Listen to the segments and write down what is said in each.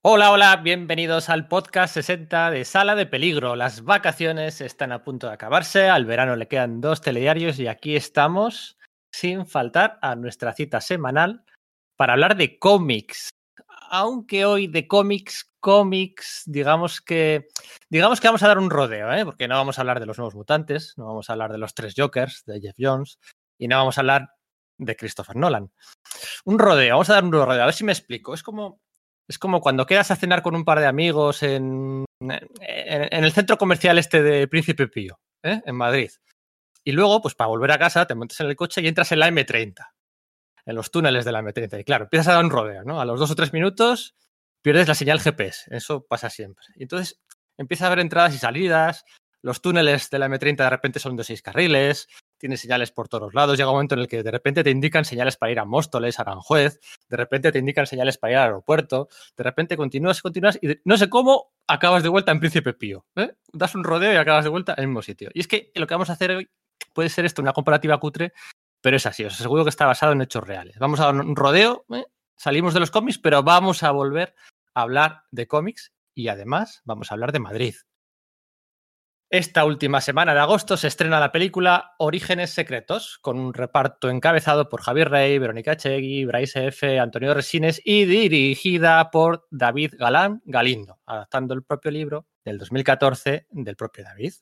Hola, hola, bienvenidos al podcast 60 de Sala de Peligro. Las vacaciones están a punto de acabarse, al verano le quedan dos telediarios y aquí estamos sin faltar a nuestra cita semanal para hablar de cómics. Aunque hoy de cómics, cómics, digamos que digamos que vamos a dar un rodeo, ¿eh? porque no vamos a hablar de los nuevos mutantes, no vamos a hablar de los tres Jokers de Jeff Jones y no vamos a hablar de Christopher Nolan. Un rodeo, vamos a dar un rodeo, a ver si me explico. Es como es como cuando quedas a cenar con un par de amigos en, en, el centro comercial este de Príncipe Pío, ¿eh? en Madrid. Y luego, pues para volver a casa, te montas en el coche y entras en la M30, en los túneles de la M30. Y claro, empiezas a dar un rodeo, ¿no? A los dos o tres minutos pierdes la señal GPS. Eso pasa siempre. Y entonces empieza a haber entradas y salidas. Los túneles de la M30 de repente son de seis carriles tiene señales por todos lados. Llega un momento en el que de repente te indican señales para ir a Móstoles, a Aranjuez, de repente te indican señales para ir al aeropuerto, de repente continúas, continúas y no sé cómo acabas de vuelta en Príncipe Pío. ¿eh? Das un rodeo y acabas de vuelta en el mismo sitio. Y es que lo que vamos a hacer hoy puede ser esto, una comparativa cutre, pero es así. Os aseguro que está basado en hechos reales. Vamos a dar un rodeo, ¿eh? salimos de los cómics, pero vamos a volver a hablar de cómics y además vamos a hablar de Madrid. Esta última semana de agosto se estrena la película Orígenes Secretos, con un reparto encabezado por Javier Rey, Verónica Chegui, Bryce F., Antonio Resines y dirigida por David Galán Galindo, adaptando el propio libro del 2014 del propio David.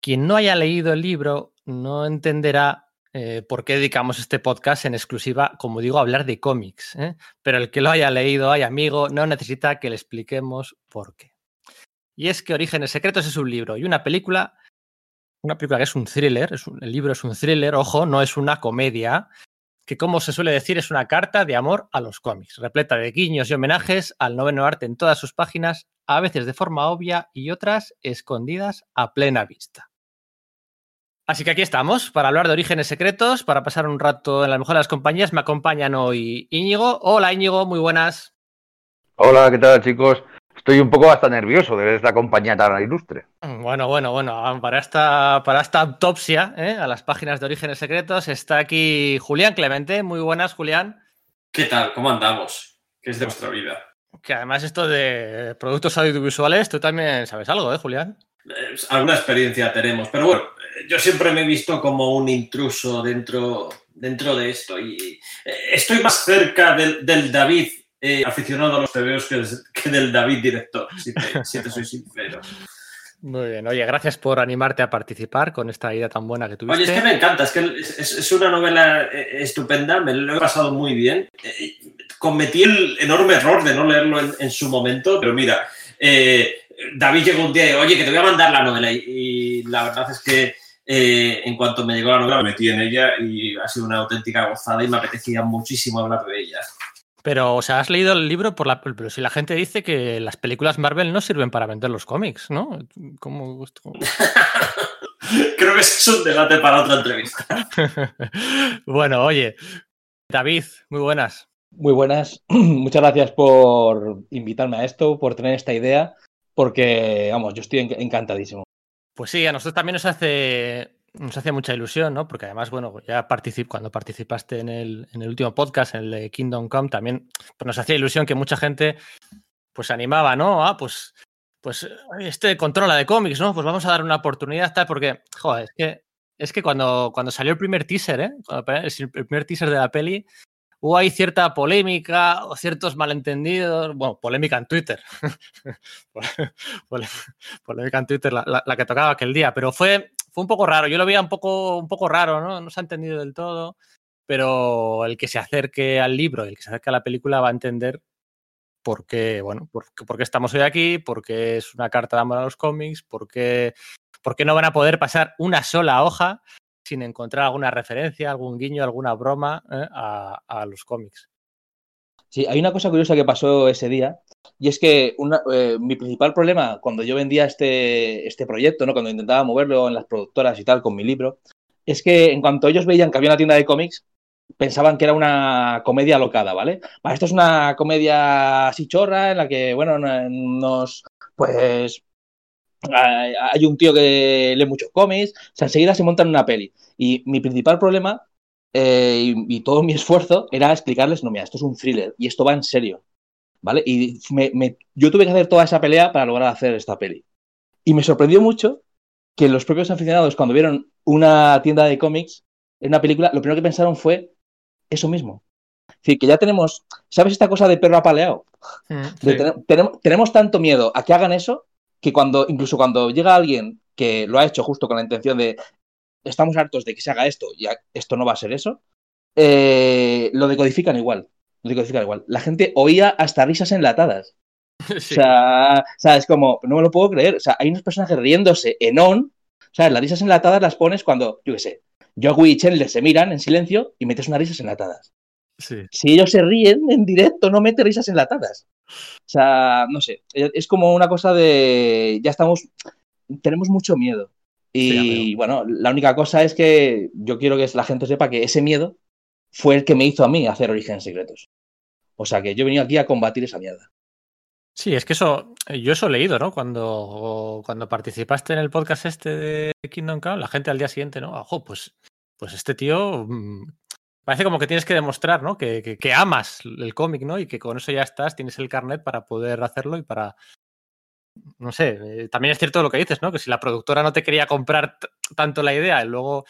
Quien no haya leído el libro no entenderá eh, por qué dedicamos este podcast en exclusiva, como digo, a hablar de cómics. ¿eh? Pero el que lo haya leído, hay amigo, no necesita que le expliquemos por qué. Y es que Orígenes Secretos es un libro y una película, una película que es un thriller, el libro es un thriller, ojo, no es una comedia, que como se suele decir es una carta de amor a los cómics, repleta de guiños y homenajes al noveno arte en todas sus páginas, a veces de forma obvia y otras escondidas a plena vista. Así que aquí estamos para hablar de orígenes secretos, para pasar un rato en la mejor de las compañías. Me acompañan hoy Íñigo. Hola Íñigo, muy buenas. Hola, ¿qué tal chicos? Estoy un poco hasta nervioso de ver esta compañía tan ilustre. Bueno, bueno, bueno, para esta, para esta autopsia ¿eh? a las páginas de Orígenes Secretos está aquí Julián Clemente. Muy buenas, Julián. ¿Qué tal? ¿Cómo andamos? ¿Qué es de vuestra vida? Que además esto de productos audiovisuales, tú también sabes algo, ¿eh, Julián? Eh, alguna experiencia tenemos, pero bueno, yo siempre me he visto como un intruso dentro, dentro de esto y eh, estoy más cerca del, del David eh, aficionado a los TVOs que, que, del David director, si te, si te, soy sincero. Muy bien, oye, gracias por animarte a participar con esta idea tan buena que tuviste. Oye, es que me encanta, es que es, es una novela eh, estupenda, me lo he pasado muy bien. Eh, cometí el enorme error de no leerlo en, en su momento, pero mira, eh, David llegó un día y oye, que te voy a mandar la novela, y, y la verdad es que eh, en cuanto me llegó la novela me metí en ella y ha sido una auténtica gozada y me apetecía muchísimo hablar de ella. Pero, o sea, has leído el libro por la. Pero si la gente dice que las películas Marvel no sirven para vender los cómics, ¿no? ¿Cómo, cómo... Creo que es un debate para otra entrevista. bueno, oye, David, muy buenas. Muy buenas. Muchas gracias por invitarme a esto, por tener esta idea, porque, vamos, yo estoy encantadísimo. Pues sí, a nosotros también nos hace nos hacía mucha ilusión, ¿no? Porque además, bueno, ya particip cuando participaste en el, en el, último podcast, en el de Kingdom Come, también pues nos hacía ilusión que mucha gente pues animaba, ¿no? Ah, pues, pues este controla de cómics, ¿no? Pues vamos a dar una oportunidad, tal, porque, joder, es que, es que cuando, cuando salió el primer teaser, ¿eh? El primer teaser de la peli, hubo ahí cierta polémica o ciertos malentendidos, bueno, polémica en Twitter, polémica en Twitter, la, que tocaba aquel día, pero fue, fue un poco raro, yo lo veía un poco, un poco raro, ¿no? No se ha entendido del todo, pero el que se acerque al libro, el que se acerque a la película va a entender por qué, bueno, por, por qué estamos hoy aquí, por qué es una carta de amor a los cómics, por qué, por qué no van a poder pasar una sola hoja sin encontrar alguna referencia, algún guiño, alguna broma ¿eh? a, a, los cómics. Sí, hay una cosa curiosa que pasó ese día, y es que eh, mi principal problema cuando yo vendía este, este proyecto, ¿no? cuando intentaba moverlo en las productoras y tal con mi libro, es que en cuanto ellos veían que había una tienda de cómics, pensaban que era una comedia locada, ¿vale? Esto es una comedia así chorra en la que, bueno, nos, pues, hay un tío que lee muchos cómics, o sea, enseguida se montan una peli. Y mi principal problema eh, y, y, todo mi esfuerzo era explicarles, no, mira, esto es un thriller y esto va en serio. ¿Vale? Y me- me- yo tuve que hacer toda esa pelea para lograr hacer esta peli. Y me sorprendió mucho que los propios aficionados, cuando vieron una tienda de cómics en una película, lo primero que pensaron fue eso mismo. Es decir, que ya tenemos, ¿sabes esta cosa de perro apaleado? Mm, De sí. tener- tenemos, tenemos tanto miedo a que hagan eso que cuando, incluso cuando llega alguien que lo ha hecho justo con la intención de estamos hartos de que se haga esto y esto no va a ser eso, eh, lo decodifican igual. Lo decodifican igual. La gente oía hasta risas enlatadas. Sí. O, sea, o sea, es como, no me lo puedo creer. O sea, hay unos personajes riéndose en on. O sea, las risas enlatadas las pones cuando, yo qué sé, Joey y Chandler se miran en silencio y metes unas risas enlatadas. Sí. Si ellos se ríen en directo, no mete risas enlatadas. O sea, no sé, es como una cosa de, ya estamos, tenemos mucho miedo. Y Sí, bueno, la única cosa es que yo quiero que la gente sepa que ese miedo fue el que me hizo a mí hacer Orígenes Secretos. O sea que yo venido aquí a combatir esa mierda. Sí, es que eso, yo eso he leído, ¿no? Cuando, cuando participaste en el podcast este de Kingdom Come, la gente al día siguiente, ¿no? Ojo, pues, pues este tío mm, parece como que tienes que demostrar, ¿no? Que, que- amas el cómic, ¿no? Y que con eso ya estás, tienes el carnet para poder hacerlo y para. No sé, eh, también es cierto lo que dices, ¿no? Que si la productora no te quería comprar tanto la idea, y luego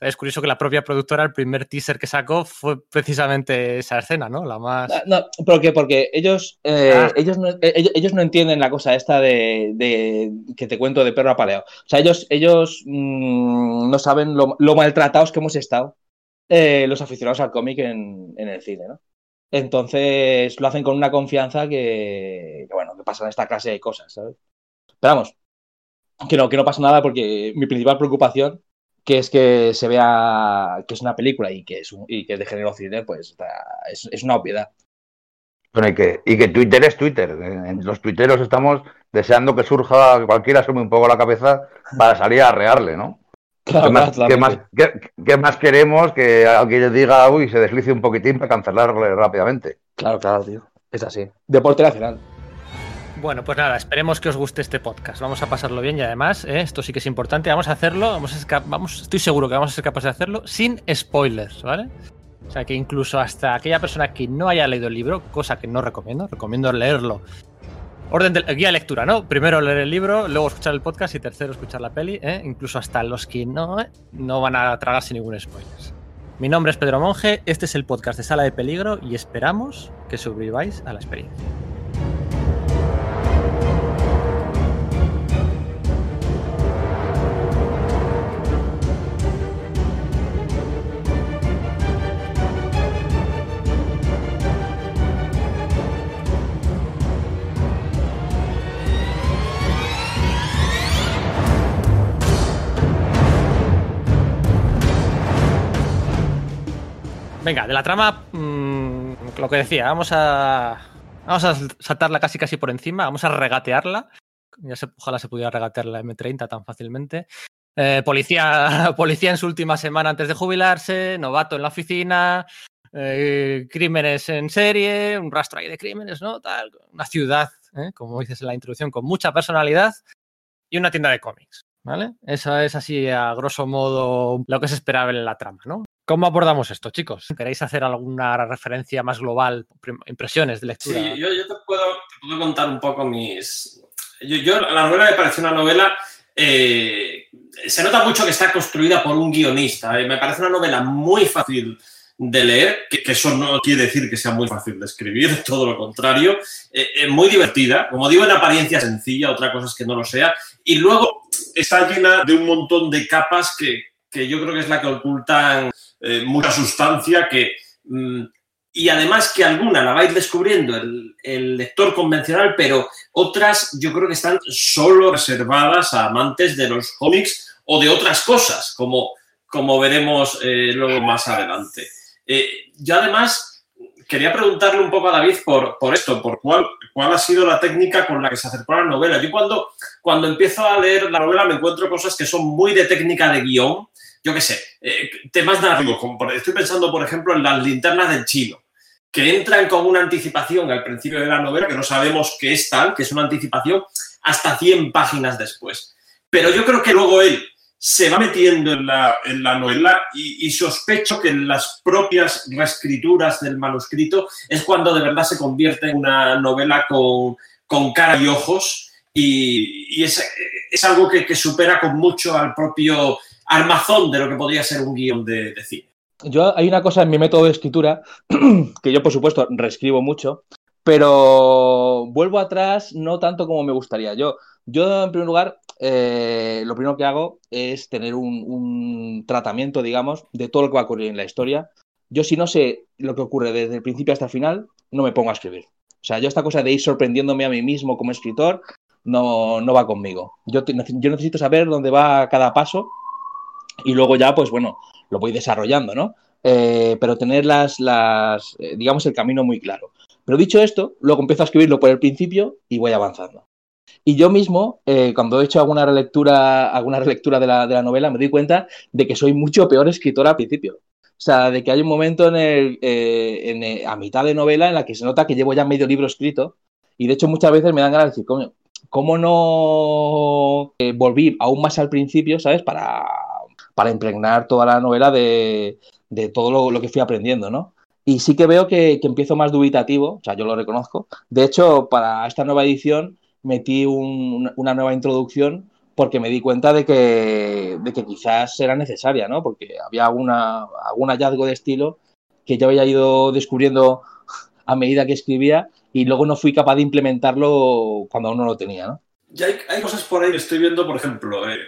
es curioso que la propia productora, el primer teaser que sacó fue precisamente esa escena, ¿no? La más. Ah, No, porque, porque ellos, eh, Ah. ellos, no, eh, ellos, ellos no entienden la cosa esta de, de- que te cuento de perro apaleado. O sea, ellos, ellos mm, no saben lo, lo maltratados que hemos estado eh, los aficionados al cómic en, en el cine, ¿no? Entonces lo hacen con una confianza que, que, bueno, que pasan esta clase de cosas, ¿sabes? Pero vamos, que no, que no pasa nada porque mi principal preocupación, que es que se vea que es una película y que es, un- y que es de género cine, pues está- es, es una obviedad. Bueno, y que, y que Twitter es Twitter. En los tuiteros estamos deseando que surja, cualquiera sume un poco la cabeza para salir a arrearle, ¿no? Claro, ¿Qué, más, claro, qué más- qué- qué más queremos que alguien diga, uy, se deslice un poquitín para cancelarle rápidamente? Claro, claro, tío. Es así. Deporte nacional. Bueno, pues nada, esperemos que os guste este podcast. Vamos a pasarlo bien y además, ¿eh? esto sí que es importante, vamos a hacerlo, vamos a estoy seguro que vamos a ser capaces de hacerlo sin spoilers, ¿vale? O sea que incluso hasta aquella persona que no haya leído el libro, cosa que no recomiendo, recomiendo leerlo. Orden de guía lectura, ¿no? Primero leer el libro, luego escuchar el podcast y tercero escuchar la peli, ¿eh? Incluso hasta los que no, ¿eh? no van a tragar sin ningún spoiler. Mi nombre es Pedro Monge, este es el podcast de Sala de Peligro y esperamos que sobreviváis a la experiencia. Venga, de la trama, mmm, lo que decía, vamos a, vamos a saltarla casi casi por encima, vamos a regatearla. Ya se, ojalá se pudiera regatear la M30 tan fácilmente. Eh, policía, policía en su última semana antes de jubilarse, novato en la oficina, eh, crímenes en serie, un rastro ahí de crímenes, ¿no? Una ciudad, ¿eh? como dices en la introducción, con mucha personalidad y una tienda de cómics, ¿vale? Eso es así a grosso modo lo que se esperaba en la trama, ¿no? ¿Cómo abordamos esto, chicos? ¿Queréis hacer alguna referencia más global, impresiones de lectura? Sí, yo, te, puedo, contar un poco mis... Yo, yo la novela me parece una novela... Eh, se nota mucho que está construida por un guionista. Eh, me parece una novela muy fácil de leer, que, eso no quiere decir que sea muy fácil de escribir, todo lo contrario. Eh, muy divertida, como digo, en apariencia sencilla, otra cosa es que no lo sea. Y luego está llena de un montón de capas que, que yo creo que es la que ocultan eh, mucha sustancia que... Mmm, y además que alguna la vais descubriendo el, el, lector convencional, pero otras yo creo que están solo reservadas a amantes de los cómics o de otras cosas, como, como veremos eh, luego más adelante. Eh, yo además quería preguntarle un poco a David por, por esto, por cuál, cuál ha sido la técnica con la que se acercó a la novela. Yo cuando, cuando empiezo a leer la novela me encuentro cosas que son muy de técnica de guion, yo qué sé, eh, temas narrativos, estoy pensando, por ejemplo, en las linternas del chino, que entran con una anticipación al principio de la novela, que no sabemos qué es tal, que es una anticipación hasta 100 páginas después. Pero yo creo que luego él, se va metiendo en la, en la novela y, sospecho que en las propias reescrituras del manuscrito es cuando de verdad se convierte en una novela con, con cara y ojos y, es, es, algo que, supera con mucho al propio armazón de lo que podría ser un guion de, cine. Yo hay una cosa en mi método de escritura que yo por supuesto reescribo mucho, pero vuelvo atrás no tanto como me gustaría. Yo, yo en primer lugar, eh, lo primero que hago es tener un, tratamiento, digamos, de todo lo que va a ocurrir en la historia. Yo si no sé lo que ocurre desde el principio hasta el final, no me pongo a escribir. O sea, yo esta cosa de ir sorprendiéndome a mí mismo como escritor no, no va conmigo. Yo, yo necesito saber dónde va cada paso y luego ya, pues bueno, lo voy desarrollando, ¿no? Eh, pero tener las, eh, digamos, el camino muy claro. Pero dicho esto, luego empiezo a escribirlo por el principio y voy avanzando. Y yo mismo, eh, cuando he hecho alguna relectura, alguna relectura de la, de la, novela, me doy cuenta de que soy mucho peor escritor al principio. O sea, de que hay un momento en el, en a mitad de novela en la que se nota que llevo ya medio libro escrito. Y de hecho muchas veces me dan ganas de decir, coño, ¿cómo no eh, volví aún más al principio, ¿sabes? Para, para impregnar toda la novela de, de todo lo, lo, que fui aprendiendo, ¿no? Y sí que veo que, que empiezo más dubitativo, o sea, yo lo reconozco. De hecho, para esta nueva edición metí un, una nueva introducción porque me di cuenta de que, de que quizás era necesaria, ¿no? Porque había alguna, algún hallazgo de estilo que yo había ido descubriendo a medida que escribía y luego no fui capaz de implementarlo cuando aún no lo tenía, ¿no? Ya hay, hay cosas por ahí que estoy viendo, por ejemplo, eh,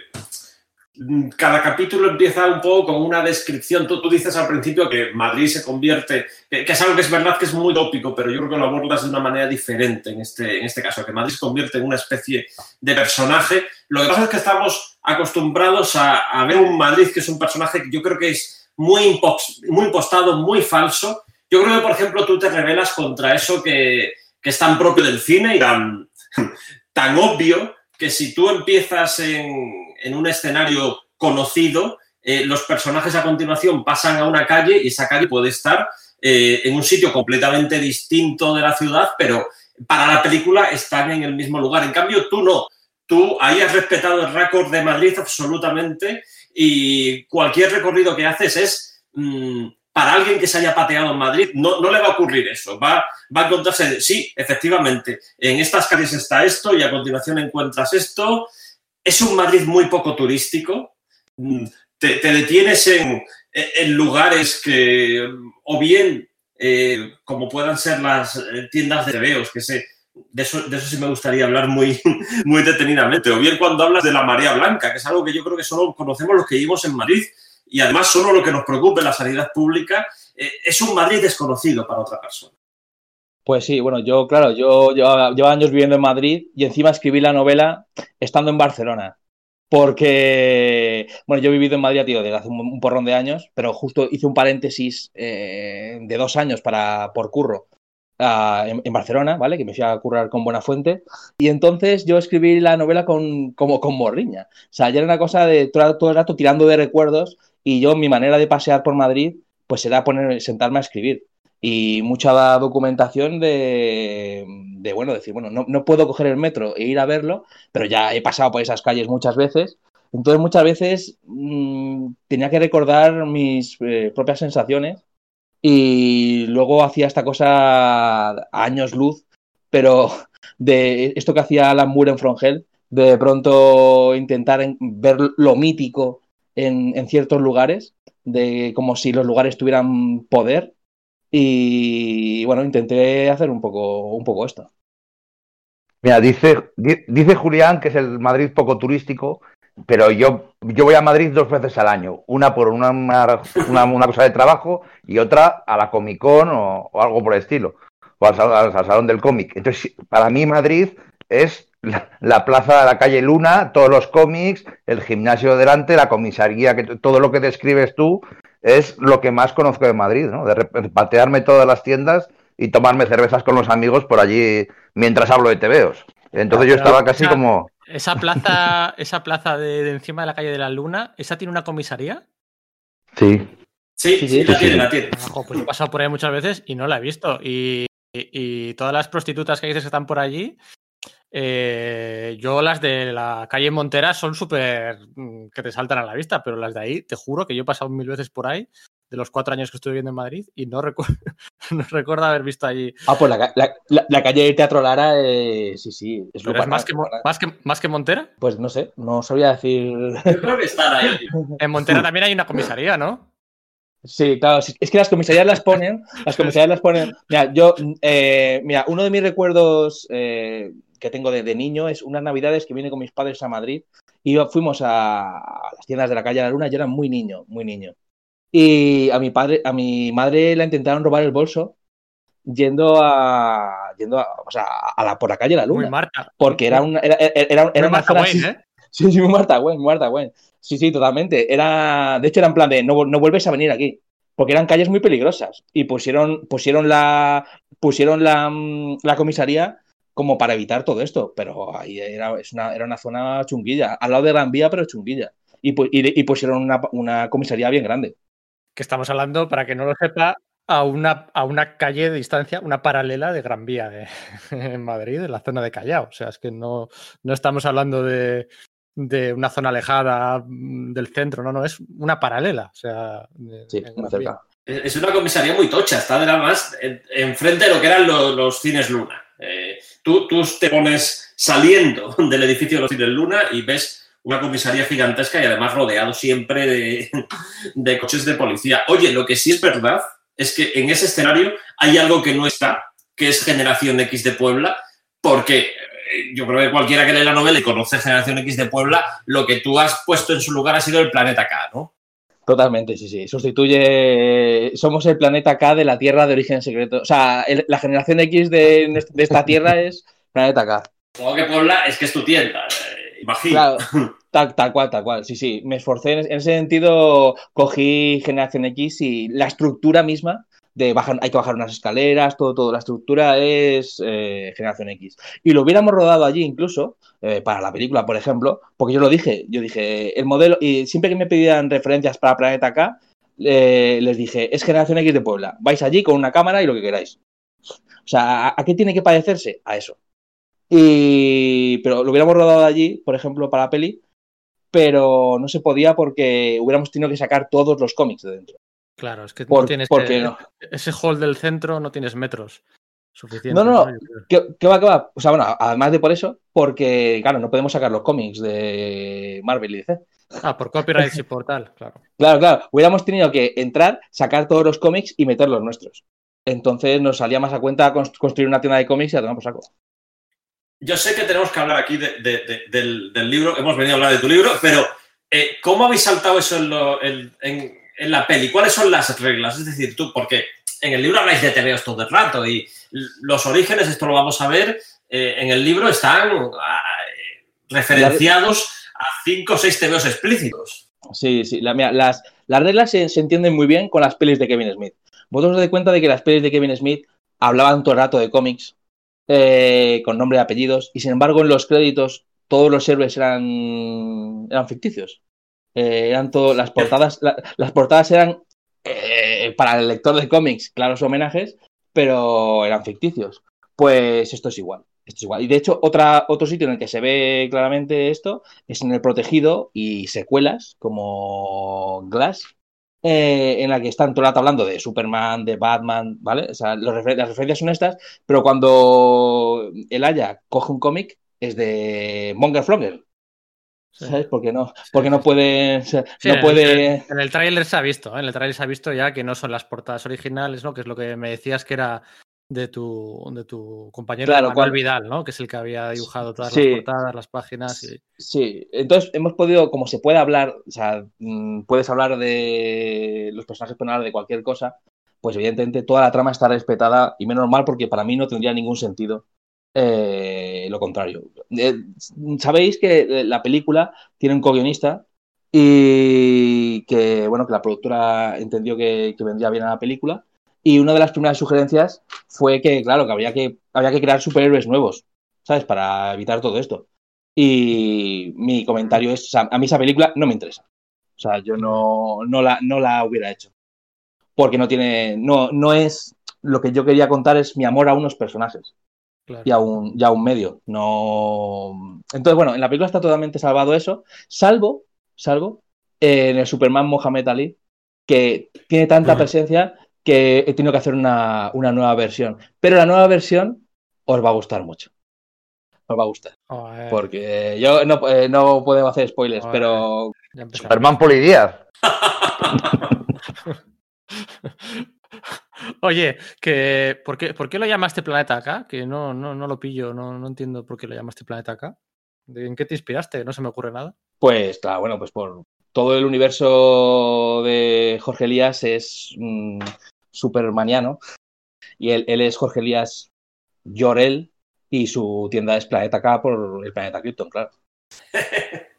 cada capítulo empieza un poco con una descripción. Tú, dices al principio que Madrid se convierte, que, es algo que es verdad que es muy tópico, pero yo creo que lo abordas de una manera diferente en este, en este caso, que Madrid se convierte en una especie de personaje. Lo que pasa es que estamos acostumbrados a, ver un Madrid que es un personaje que yo creo que es muy impostado, muy falso. Yo creo que, por ejemplo, tú te rebelas contra eso que, que es tan propio del cine y tan, tan obvio que si tú empiezas en, un escenario conocido, eh, los personajes a continuación pasan a una calle y esa calle puede estar eh, en un sitio completamente distinto de la ciudad, pero para la película están en el mismo lugar. En cambio, tú no. Tú ahí has respetado el récord de Madrid absolutamente y cualquier recorrido que haces es mmm, para alguien que se haya pateado en Madrid, no, no le va a ocurrir eso. Va, va, a encontrarse, sí, efectivamente, en estas calles está esto y a continuación encuentras esto. Es un Madrid muy poco turístico. Te, te detienes en, en, lugares que, o bien, eh, como puedan ser las tiendas de tebeos, que eso, de eso sí me gustaría hablar muy, muy detenidamente. O bien cuando hablas de la marea blanca, que es algo que yo creo que solo conocemos los que vivimos en Madrid y además solo lo que nos preocupa en la sanidad pública eh, es un Madrid desconocido para otra persona. Pues sí, bueno, yo, claro, yo llevo años viviendo en Madrid y encima escribí la novela estando en Barcelona. Porque, bueno, yo he vivido en Madrid, tío, desde hace un, porrón de años, pero justo hice un paréntesis eh, de dos años para, por curro uh, en, Barcelona, ¿vale? Que me fui a currar con Buena Fuente. Y entonces yo escribí la novela con, como con morriña. O sea, ya era una cosa de todo, todo el rato tirando de recuerdos y yo, mi manera de pasear por Madrid, pues era poner, sentarme a escribir. Y mucha documentación de, bueno, decir, bueno, no, no, puedo coger el metro e ir a verlo, pero ya he pasado por esas calles muchas veces. Entonces, muchas veces mmm, tenía que recordar mis eh, propias sensaciones y luego hacía esta cosa a años luz, pero de esto que hacía Alan Moore en From Hell, de pronto intentar ver lo mítico en, en, ciertos lugares, de como si los lugares tuvieran poder. Y bueno, intenté hacer un poco, un poco esto. Mira, dice, dice Julián que es el Madrid poco turístico, pero yo, yo voy a Madrid dos veces al año, una por una, una, una cosa de trabajo y otra a la Comic Con o, algo por el estilo, o al, al Salón del Cómic. Entonces, para mí Madrid es la, la, plaza de la calle Luna, todos los cómics, el gimnasio delante, la comisaría, que todo lo que describes tú es lo que más conozco de Madrid, ¿no? De patearme todas las tiendas y tomarme cervezas con los amigos por allí mientras hablo de tebeos. Entonces yo estaba casi como... Esa plaza, esa plaza de, de, encima de la calle de la Luna, ¿esa tiene una comisaría? Sí. Sí, sí, sí, la tiene, la tiene. Ojo, pues he pasado por ahí muchas veces y no la he visto. Y, y, y, todas las prostitutas que dices que están por allí, eh, yo las de la calle Montera son súper mm, que te saltan a la vista, pero las de ahí, te juro que yo he pasado mil veces por ahí de los cuatro años que estuve viviendo en Madrid y no recuerdo, no recuerdo haber visto allí. Ah, pues la, la, la, la calle de Teatro Lara, eh, sí, sí. Es, es más, que, más, que, más que Montera. Pues no sé, no sabría decir. Yo creo que están ahí. En Montera también hay una comisaría, ¿no? Sí, claro, es que las comisarías las ponen, las comisarías las ponen. Mira, yo, eh, mira, uno de mis recuerdos eh, que tengo de, de, niño es unas navidades que vine con mis padres a Madrid y fuimos a, a las tiendas de la calle de la Luna, yo era muy niño, muy niño. Y a mi padre, a mi madre la intentaron robar el bolso yendo a yendo a, o sea, a la por la calle la luna. Muy Marta. Porque era una era, era, era una Marta Wayne, ¿eh? Sí, sí, muy Marta Wayne, Marta Wayne. Sí, sí, totalmente. Era, de hecho, era en plan de no, no vuelves a venir aquí. Porque eran calles muy peligrosas. Y pusieron, pusieron la. pusieron la, la comisaría como para evitar todo esto. Pero ahí era, es una, era una zona chunguilla. Al lado de Gran Vía, pero chunguilla. Y, y, y pusieron una, una comisaría bien grande que estamos hablando, para que no lo sepa, a una, a una calle de distancia, una paralela de Gran Vía de, en Madrid, en la zona de Callao. O sea, es que no, no estamos hablando de, de, una zona alejada del centro, no, no, es una paralela. O sea, de, sí, muy cerca. Es una comisaría muy tocha, está además enfrente de lo que eran los, los cines Luna. Eh, tú, tú te pones saliendo del edificio de los cines Luna y ves una comisaría gigantesca y además rodeado siempre de, de, coches de policía. Oye, lo que sí es verdad es que en ese escenario hay algo que no está, que es Generación X de Puebla, porque yo creo que cualquiera que lee la novela y conoce Generación X de Puebla, lo que tú has puesto en su lugar ha sido el planeta K, ¿no? Totalmente, sí, sí. Sustituye. Somos el planeta K de la Tierra de origen secreto. O sea, el, la generación X de, de, esta Tierra es planeta K. Supongo que Puebla es que es tu tienda. Imagino. Claro, tal, tal, cual, tal cual. Sí, sí. Me esforcé en, en, ese sentido, cogí Generación X y la estructura misma de bajar, hay que bajar unas escaleras, todo, todo. La estructura es eh, Generación X. Y lo hubiéramos rodado allí incluso, eh, para la película, por ejemplo, porque yo lo dije, yo dije, el modelo, y siempre que me pedían referencias para Planeta K, eh, les dije, es Generación X de Puebla. Vais allí con una cámara y lo que queráis. O sea, ¿a, qué tiene que parecerse? A eso. Y, pero lo hubiéramos rodado allí, por ejemplo, para la peli, pero no se podía porque hubiéramos tenido que sacar todos los cómics de dentro. Claro, es que Por, no tienes porque que, no. ese hall del centro no tienes metros suficientes. No, no, no. ¿Qué, ¿Qué, va, qué va? O sea, bueno, además de por eso, porque, claro, no podemos sacar los cómics de Marvel y DC. Ah, por copyright y por tal, claro. Claro, claro. Hubiéramos tenido que entrar, sacar todos los cómics y meter los nuestros. Entonces nos salía más a cuenta construir una tienda de cómics y a tomar por saco. Yo sé que tenemos que hablar aquí de, de, de, del, del, libro, hemos venido a hablar de tu libro, pero eh, ¿cómo habéis saltado eso en, lo, en, en, en, la peli? ¿Cuáles son las reglas? Es decir, tú, porque en el libro habláis de TVOs todo el rato y los orígenes, esto lo vamos a ver, eh, en el libro están a, referenciados a cinco o seis TVOs explícitos. Sí, sí, las, las reglas se, se, entienden muy bien con las pelis de Kevin Smith. Vosotros os dais cuenta de que las pelis de Kevin Smith hablaban todo el rato de cómics, eh, con nombre y apellidos, y sin embargo en los créditos todos los héroes eran, eran ficticios. Eh, eran todo, las portadas, la, las portadas eran eh, para el lector de cómics, claros homenajes, pero eran ficticios. Pues esto es igual. Esto es igual. Y de hecho, otra, otro sitio en el que se ve claramente esto es en el protegido y secuelas como Glass, eh, en la que están todo el rato hablando de Superman, de Batman, ¿vale? O sea, las referencias son estas, pero cuando el Aya coge un cómic es de Monger Flonger. Sí. ¿Sabes? Porque no, porque no puede. Sí, no puede... En el, el tráiler se ha visto, ¿eh? en el tráiler se ha visto ya que no son las portadas originales, ¿no? Que es lo que me decías que era de tu, de tu compañero claro, Manuel cual... Vidal, ¿no? Que es el que había dibujado todas sí. las portadas, las páginas. Y... Sí, entonces hemos podido, como se puede hablar, o sea, mmm, puedes hablar de los personajes pueden hablar de cualquier cosa, pues evidentemente toda la trama está respetada y menos mal porque para mí no tendría ningún sentido eh, lo contrario. Eh, Sabéis que la película tiene un co-guionista y que, bueno, que la productora entendió que, que vendría bien a la película y una de las primeras sugerencias fue que, claro, que había que, había que crear superhéroes nuevos, ¿sabes? Para evitar todo esto. Y mi comentario es, o sea, a mí esa película no me interesa. O sea, yo no, no, la, no la hubiera hecho. Porque no tiene, no, no es, lo que yo quería contar es mi amor a unos personajes. Y a un, y a un medio. No. Entonces, bueno, en la película está totalmente salvado eso, salvo, salvo en el Superman Mohamed Ali, que tiene tanta presencia que he tenido que hacer una, una nueva versión. Pero la nueva versión os va a gustar mucho. Os va a gustar. Porque yo no, eh, no podemos hacer spoilers, pero. Superman Polidíaz. Oye, que ¿por qué, por qué lo llamaste Planeta acá? Que no, no, no lo pillo, no, no entiendo por qué lo llamaste Planeta acá. ¿De- ¿En qué te inspiraste? No se me ocurre nada. Pues claro, bueno, pues por todo el universo de Jorge Elías es mm, supermaniano y él, él es Jorge Elías Llorel y su tienda es Planeta K por el planeta Krypton, claro.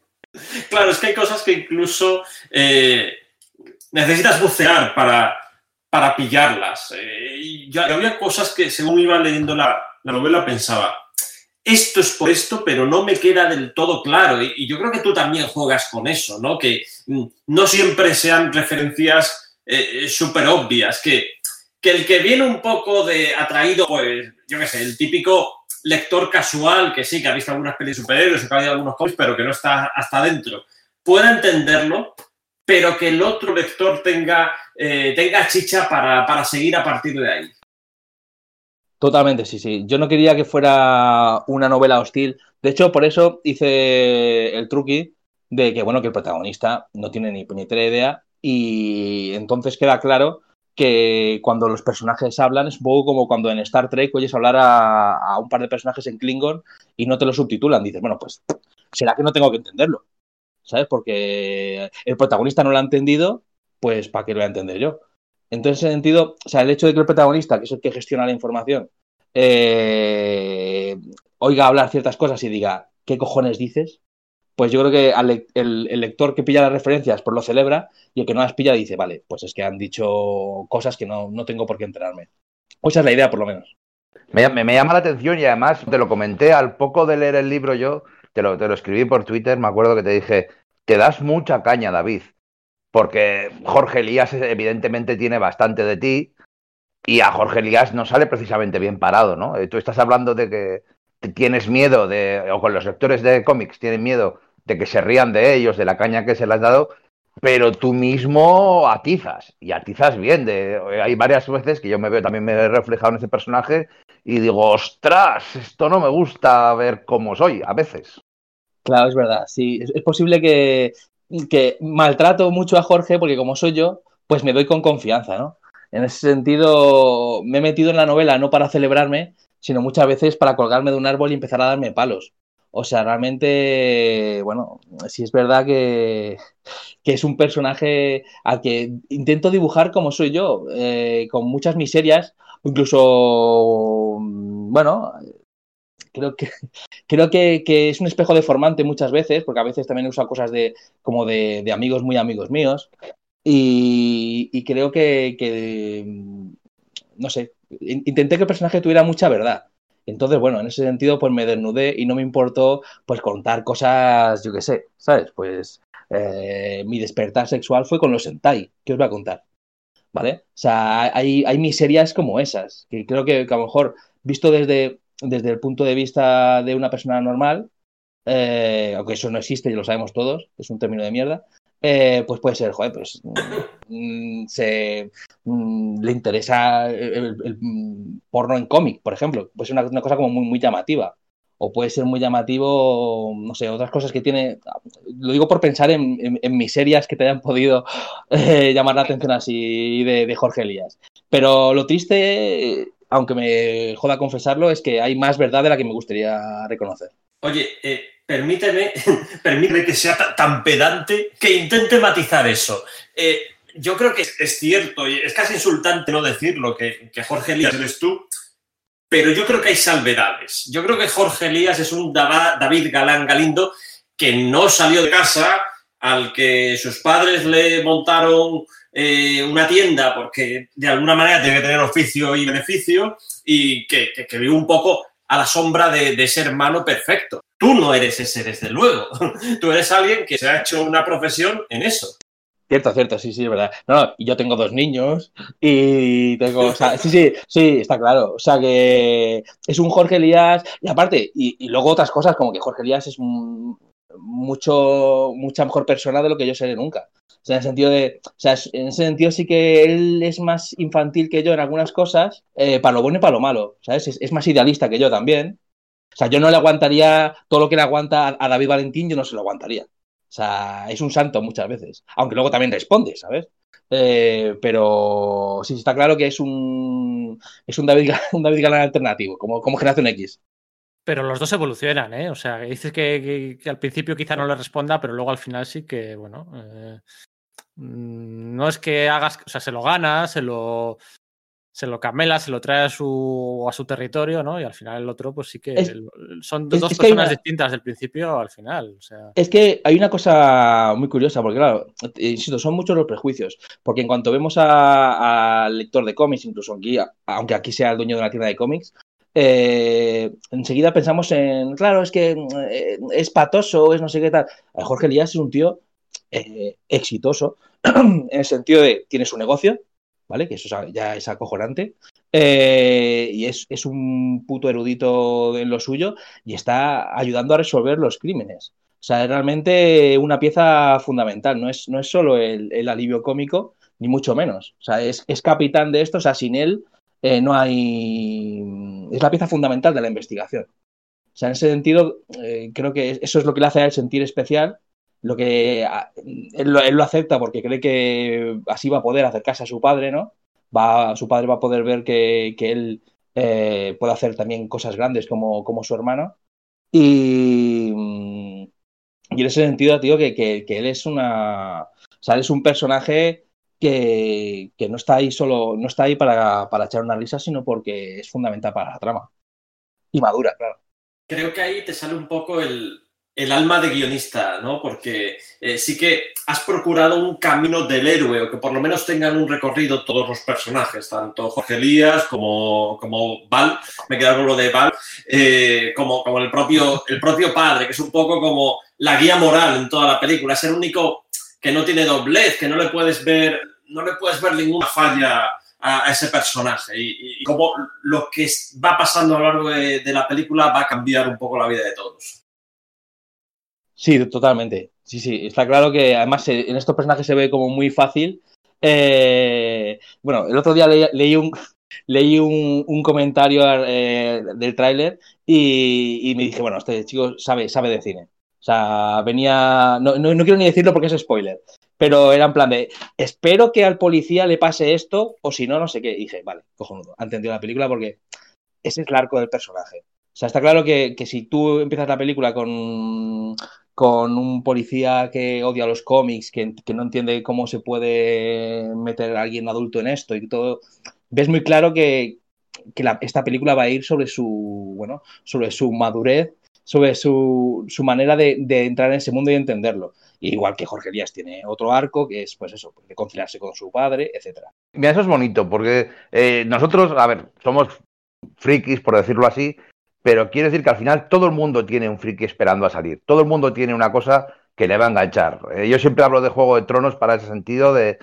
Claro, es que hay cosas que incluso eh, necesitas bucear para, para pillarlas. Eh, y yo, yo había cosas que según iba leyendo la, la novela pensaba, esto es por esto, pero no me queda del todo claro. Y, yo creo que tú también juegas con eso, ¿no? Que mm, no siempre sean referencias eh, súper obvias, que, que el que viene un poco de atraído, pues, yo qué sé, el típico lector casual que sí, que ha visto algunas pelis superhéroes o que ha leído algunos cómics, pero que no está hasta adentro, pueda entenderlo, pero que el otro lector tenga, eh, tenga chicha para, para seguir a partir de ahí. Totalmente, sí, sí. Yo no quería que fuera una novela hostil. De hecho, por eso hice el truqui de que, bueno, que el protagonista no tiene ni puñetera idea y entonces queda claro que cuando los personajes hablan es un poco como cuando en Star Trek oyes hablar a, a un par de personajes en Klingon y no te lo subtitulan. Dices, bueno, pues será que no tengo que entenderlo, ¿sabes? Porque el protagonista no lo ha entendido, pues ¿para qué lo voy a entender yo? Entonces, en ese sentido, o sea, el hecho de que el protagonista, que es el que gestiona la información, eh, oiga hablar ciertas cosas y diga, ¿qué cojones dices? Pues yo creo que el, lector que pilla las referencias pues lo celebra y el que no las pilla dice, vale, pues es que han dicho cosas que no, no tengo por qué enterarme. O esa es la idea, por lo menos. Me, me- me llama la atención y además te lo comenté al poco de leer el libro yo, te lo, te lo escribí por Twitter, me acuerdo que te dije, te das mucha caña, David, porque Jorge Elías evidentemente tiene bastante de ti y a Jorge Elías no sale precisamente bien parado, ¿no? Eh, Tú estás hablando de que tienes miedo de, o con los lectores de cómics tienen miedo de que se rían de ellos, de la caña que se les has dado, pero tú mismo atizas, y atizas bien. De, hay varias veces que yo me veo, también me he reflejado en ese personaje y digo, ostras, esto no me gusta ver cómo soy, a veces. Claro, es verdad. Sí, es, posible que, maltrato mucho a Jorge porque como soy yo, pues me doy con confianza, ¿no? En ese sentido, me he metido en la novela no para celebrarme, sino muchas veces para colgarme de un árbol y empezar a darme palos. O sea, realmente, bueno, sí es verdad que, es un personaje al que intento dibujar como soy yo, eh, con muchas miserias, incluso, bueno, creo que creo que, que es un espejo deformante muchas veces, porque a veces también usa cosas de como de, amigos muy amigos míos. Y, creo que, que, mm, no sé, in- intenté que el personaje tuviera mucha verdad. Entonces, bueno, en ese sentido, pues me desnudé y no me importó, pues, contar cosas, yo qué sé, ¿sabes? Pues eh, mi despertar sexual fue con los Sentai, ¿qué os voy a contar? ¿Vale? O sea, hay, hay miserias como esas, que creo que, que a lo mejor, visto desde, desde el punto de vista de una persona normal, eh, aunque eso no existe y lo sabemos todos, es un término de mierda, eh, pues puede ser, joder, pues mm, se, mm, le interesa el, porno en cómic, por ejemplo, ser una, una cosa como muy, muy llamativa. O puede ser muy llamativo, no sé, otras cosas que tiene. Lo digo por pensar en, en- en miserias que te hayan podido eh, llamar la atención así de, de Jorge Elías. Pero lo triste, aunque me joda confesarlo, es que hay más verdad de la que me gustaría reconocer. Oye, eh, permíteme, permíteme que sea ta- tan pedante que intente matizar eso. Eh, yo creo que es, cierto, y es casi insultante no decirlo, que, que Jorge Elías eres tú, pero yo creo que hay salvedades. Yo creo que Jorge Elías es un David Galán Galindo que no salió de casa, al que sus padres le montaron eh, una tienda porque de alguna manera tiene que tener oficio y beneficio y que, que, vive un poco a la sombra de, de ese hermano perfecto. Tú no eres ese, desde luego. Tú eres alguien que se ha hecho una profesión en eso. Cierto, cierto, sí, sí, es verdad. No, yo tengo dos niños y tengo, sí, sí, sí, está claro. O sea que es un Jorge Elías y aparte, y, y luego otras cosas como que Jorge Elías es un- mucho, mucha mejor persona de lo que yo seré nunca. O sea, en el sentido de, o sea, en ese sentido sí que él es más infantil que yo en algunas cosas, eh, para lo bueno y para lo malo, ¿sabes? Es, es más idealista que yo también. O sea, yo no le aguantaría todo lo que le aguanta a, a David Valentín, yo no se lo aguantaría. O sea, es un santo muchas veces. Aunque luego también responde, ¿sabes? Eh, pero sí, está claro que es un, es un David, un David Galán alternativo, como, como Generación X. Pero los dos evolucionan, ¿eh? O sea, dices que, que- que al principio quizá no le responda, pero luego al final sí que, bueno, eh, mm, no es que hagas, o sea, se lo gana, se lo, se lo camela, se lo trae a su, a su territorio, ¿no? Y al final el otro, pues sí que Es- son es- dos es personas una- distintas del principio al final. O sea, Es que hay una cosa muy curiosa, porque claro, eh, insisto, son muchos los prejuicios, porque en cuanto vemos a- al lector de cómics, incluso aquí, aunque aquí sea el dueño de una tienda de cómics, eh, enseguida pensamos en, claro, es que eh, es patoso, es no sé qué tal. Eh, Jorge Elías es un tío exitoso, en el sentido de, tiene su negocio, ¿vale? Que eso ya es acojonante, y es, es un puto erudito en lo suyo, y está ayudando a resolver los crímenes. O sea, es realmente una pieza fundamental, no es, no es solo el, el alivio cómico, ni mucho menos. O sea, es, es capitán de esto, o sea, sin él eh, no hay... Es la pieza fundamental de la investigación. O sea, en ese sentido, eh, creo que eso es lo que le hace a él sentir especial, lo que a- él, lo, acepta porque cree que así va a poder acercarse a su padre, ¿no? Va, su padre va a poder ver que, que él eh, puede hacer también cosas grandes como, como su hermano. Y, y en ese sentido, tío, que, que, que él es una. O sea, él es un personaje que, que no está ahí solo, no está ahí para, para echar una risa, sino porque es fundamental para la trama. Y madura, claro. Creo que ahí te sale un poco el, el alma de guionista, ¿no? Porque eh, sí que has procurado un camino del héroe, o que por lo menos tengan un recorrido todos los personajes, tanto Jorge Elías como, como Val, me queda con lo de Val, eh, como, como el, propio, el propio padre, que es un poco como la guía moral en toda la película. Es el único que no tiene doblez, que no le puedes ver, no le puedes ver ninguna falla a, ese personaje. Y, y como lo que va pasando a lo largo de, la película va a cambiar un poco la vida de todos. Sí, totalmente. Sí, sí, está claro que además eh, en estos personajes se ve como muy fácil. Eh, bueno, el otro día leí, un, leí un, un comentario eh, del tráiler y, y me dije, bueno, este chico sabe, sabe de cine. O sea, venía, no, no, no quiero ni decirlo porque es spoiler, pero era en plan de, espero que al policía le pase esto o si no, no sé qué. Y dije, vale, cojonudo, ha entendido la película porque ese es el arco del personaje. O sea, está claro que, que si tú empiezas la película con, con un policía que odia los cómics, que, que no entiende cómo se puede meter a alguien adulto en esto y todo, ves muy claro que, que la- esta película va a ir sobre su, bueno, sobre su madurez, sobre su, su manera de, de entrar en ese mundo y entenderlo. Igual que Jorge Díaz tiene otro arco, que es, pues eso, de conciliarse con su padre, etcétera. Mira, eso es bonito, porque eh, nosotros, a ver, somos frikis, por decirlo así, pero quiere decir que al final todo el mundo tiene un friki esperando a salir. Todo el mundo tiene una cosa que le va a enganchar. Eh, yo siempre hablo de Juego de Tronos para ese sentido de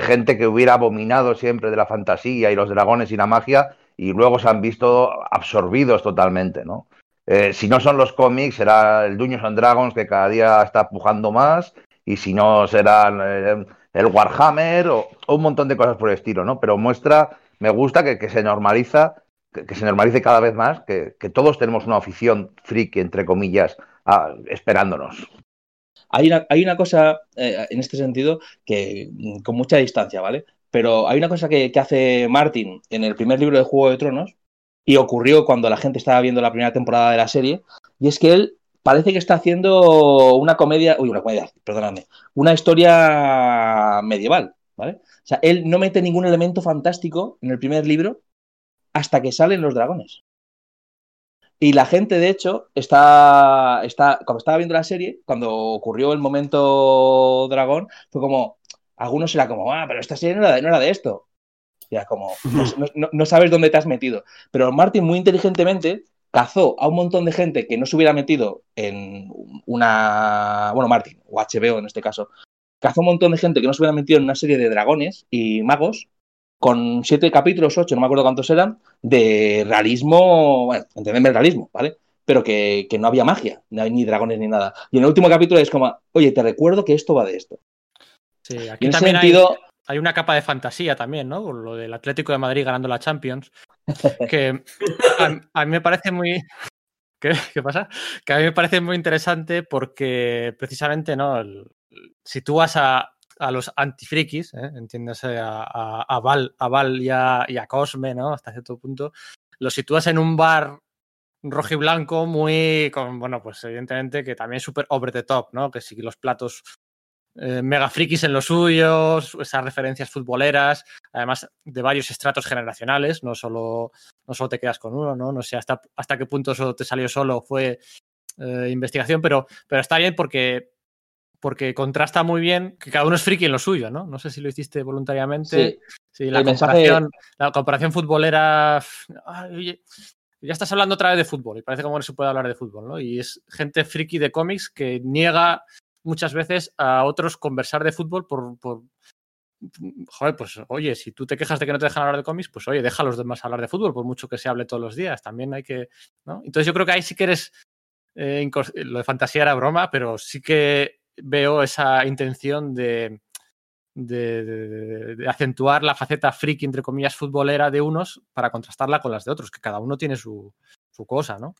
gente que hubiera abominado siempre de la fantasía y los dragones y la magia y luego se han visto absorbidos totalmente, ¿no? Eh, si no son los cómics, será el Dungeons and Dragons que cada día está pujando más y si no será eh, el Warhammer o, un montón de cosas por el estilo, ¿no? Pero muestra, me gusta que, se normaliza, que, se normalice cada vez más, que, todos tenemos una afición friki, entre comillas, esperándonos. Hay una, hay una cosa eh, en este sentido que mm, con mucha distancia, ¿vale? Pero hay una cosa que hace Martin en el primer libro de Juego de Tronos y ocurrió cuando la gente estaba viendo la primera temporada de la serie, y es que él parece que está haciendo una comedia, uy, una comedia, perdóname, una historia medieval, ¿vale? O sea, él no mete ningún elemento fantástico en el primer libro hasta que salen los dragones. Y la gente, de hecho, está, está, cuando estaba viendo la serie, cuando ocurrió el momento dragón, fue como, algunos era como, ah, pero esta serie no era de, no era de esto. Y era como, no, no- no sabes dónde te has metido. Pero Martin muy inteligentemente cazó a un montón de gente que no se hubiera metido en una, bueno, Martin, o HBO en este caso, cazó un montón de gente que no se hubiera metido en una serie de dragones y magos con siete capítulos, ocho, no me acuerdo cuántos eran, de realismo, bueno, entendeme el realismo, ¿vale? Pero que, que no había magia, no hay ni dragones ni nada. Y en el último capítulo es como, oye, te recuerdo que esto va de esto. Sí, Y aquí en ese también sentido, hay, hay una capa de fantasía también, ¿no? Con lo del Atlético de Madrid ganando la Champions. Que a, a mí me parece muy. ¿Qué, qué pasa? Que a mí me parece muy interesante porque precisamente, ¿no? El- sitúas a, a los antifrikis, ¿eh? entiéndase a, a, a Val, a Val y, a, y a Cosme, ¿no? Hasta cierto punto. Los sitúas en un bar rojo y blanco muy, con, bueno, pues evidentemente que también es súper over the top, ¿no? Que sí, los platos eh, mega frikis en los suyos, esas referencias futboleras, además de varios estratos generacionales, no solo, no solo te quedas con uno, ¿no? No sé hasta, hasta qué punto eso te salió solo, fue eh, investigación, pero, pero está bien porque, porque contrasta muy bien que cada uno es friki en lo suyo, ¿no? No sé si lo hiciste voluntariamente. sí, Sí, la mensaje- comparación, la comparación futbolera. ay, oye, ya estás hablando otra vez de fútbol y parece como no se puede hablar de fútbol, ¿no? Y es gente friki de cómics que niega muchas veces a otros conversar de fútbol por, por- Joder, pues oye, si tú te quejas de que no te dejan hablar de cómics, pues oye, deja a los demás hablar de fútbol, por mucho que se hable todos los días. También hay que. ¿no? Entonces yo creo que ahí sí que eres. eh, lo de fantasía era broma, pero sí que veo esa intención de, de, de- de acentuar la faceta friki, entre comillas, futbolera de unos para contrastarla con las de otros, que cada uno tiene su, su cosa, ¿no?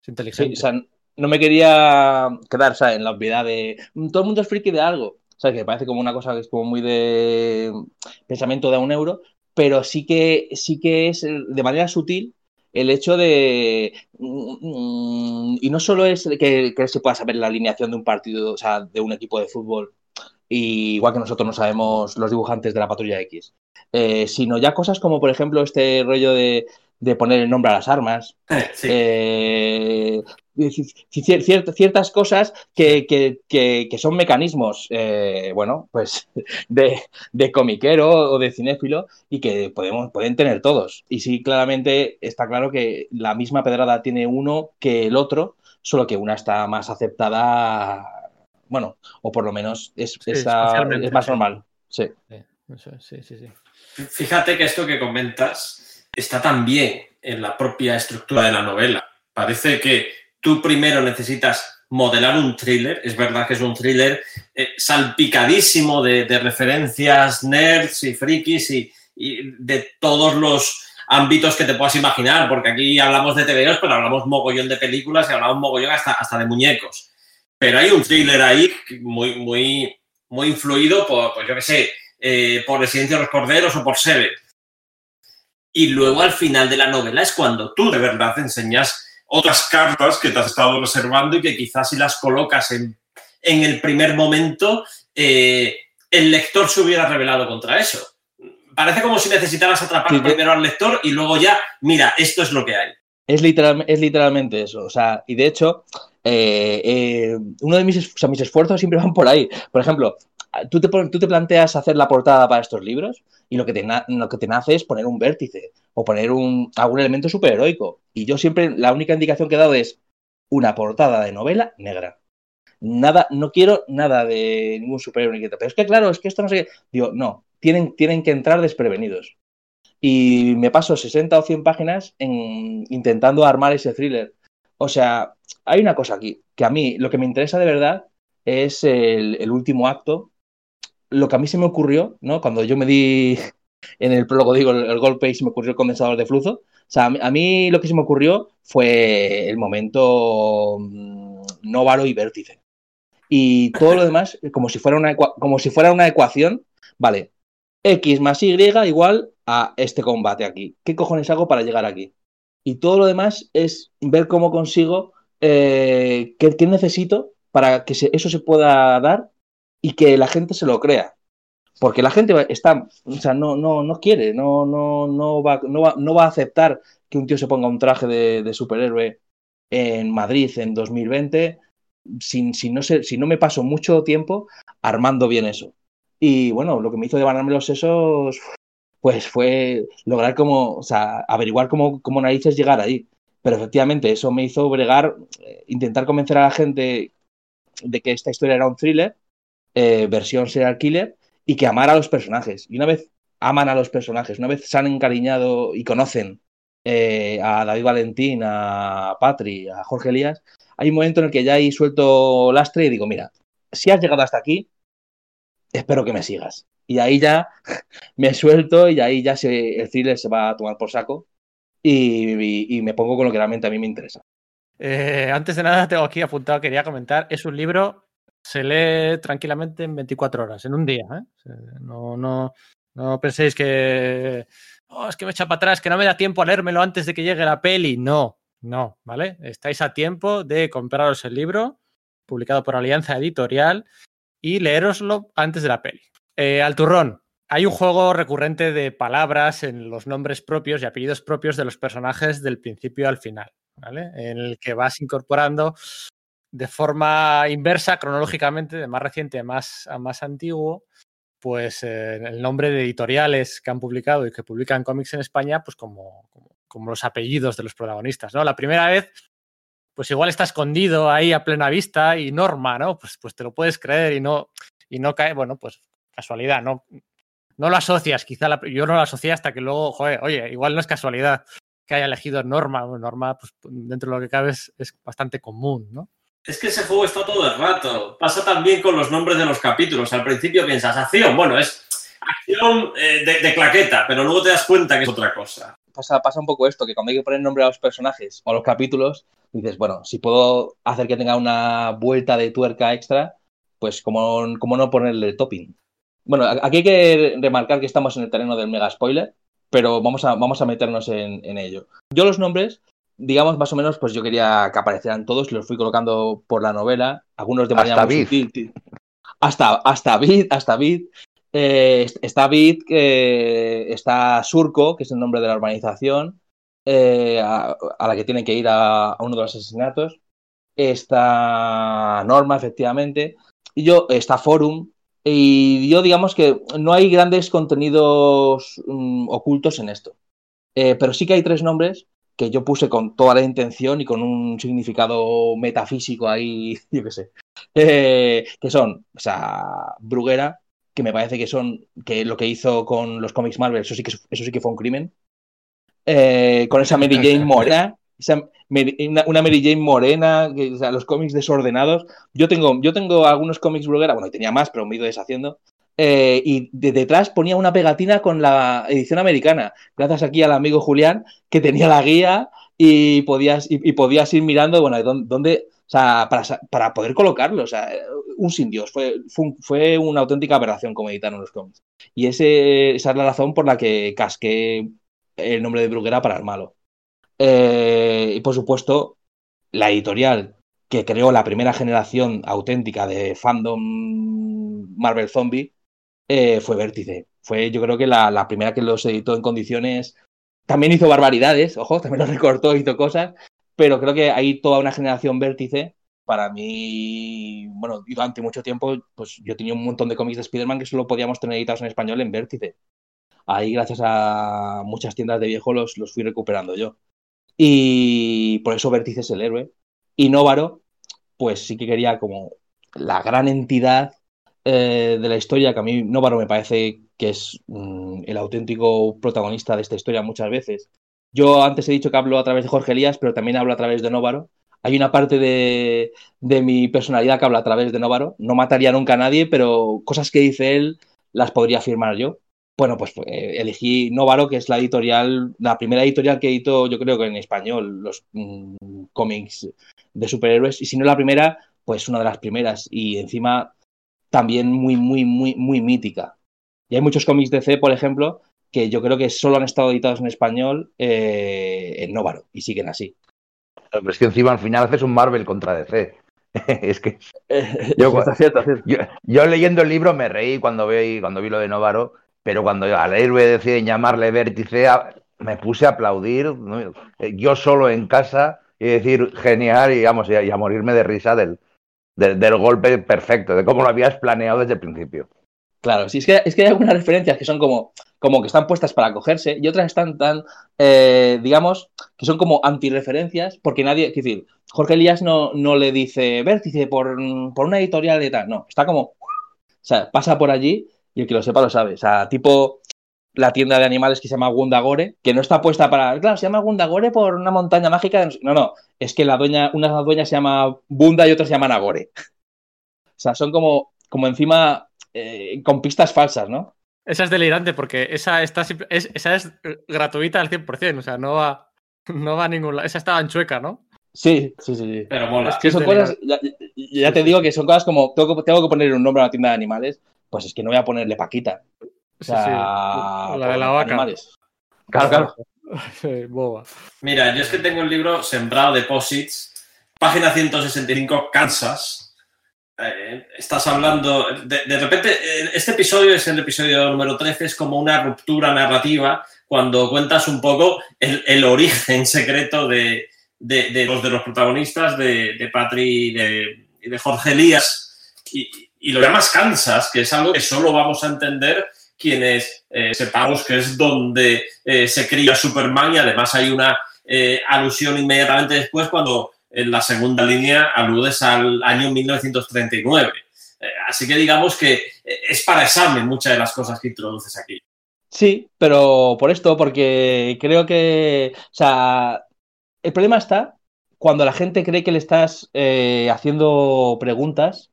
Es sí, inteligente. o sea, no me quería quedar ¿sabes? en la obviedad de "Mm, todo el mundo es friki de algo. ¿Sabes? Que parece como una cosa que es como muy de pensamiento de a un euro, pero sí que, sí que es eh, de manera sutil el hecho de. mm, Y no solo es que, que se pueda saber la alineación de un partido, o sea, de un equipo de fútbol, y igual que nosotros no sabemos los dibujantes de la patrulla X, eh, sino ya cosas como, por ejemplo, este rollo de, de poner el nombre a las armas, Sí. eh, cier- cier- ciertas cosas que, que- que- que son mecanismos, eh, bueno, pues de, de comiquero o de cinéfilo y que podemos, pueden tener todos. Y sí, claramente está claro que la misma pedrada tiene uno que el otro, solo que una está más aceptada, bueno, o por lo menos es, Sí, está- socialmente, es más normal. Sí. Eso es, sí, sí, sí. Fíjate que esto que comentas está también en la propia estructura de la novela. Parece que tú primero necesitas modelar un thriller. Es verdad que es un thriller eh, salpicadísimo de, referencias nerds y frikis y, de todos los ámbitos que te puedas imaginar, porque aquí hablamos de TVOs, pero hablamos mogollón de películas y hablamos mogollón hasta, hasta de muñecos. Pero hay un thriller ahí muy, muy, muy influido por, pues yo qué sé, eh, por El silencio de los corderos o por Seven. Y luego al final de la novela es cuando tú de verdad enseñas otras cartas que te has estado reservando y que quizás si las colocas en, en el primer momento, eh, el lector se hubiera rebelado contra eso. Parece como si necesitaras atrapar Sí, primero al lector y luego ya, mira, esto es lo que hay. Es, literal, es literalmente eso. O sea, y de hecho, eh, eh, uno de mis, es- o sea, mis esfuerzos siempre van por ahí. Por ejemplo, tú te, planteas hacer la portada para estos libros y lo que, te nace es poner un vértice o poner un, algún elemento superheroico. Y yo siempre, la única indicación que he dado es una portada de novela negra. Nada, no quiero nada de ningún superhéroe ni Pero es que claro, es que esto no sé. Digo, no, tienen, tienen que entrar desprevenidos y me paso 60 o 100 páginas en, intentando armar ese thriller. O sea, hay una cosa aquí, que a mí lo que me interesa de verdad es el último acto. Lo que a mí se me ocurrió, ¿no? Cuando yo me di en el prólogo, digo, el, golpe y se me ocurrió el condensador de flujo. O sea, a mí, lo que se me ocurrió fue el momento mm, Novaro y Vértice. Y todo lo demás, como si fuera una, como si fuera una ecuación, vale, X más Y igual a este combate aquí. ¿Qué cojones hago para llegar aquí? Y todo lo demás es ver cómo consigo, eh, qué, necesito para que eso se pueda dar y que la gente se lo crea. Porque la gente está, o sea, no, no, no quiere, no, no, no, va, no, va, no va a aceptar que un tío se ponga un traje de, superhéroe en Madrid en 2020 sin, si, no se, si no me paso mucho tiempo armando bien eso. Y bueno, lo que me hizo devanarme los sesos, pues fue lograr como, o sea, averiguar cómo, cómo narices llegar ahí. Pero efectivamente, eso me hizo bregar, eh, intentar convencer a la gente de que esta historia era un thriller, eh, versión serial killer y que amar a los personajes. Y una vez aman a los personajes, una vez se han encariñado y conocen eh, a David Valentín, a Patri, a Jorge Elías, hay un momento en el que ya he suelto lastre y digo, mira, si has llegado hasta aquí, espero que me sigas. Y ahí ya me suelto y ahí ya se, el thriller se va a tomar por saco y, y, me pongo con lo que realmente a mí me interesa. Eh, antes de nada, tengo aquí apuntado, quería comentar, es un libro, se lee tranquilamente en 24 horas, en un día. ¿eh? No, no, no penséis que oh, es que me echa para atrás, que no me da tiempo a leérmelo antes de que llegue la peli. No, no, ¿vale? Estáis a tiempo de compraros el libro, publicado por Alianza Editorial, y leeroslo antes de la peli. Eh, al turrón, hay un juego recurrente de palabras en los nombres propios y apellidos propios de los personajes del principio al final, ¿vale? En el que vas incorporando de forma inversa, cronológicamente, de más reciente a más, a más antiguo, pues eh, el nombre de editoriales que han publicado y que publican cómics en España, pues como, como, los apellidos de los protagonistas, ¿no? La primera vez, pues igual está escondido ahí a plena vista y Norma, ¿no? Pues, pues te lo puedes creer y no, y no cae, bueno, pues casualidad, no, no lo asocias, quizá la, yo no lo asocié hasta que luego, joder, oye, igual no es casualidad que haya elegido Norma, Norma, pues dentro de lo que cabe es, es bastante común, ¿no? Es que ese juego está todo el rato. Pasa también con los nombres de los capítulos. Al principio piensas, acción, bueno, es acción eh, de, claqueta, pero luego te das cuenta que es otra cosa. Pasa, pasa un poco esto, que cuando hay que poner nombre a los personajes o a los capítulos, dices, bueno, si puedo hacer que tenga una vuelta de tuerca extra, pues como, como no ponerle el topping. Bueno, aquí hay que remarcar que estamos en el terreno del mega spoiler, pero vamos a, vamos a meternos en ello. Yo los nombres digamos, más o menos, pues yo quería que aparecieran todos, los fui colocando por la novela, algunos de manera hasta muy sutil. Hasta, hasta Vid, hasta Vid. Eh, está Vid, eh, está Surco, que es el nombre de la urbanización, eh, a, a, la que tienen que ir a, a, uno de los asesinatos. Está Norma, efectivamente. Y yo, está Forum. Y yo, digamos que no hay grandes contenidos um, ocultos en esto. Eh, pero sí que hay tres nombres que yo puse con toda la intención y con un significado metafísico ahí, yo qué sé, eh, que son, o sea, Bruguera, que me parece que son, que lo que hizo con los cómics Marvel, eso sí que, eso sí que fue un crimen, eh, con esa Mary Jane morena, esa, una, una, Mary Jane morena, que, o sea, los cómics desordenados, yo tengo, yo tengo algunos cómics Bruguera, bueno, tenía más, pero me he ido deshaciendo, eh, y de detrás ponía una pegatina con la edición americana. Gracias aquí al amigo Julián, que tenía la guía y podías, y, podías ir mirando, bueno, dónde, o sea, para, para, poder colocarlo, o sea, un sin Dios, fue, fue, fue, una auténtica aberración como editaron los cómics. Y ese, esa es la razón por la que casqué el nombre de Bruguera para el malo. Eh, y por supuesto, la editorial que creó la primera generación auténtica de fandom Marvel Zombie eh, fue Vértice. Fue yo creo que la, la, primera que los editó en condiciones. También hizo barbaridades, ojo, también los recortó, hizo cosas, pero creo que hay toda una generación Vértice. Para mí, bueno, durante mucho tiempo, pues yo tenía un montón de cómics de Spider-Man que solo podíamos tener editados en español en Vértice. Ahí, gracias a muchas tiendas de viejo, los, los fui recuperando yo. Y por eso Vértice es el héroe. Y Novaro, pues sí que quería como la gran entidad eh, de la historia, que a mí Novaro me parece que es mm, el auténtico protagonista de esta historia muchas veces. Yo antes he dicho que hablo a través de Jorge Elías, pero también hablo a través de Novaro. Hay una parte de, de mi personalidad que habla a través de Novaro. No mataría nunca a nadie, pero cosas que dice él las podría afirmar yo. Bueno, pues eh, elegí Novaro, que es la editorial, la primera editorial que editó, yo creo que en español, los mmm, cómics de superhéroes. Y si no la primera, pues una de las primeras. Y encima también muy, muy, muy, muy mítica. Y hay muchos cómics de C, por ejemplo, que yo creo que solo han estado editados en español eh, en Novaro y siguen así. Pero es que encima al final haces un Marvel contra DC. es que eh, yo, está cierto, cierto. Yo, yo, leyendo el libro me reí cuando vi, cuando vi lo de Novaro, pero cuando al héroe deciden llamarle Vértice, me puse a aplaudir ¿no? yo solo en casa y decir genial y, vamos, y a, y a morirme de risa del, del, golpe perfecto, de cómo lo habías planeado desde el principio. Claro, sí, es que, es que hay algunas referencias que son como, como que están puestas para cogerse y otras están tan, eh, digamos, que son como antirreferencias porque nadie, es decir, Jorge Elías no, no le dice vértice por, por una editorial de tal, no, está como sea, pasa por allí y el que lo sepa lo sabe. O sea, tipo la tienda de animales que se llama Gundagore, que no está puesta para. Claro, se llama Gundagore por una montaña mágica. No, no, es que la dueña, una dueña se llama Bunda y otra se llama Nagore. O sea, son como, como encima eh, con pistas falsas, ¿no? Esa es delirante porque esa, está, es, esa es gratuita al 100%, o sea, no va, no va a ningún lado. Esa estaba en chueca, ¿no? Sí, sí, sí. Pero mola. Es que son cosas, ya, ya te digo que son cosas como, tengo que, tengo que poner un nombre a una tienda de animales, pues es que no voy a ponerle Paquita. O sea, sí, sí. La de la vaca. animales. Claro, claro. Sí, boba. Mira, yo es que tengo el libro Sembrado Deposits, página 165, Kansas. Eh, estás hablando, de, de repente, eh, este episodio es el episodio número 13, es como una ruptura narrativa cuando cuentas un poco el, el origen secreto de, de, de los, de los protagonistas, de, de Patri y de, y de Jorge Elías, y, y lo llamas Kansas, que es algo que solo vamos a entender quienes eh, sepamos que es donde eh, se cría Superman y además hay una eh, alusión inmediatamente después cuando en la segunda línea aludes al año 1939. Eh, así que digamos que es para examen muchas de las cosas que introduces aquí. Sí, pero por esto, porque creo que, o sea, el problema está cuando la gente cree que le estás haciendo preguntas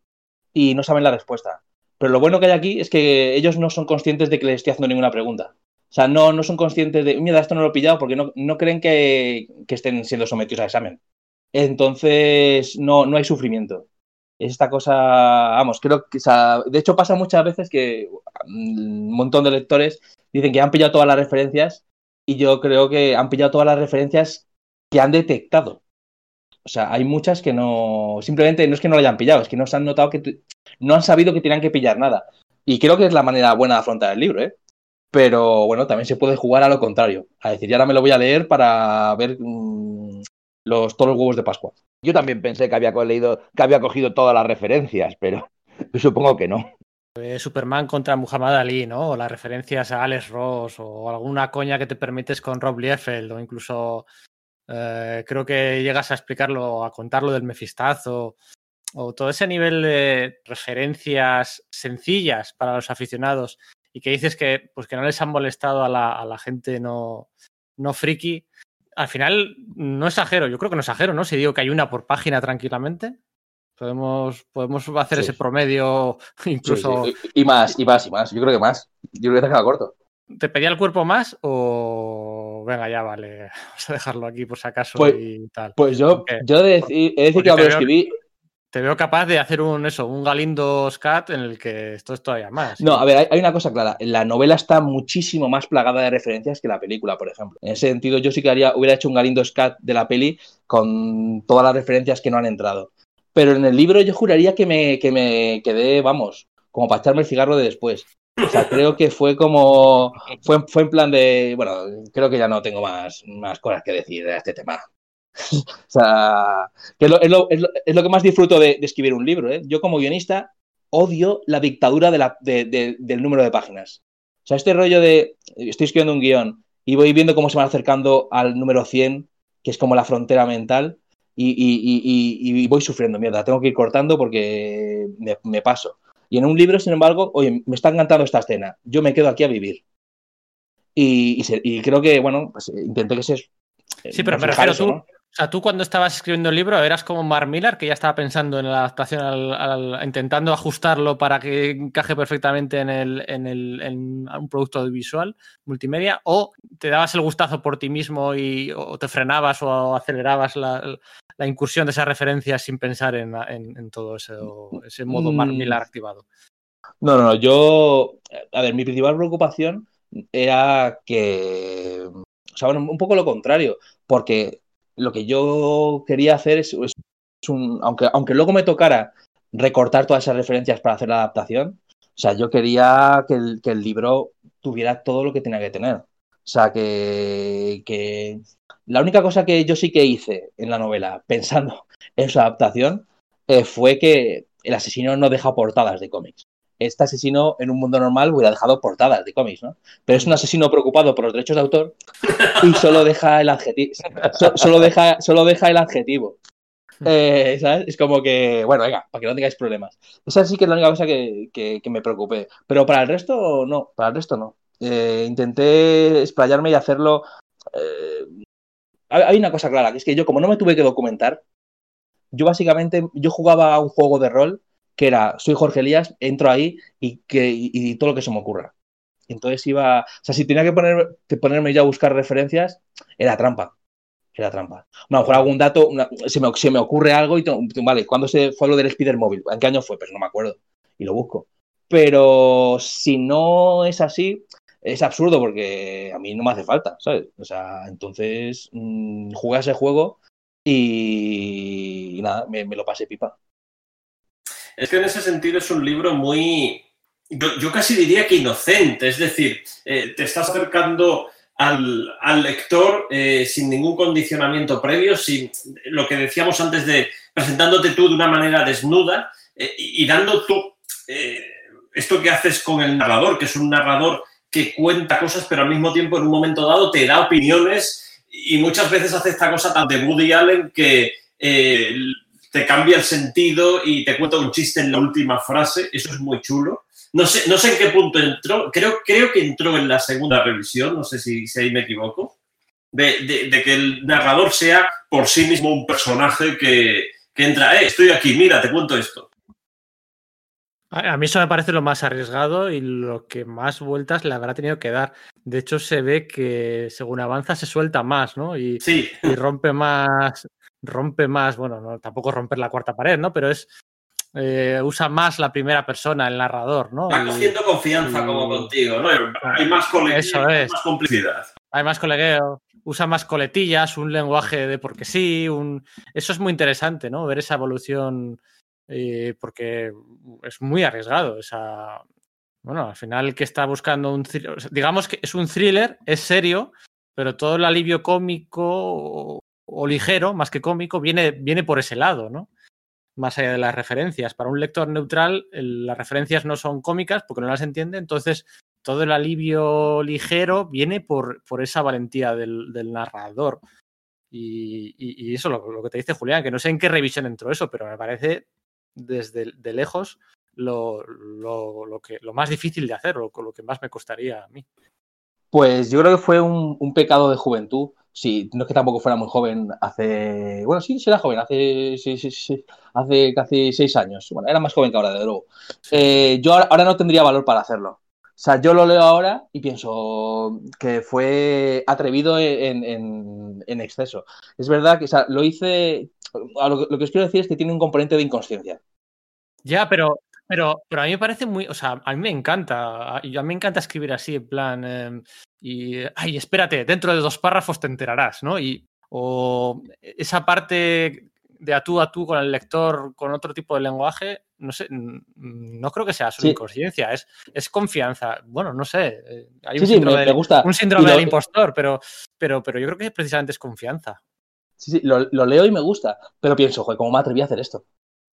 y no saben la respuesta. Pero lo bueno que hay aquí es que ellos no son conscientes de que les estoy haciendo ninguna pregunta. O sea, no, no son conscientes de, mira, esto no lo he pillado porque no, no creen que, que estén siendo sometidos a examen. Entonces, no, no hay sufrimiento. Es esta cosa, vamos, creo que, o sea, de hecho pasa muchas veces que mm, un montón de lectores dicen que han pillado todas las referencias y yo creo que han pillado todas las referencias que han detectado. O sea, hay muchas que no, simplemente no es que no lo hayan pillado, es que no se han notado que no han sabido que tenían que pillar nada. Y creo que es la manera buena de afrontar el libro, ¿eh? Pero bueno, también se puede jugar a lo contrario, a decir, y ahora me lo voy a leer para ver mm, los, todos los huevos de Pascua. Yo también pensé que había leído, que había cogido todas las referencias, pero supongo que no. Eh, Superman contra Muhammad Ali, ¿no? O las referencias a Alex Ross o alguna coña que te permites con Rob Liefeld o incluso eh, creo que llegas a explicarlo, a contarlo del Mefistazo o todo ese nivel de referencias sencillas para los aficionados y que dices que, pues, que no les han molestado a la, a la gente no, no friki. Al final, no exagero, yo creo que no exagero, ¿no? Si digo que hay una por página tranquilamente. Podemos, podemos hacer Sí. ese promedio, incluso. Sí, sí. Y más, y más, y más. Yo creo que más. Yo creo que te queda corto. ¿Te pedía el cuerpo más o venga, ya vale, vamos a dejarlo aquí por si acaso Pues- y tal? Pues yo, Porque- yo he de decir, he de decir porque que lo escribí, Te veo capaz de hacer un eso, un Galindo Scat en el que esto es todavía más. No, a ver, hay, hay una cosa clara. La novela está muchísimo más plagada de referencias que la película, por ejemplo. En ese sentido, yo sí que haría, hubiera hecho un Galindo Scat de la peli con todas las referencias que no han entrado. Pero en el libro yo juraría que me, que me quedé, vamos, como para echarme el cigarro de después. O sea, creo que fue como. Fue, fue en plan de. Bueno, creo que ya no tengo más, más cosas que decir de este tema. o sea, que es lo, que más disfruto de, escribir un libro. ¿eh? Yo, como guionista, odio la dictadura del número de páginas. O sea, este rollo de estoy escribiendo un guion y voy viendo cómo se van acercando al número 100, que es como la frontera mental, y, y- y- y- voy sufriendo, mierda, tengo que ir cortando porque me paso. Y en un libro, sin embargo, oye, me está encantando esta escena, yo me quedo aquí a vivir. Y, y se- y creo que, bueno, pues eh, intenté que se... Sí, pero me refiero eso, tú, ¿no? O sea, tú cuando estabas escribiendo el libro eras como Mark Millar, que ya estaba pensando en la adaptación, al- al- intentando ajustarlo para que encaje perfectamente en, el, en, el, en un producto audiovisual, multimedia, o te dabas el gustazo por ti mismo y o te frenabas o acelerabas la, la incursión de esas referencias sin pensar en, en- todo ese, ese modo Mark Mm. Millar activado. No, no, no, yo, a ver, mi principal preocupación era que, o sea, bueno, un poco lo contrario, porque lo que yo quería hacer es, un, aunque, aunque luego me tocara recortar todas esas referencias para hacer la adaptación, o sea, yo quería que el, que el libro tuviera todo lo que tenía que tener. O sea, que, que la única cosa que yo sí que hice en la novela, pensando en su adaptación, eh, fue que el asesino no deja portadas de cómics este asesino en un mundo normal hubiera dejado portadas de cómics, ¿no? Pero es un asesino preocupado por los derechos de autor y solo deja el adjetivo. solo, deja, solo deja el adjetivo. Eh, ¿sabes? Es como que, bueno, venga, para que no tengáis problemas. Esa sí que es la única cosa que, que- que me preocupé. Pero para el resto, no, para el resto no. Eh, intenté explayarme y hacerlo. eh, hay hay una cosa clara, que es que yo, como no me tuve que documentar, yo básicamente, yo jugaba a un juego de rol que era, soy Jorge Elías, entro ahí y, que, y, todo lo que se me ocurra. Entonces iba, o sea, si tenía que, poner, que ponerme yo a buscar referencias, era trampa. Era trampa. A lo mejor algún dato, se, me, ocurre algo y, to- vale, ¿cuándo se fue lo del Spider móvil? ¿En qué año fue? Pues no me acuerdo. Y lo busco. Pero si no es así, es absurdo porque a mí no me hace falta, ¿sabes? O sea, entonces mmm, jugué a ese juego y, y nada, me, me lo pasé pipa. Es que en ese sentido es un libro muy, yo, casi diría que inocente, es decir, eh, te estás acercando al, al lector eh, sin ningún condicionamiento previo, sin lo que decíamos antes de presentándote tú de una manera desnuda eh, y, dando tú esto que haces con el narrador, que es un narrador que cuenta cosas, pero al mismo tiempo en un momento dado te da opiniones y muchas veces hace esta cosa tan de Woody Allen que te cambia el sentido y te cuenta un chiste en la última frase, eso es muy chulo. No sé, no sé en qué punto entró, creo, creo que entró en la segunda revisión, no sé si, si ahí me equivoco, de, de, de, que el narrador sea por sí mismo un personaje que, que entra, eh, estoy aquí, mira, te cuento esto. A mí eso me parece lo más arriesgado y lo que más vueltas le habrá tenido que dar. De hecho, se ve que según avanza se suelta más, ¿no? Y, sí. y rompe más, rompe más, bueno, no, tampoco romper la cuarta pared, ¿no? Pero es eh, usa más la primera persona, el narrador, ¿no? Va cogiendo confianza y, como contigo, ¿no? Hay más colegueo, Eso es. más complicidad. Hay más colegueo, usa más coletillas, un lenguaje de porque sí, un... eso es muy interesante, ¿no? Ver esa evolución eh, porque es muy arriesgado. Esa... Bueno, al final que está buscando un digamos que es un thriller, es serio, pero todo el alivio cómico o, ligero, más que cómico, viene, viene por ese lado, ¿no? Más allá de las referencias. Para un lector neutral, las referencias no son cómicas porque no las entiende, entonces todo el alivio ligero viene por, por esa valentía del, narrador. Y, eso, lo, lo, que te dice Julián, que no sé en qué revisión entró eso, pero me parece desde de lejos lo, lo, que, lo más difícil de hacer, lo, lo, que más me costaría a mí. Pues yo creo que fue un, pecado de juventud. Sí, no es que tampoco fuera muy joven hace. Bueno, sí, era joven, hace, sí, sí, sí, hace casi seis años. Bueno, era más joven que ahora, de luego. Eh, yo ahora, ahora no tendría valor para hacerlo. O sea, yo lo leo ahora y pienso que fue atrevido en, en, en exceso. Es verdad que o sea, lo hice. Lo que, lo que os quiero decir es que tiene un componente de inconsciencia. Ya, pero, pero, pero a mí me parece muy. O sea, a mí me encanta. A mí me encanta escribir así, en plan. Eh, y. Ay, espérate, dentro de dos párrafos te enterarás, ¿no? Y. O esa parte de a tú a tú con el lector, con otro tipo de lenguaje, no sé, no creo que sea su sí. inconsciencia, es, es confianza. Bueno, no sé. eh, Hay un sí, síndrome, me, del, me gusta. Un síndrome lo... del impostor, pero, pero, pero yo creo que precisamente es confianza. Sí, sí, lo, lo leo y me gusta, pero pienso, joder, ¿cómo me atreví a hacer esto?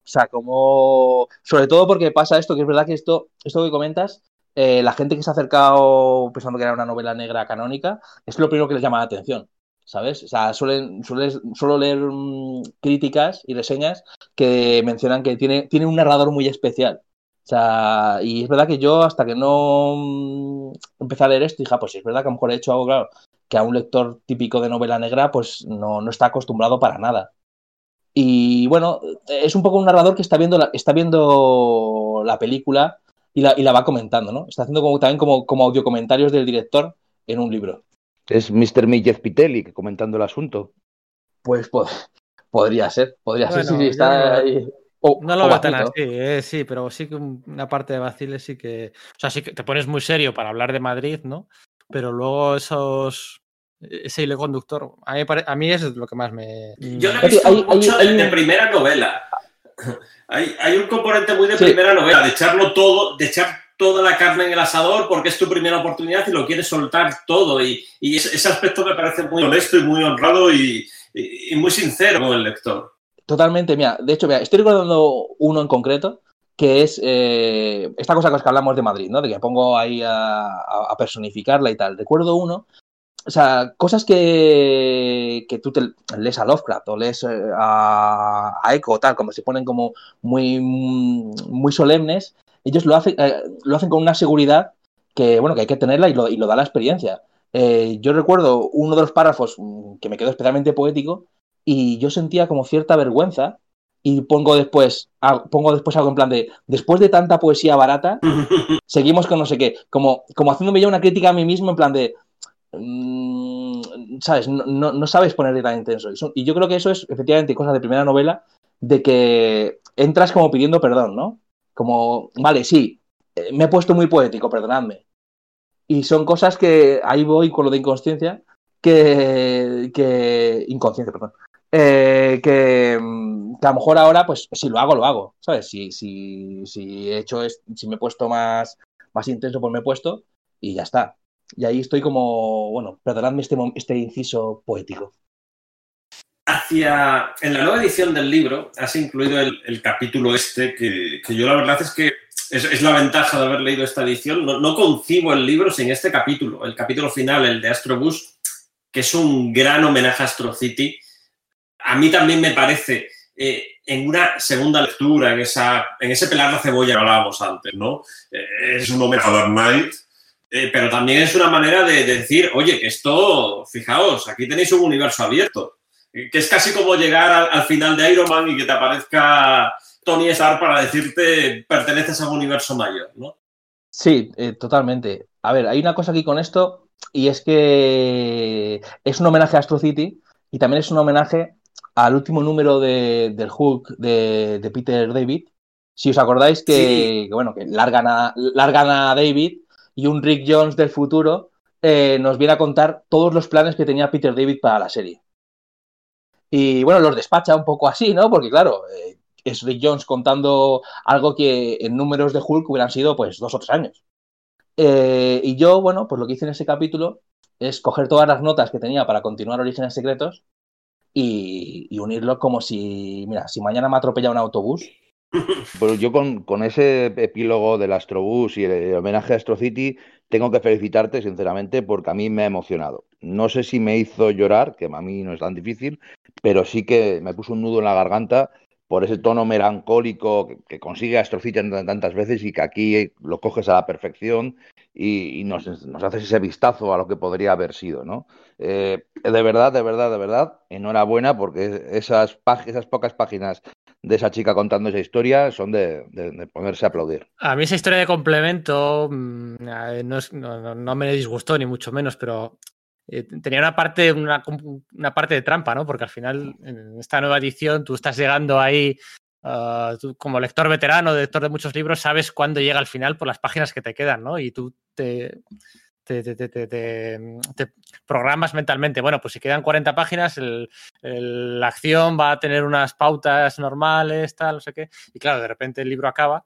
O sea, como. Sobre todo porque pasa esto, que es verdad que esto, esto que comentas, eh, la gente que se ha acercado pensando que era una novela negra canónica, es lo primero que les llama la atención. ¿Sabes? O sea, suelen, suelen, suelo leer mmm, críticas y reseñas que mencionan que tiene, tiene un narrador muy especial. O sea, y es verdad que yo hasta que no mmm, empecé a leer esto, dije, ah, pues es verdad que a lo mejor he hecho algo, claro, que a un lector típico de novela negra, pues no, no está acostumbrado para nada. Y bueno, es un poco un narrador que está viendo la, está viendo la película y la, y la va comentando, ¿no? Está haciendo como, también como, como audiocomentarios del director en un libro. Es Mr. Millez Pitelli comentando el asunto. Pues, pues podría ser, podría bueno, ser, sí, sí, está ahí. Oh, no lo veo tan así, eh, sí, pero sí que una parte de Basile sí que. O sea, sí que te pones muy serio para hablar de Madrid, ¿no? Pero luego esos. Ese hilo conductor, a mí, a mí es lo que más me. Yo lo he visto hay, mucho hay, de, hay... de, primera novela. Hay, hay, un componente muy de sí. primera novela, de echarlo todo, de echar toda la carne en el asador porque es tu primera oportunidad y lo quieres soltar todo. Y, y ese, aspecto me parece muy honesto y muy honrado y, y, y, muy sincero con el lector. Totalmente, mira, de hecho, mira, estoy recordando uno en concreto que es eh, esta cosa que hablamos de Madrid, ¿no? De que pongo ahí a, a, personificarla y tal. Recuerdo uno o sea, cosas que, que tú te lees a Lovecraft o lees eh, a, a Echo o tal, como se ponen como muy, muy solemnes, ellos lo hacen, eh, lo hacen con una seguridad que, bueno, que hay que tenerla y lo, y lo da la experiencia. Eh, yo recuerdo uno de los párrafos mm, que me quedó especialmente poético y yo sentía como cierta vergüenza y pongo después, pongo después algo en plan de, después de tanta poesía barata, seguimos con no sé qué, como, como haciéndome ya una crítica a mí mismo en plan de, ¿sabes? No, no, sabes ponerle tan intenso. Y yo creo que eso es efectivamente cosa de primera novela, de que entras como pidiendo perdón, ¿no? Como, vale, sí, eh, me he puesto muy poético, perdonadme. Y son cosas que ahí voy con lo de inconsciencia, que, que inconsciencia, perdón, eh, que, que, a lo mejor ahora, pues si lo hago, lo hago, ¿sabes? Si he hecho, es, si me he puesto más, más intenso, pues me he puesto y ya está. Y ahí estoy como, bueno, perdonadme este, este inciso poético. Hacia, en la nueva edición del libro has incluido el, el capítulo este, que, que, yo la verdad es que es, es, la ventaja de haber leído esta edición. No, no, concibo el libro sin este capítulo, el capítulo final, el de Astrobus, que es un gran homenaje a Astro City a mí también me parece, eh, en una segunda lectura, en, esa, en ese pelar la cebolla que hablábamos antes, ¿no? Eh, es un homenaje a Dark Knight, eh, pero también es una manera de, de, decir, oye, que esto, fijaos, aquí tenéis un universo abierto, que es casi como llegar al, al final de Iron Man y que te aparezca Tony Stark para decirte perteneces a un universo mayor, ¿no? Sí, eh, totalmente. A ver, hay una cosa aquí con esto y es que es un homenaje a Astro City y también es un homenaje al último número de, del Hulk de, de, Peter David. Si os acordáis que, sí. que bueno, que largan a, largan a David y un Rick Jones del futuro eh, nos viene a contar todos los planes que tenía Peter David para la serie. Y bueno, los despacha un poco así, ¿no? Porque claro, eh, es Rick Jones contando algo que en números de Hulk hubieran sido pues dos o tres años. Eh, y yo, bueno, pues lo que hice en ese capítulo es coger todas las notas que tenía para continuar Orígenes Secretos y, y, unirlo como si, mira, si mañana me atropella un autobús. Pero yo con, con ese epílogo del Astrobús y el, homenaje a Astro City tengo que felicitarte sinceramente porque a mí me ha emocionado. No sé si me hizo llorar, que a mí no es tan difícil, pero sí que me puso un nudo en la garganta por ese tono melancólico que, consigue Astro City tantas veces y que aquí lo coges a la perfección y, y nos, nos, haces ese vistazo a lo que podría haber sido, ¿no? Eh, de verdad, de verdad, de verdad, enhorabuena porque esas, esas pocas páginas de esa chica contando esa historia son de, ponerse a aplaudir. A mí esa historia de complemento mmm, no, es, no, no, me disgustó ni mucho menos, pero eh, tenía una parte, una, una, parte de trampa, ¿no? Porque al final en esta nueva edición tú estás llegando ahí Uh, tú, como lector veterano, lector de muchos libros, sabes cuándo llega al final por las páginas que te quedan, ¿no? Y tú te, te, te, programas mentalmente. Bueno, pues si quedan 40 páginas, la acción va a tener unas pautas normales, tal, no sé qué. Y claro, de repente el libro acaba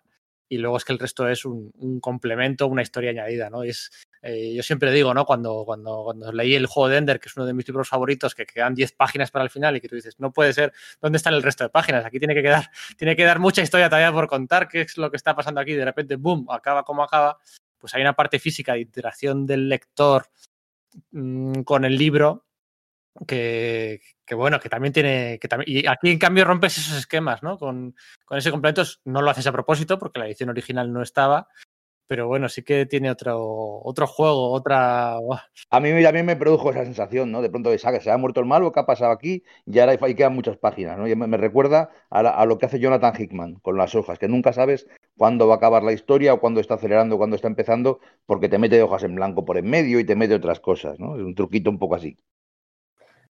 y luego es que el resto es un, un complemento, una historia añadida, ¿no? Es, eh, yo siempre digo, ¿no? Cuando, cuando, cuando leí el juego de Ender, que es uno de mis libros favoritos, que quedan 10 páginas para el final y que tú dices, no puede ser, ¿dónde están el resto de páginas? Aquí tiene que quedar, tiene que dar mucha historia todavía por contar, qué es lo que está pasando aquí, de repente, boom, acaba como acaba. Pues hay una parte física de interacción del lector mmm, con el libro que, bueno, que también tiene. Que también, y aquí, en cambio, rompes esos esquemas, ¿no? Con, con ese completo no lo haces a propósito, porque la edición original no estaba, pero bueno, sí que tiene otro, otro juego, otra... A mí también me produjo esa sensación, ¿no? De pronto de saga, se ha muerto el malo, ¿qué ha pasado aquí? Y ahora ahí quedan muchas páginas, ¿no? Y me, recuerda a, lo que hace Jonathan Hickman con las hojas, que nunca sabes cuándo va a acabar la historia o cuándo está acelerando, cuándo está empezando, porque te mete hojas en blanco por en medio y te mete otras cosas, ¿no? Es un truquito un poco así.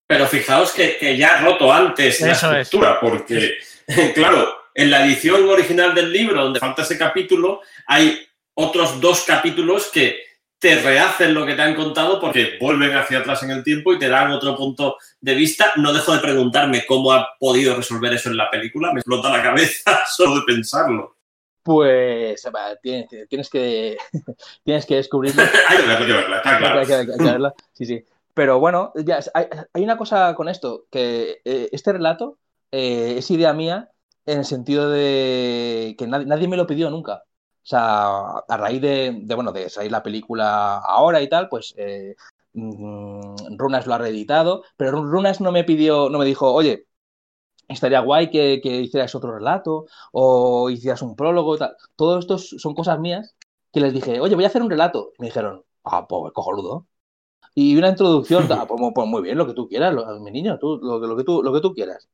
Pero fijaos que, que ya ha roto antes Eso la estructura, es. porque, claro, en la edición original del libro, donde falta ese capítulo, hay otros dos capítulos que te rehacen lo que te han contado porque vuelven hacia atrás en el tiempo y te dan otro punto de vista. No dejo de preguntarme cómo ha podido resolver eso en la película. Me explota la cabeza solo de pensarlo. Pues tienes, tienes que tienes que descubrirlo. hay que verla, está claro. Hay que, hay que verla. Sí, sí. Pero bueno, ya, hay, hay, una cosa con esto, que eh, este relato eh, es idea mía en el sentido de que nadie, nadie me lo pidió nunca. O sea, a raíz de, de, bueno, de salir la película ahora y tal, pues eh, mm, Runas lo ha reeditado, pero Runas no me pidió, no me dijo, oye, estaría guay que, que hicieras otro relato o hicieras un prólogo. Tal. Todo esto son cosas mías que les dije, oye, voy a hacer un relato. Me dijeron, ah, pues cojonudo. Y una introducción, ah, pues, pues, muy bien, lo que tú quieras, lo, mi niño, tú, lo, lo, que tú, lo que tú quieras.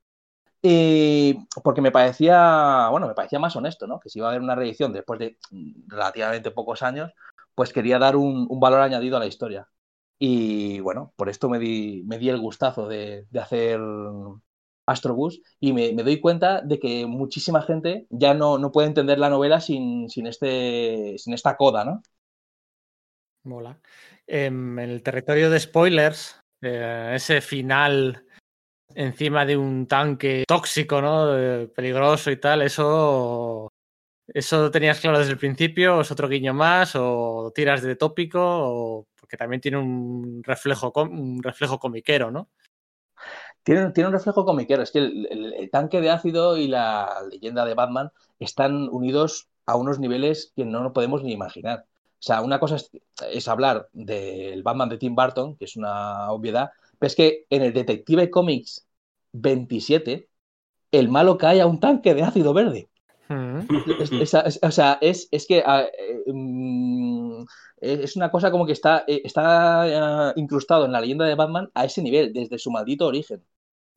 Y porque me parecía, bueno, me parecía más honesto, ¿no? Que si iba a haber una reedición después de relativamente pocos años, pues quería dar un, un valor añadido a la historia. Y bueno, por esto me di, me di el gustazo de, de hacer Astrobus y me, doy cuenta de que muchísima gente ya no, no puede entender la novela sin, sin, este, sin esta coda, ¿no? Mola. En el territorio de spoilers, eh, ese final encima de un tanque tóxico, ¿no? Peligroso y tal, eso. ¿Eso tenías claro desde el principio? ¿O es otro guiño más? ¿O tiras de tópico? O... Porque también tiene un reflejo, un reflejo comiquero, ¿no? Tiene, tiene, un reflejo comiquero. Es que el, el, el, tanque de ácido y la leyenda de Batman están unidos a unos niveles que no nos podemos ni imaginar. O sea, una cosa es, es hablar del Batman de Tim Burton, que es una obviedad, pero es que en el Detective Comics 27, el malo cae a un tanque de ácido verde. Mm. Es, es, es, o sea, es, es que uh, es una cosa como que está, está uh, incrustado en la leyenda de Batman a ese nivel, desde su maldito origen.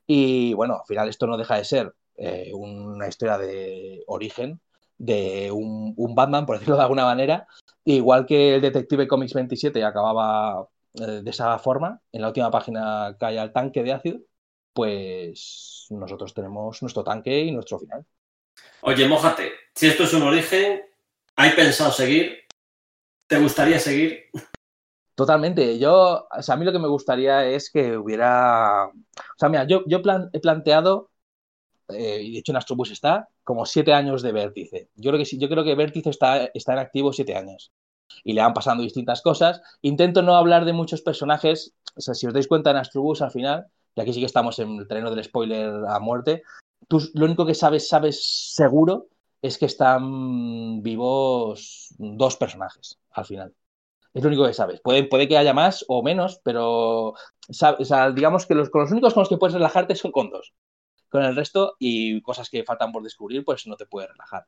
Y bueno, al final esto no deja de ser eh, una historia de origen de un, Batman, por decirlo de alguna manera, igual que el Detective Comics 27 acababa eh, de esa forma, en la última página cae al tanque de ácido, pues nosotros tenemos nuestro tanque y nuestro final. Oye, mojate, si esto es un origen, ¿hay pensado seguir? ¿Te gustaría seguir? Totalmente. Yo, o sea, a mí lo que me gustaría es que hubiera. O sea, mira, yo, yo he planteado, eh, y de hecho en Astrobus está, como siete años de vértice. Yo creo que yo creo que vértice está, está en activo siete años. Y le van pasando distintas cosas. Intento no hablar de muchos personajes. O sea, si os dais cuenta en Astrobus al final, y aquí sí que estamos en el terreno del spoiler a muerte, tú lo único que sabes, sabes seguro, es que están vivos dos personajes al final. Es lo único que sabes. Puede, puede que haya más o menos, pero sabe, o sea, digamos que los, los únicos con los que puedes relajarte son con dos. Con el resto y cosas que faltan por descubrir, pues no te puedes relajar.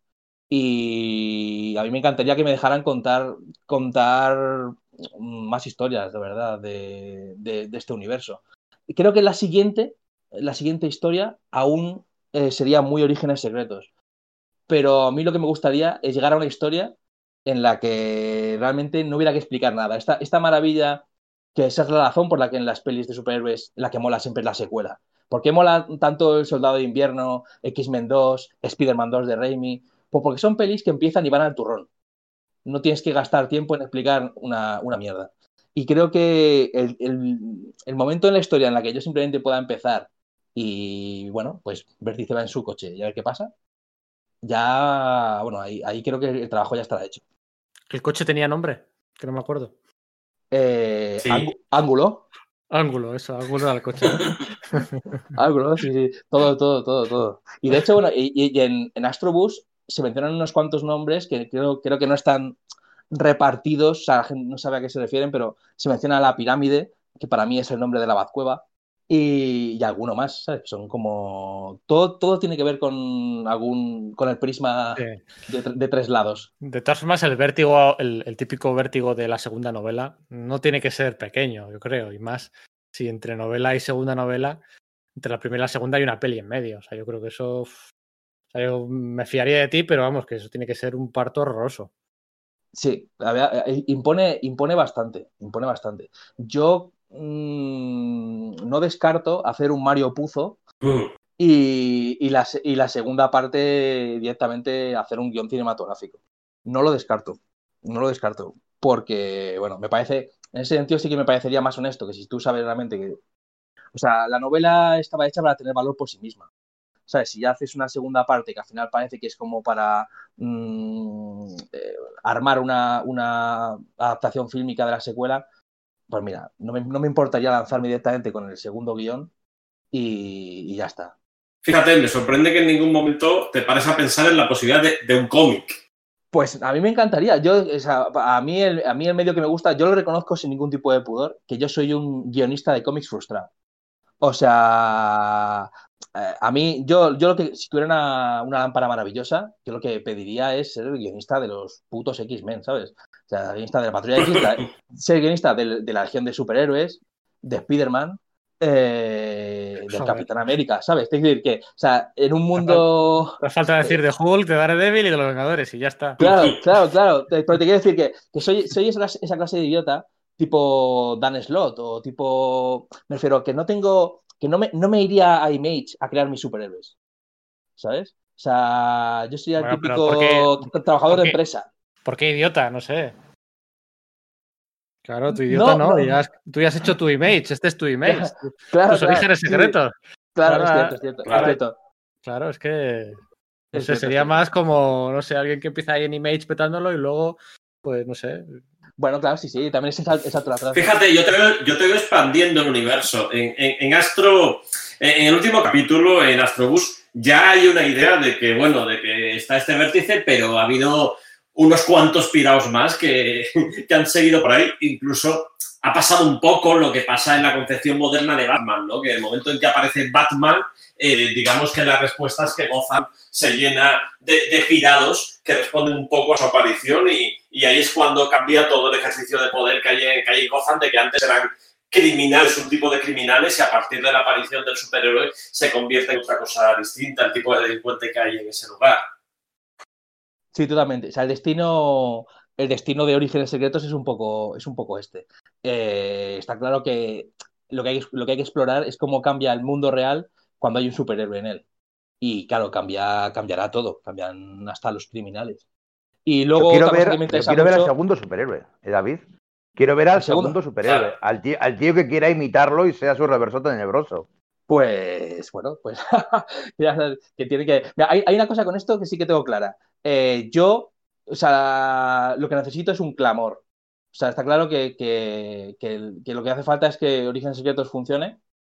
Y a mí me encantaría que me dejaran contar, contar más historias, de verdad, de, de, de este universo. Creo que la siguiente, la siguiente historia aún eh, sería muy orígenes secretos. Pero a mí lo que me gustaría es llegar a una historia en la que realmente no hubiera que explicar nada. Esta, esta maravilla, que esa es la razón por la que en las pelis de superhéroes la que mola siempre es la secuela. ¿Por qué mola tanto El Soldado de Invierno, X-Men 2, Spider-Man 2 de Raimi? Pues porque son pelis que empiezan y van al turrón. No tienes que gastar tiempo en explicar una, una mierda. Y creo que el, el, el, momento en la historia en la que yo simplemente pueda empezar y, bueno, pues Vértice va en su coche y a ver qué pasa, ya, bueno, ahí, ahí creo que el trabajo ya estará hecho. ¿El coche tenía nombre? Que no me acuerdo. Eh, sí. Ángulo. Ángulo, eso, ángulo al coche. ángulo, sí, sí. Todo, todo, todo, todo. Y de hecho, bueno, y, y en, en, Astrobus se mencionan unos cuantos nombres que creo, creo que no están repartidos, o sea, la gente no sabe a qué se refieren, pero se menciona la pirámide, que para mí es el nombre de la Bazcueva, y, y alguno más, ¿sabes? Son como. Todo, todo tiene que ver con algún. con el prisma sí. de, de, tres lados. De todas formas, el vértigo, el, el, típico vértigo de la segunda novela, no tiene que ser pequeño, yo creo. Y más si entre novela y segunda novela, entre la primera y la segunda hay una peli en medio. O sea, yo creo que eso. O sea, yo me fiaría de ti, pero vamos, que eso tiene que ser un parto horroroso. Sí, impone, impone bastante, impone bastante. Yo mmm, no descarto hacer un Mario Puzo mm. y, y, la, y, la, segunda parte directamente hacer un guion cinematográfico. No lo descarto, no lo descarto, porque, bueno, me parece, en ese sentido sí que me parecería más honesto que si tú sabes realmente que, o sea, la novela estaba hecha para tener valor por sí misma. ¿sabes? Si ya haces una segunda parte que al final parece que es como para mmm, eh, armar una, una, adaptación fílmica de la secuela, pues mira, no me, no me importaría lanzarme directamente con el segundo guion y, y, ya está. Fíjate, me sorprende que en ningún momento te pares a pensar en la posibilidad de, de un cómic. Pues a mí me encantaría. Yo, o sea, a, mí el, a mí el medio que me gusta, yo lo reconozco sin ningún tipo de pudor, que yo soy un guionista de cómics frustrado. O sea, eh, a mí, yo, yo lo que, si tuviera una, una lámpara maravillosa, yo lo que pediría es ser el guionista de los putos X-Men, ¿sabes? O sea, guionista de la patrulla X, la- ser guionista de, de la legión de superhéroes, de Spider-Man, eh, del. Capitán América, ¿sabes? Es decir, que, o sea, en un mundo. Te falta decir de Hulk, de Daredevil y de los Vengadores y ya está. Claro, claro, claro. Te- Pero te quiero decir que, que soy, soy esa, clase- esa clase de idiota, tipo Dan Slott, o tipo. Me refiero, que no tengo. que no me, no me iría a Image a crear mis superhéroes. ¿Sabes? O sea, yo soy el Bueno, típico ¿por trabajador de empresa. ¿Por qué idiota? No sé. Claro, tu idiota No, no. no. ya has- tú ya has hecho tu image. Este es tu image. Claro, tus claro, orígenes sí, secretos. Claro, es cierto, es cierto. es claro. cierto. Claro, es que. No Es sé, cierto, sería más como, no sé, alguien que empieza ahí en image petándolo y luego, pues no sé. Bueno, claro, sí, sí, también es esa, esa otra frase. Fíjate, yo te veo, yo te veo expandiendo el universo. En, en- en Astro, en, en el último capítulo, en Astrobus, ya hay una idea de que, bueno, de que está este vértice, pero ha habido unos cuantos piraos más que, que han seguido por ahí. Incluso ha pasado un poco lo que pasa en la concepción moderna de Batman, ¿no? Que el momento en que aparece Batman, eh, digamos que la respuesta es que Gotham se llena de, de pirados que responden un poco a su aparición y, y ahí es cuando cambia todo el ejercicio de poder que hay, en, que hay en de que antes eran criminales, un tipo de criminales y a partir de la aparición del superhéroe se convierte en otra cosa distinta, el tipo de delincuente que hay en ese lugar. Sí, totalmente. O sea, el destino, el destino de Orígenes Secretos es un poco, es un poco este. Eh, está claro que lo que, hay, lo que hay que explorar es cómo cambia el mundo real cuando hay un superhéroe en él. Y claro, cambia, cambiará todo, cambian hasta los criminales. Y Yo luego quiero ver, yo quiero ver al segundo superhéroe, ¿eh, David? Quiero ver al ¿El segundo? segundo superhéroe, Claro. al, tío, al tío que quiera imitarlo y sea su reverso tenebroso. Pues bueno, pues que tiene que. Hay, una cosa con esto que sí que tengo clara. Eh, yo, o sea, lo que necesito es un clamor. O sea, está claro que, que- lo que hace falta es que Orígenes Secretos funcione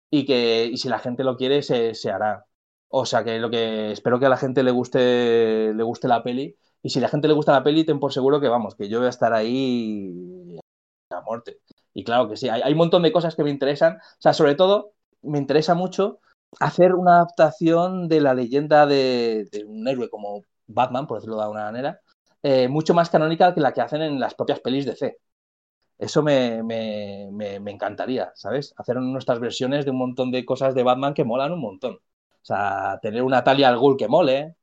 y que y si la gente lo quiere, se, se hará. O sea, que lo que espero que a la gente le guste, le guste la peli. Y si la gente le gusta la peli, ten por seguro que vamos, que yo voy a estar ahí a muerte. Y claro que sí, hay, hay un montón de cosas que me interesan. O sea, sobre todo, me interesa mucho hacer una adaptación de la leyenda de, un héroe como Batman, por decirlo de alguna manera, eh, mucho más canónica que la que hacen en las propias pelis de C. Eso me, me- me- me encantaría, ¿sabes? Hacer nuestras versiones de un montón de cosas de Batman que molan un montón. O sea, tener una Talia al Ghul que mole,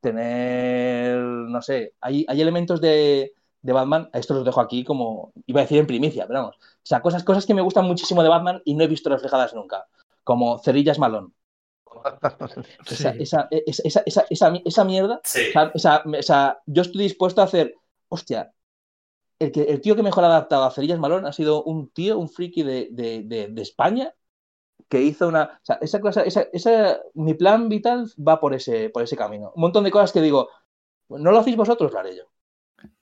tener, no sé, hay, hay elementos de, de Batman, esto los dejo aquí como, iba a decir en primicia, pero vamos. O sea, cosas, cosas que me gustan muchísimo de Batman y no he visto reflejadas nunca, como Cerillas Malón. Esa, Sí. esa, esa, esa, esa, esa- esa mierda Sí. o sea, o yo estoy dispuesto a hacer. Hostia, el, que, el tío que mejor ha adaptado a Cerillas Malón ha sido un tío, un friki de, de- de- de España, que hizo una. O sea, esa cosa, esa, esa- mi plan vital va por ese, por ese camino. Un montón de cosas que digo, no lo hacéis vosotros, lo haré yo.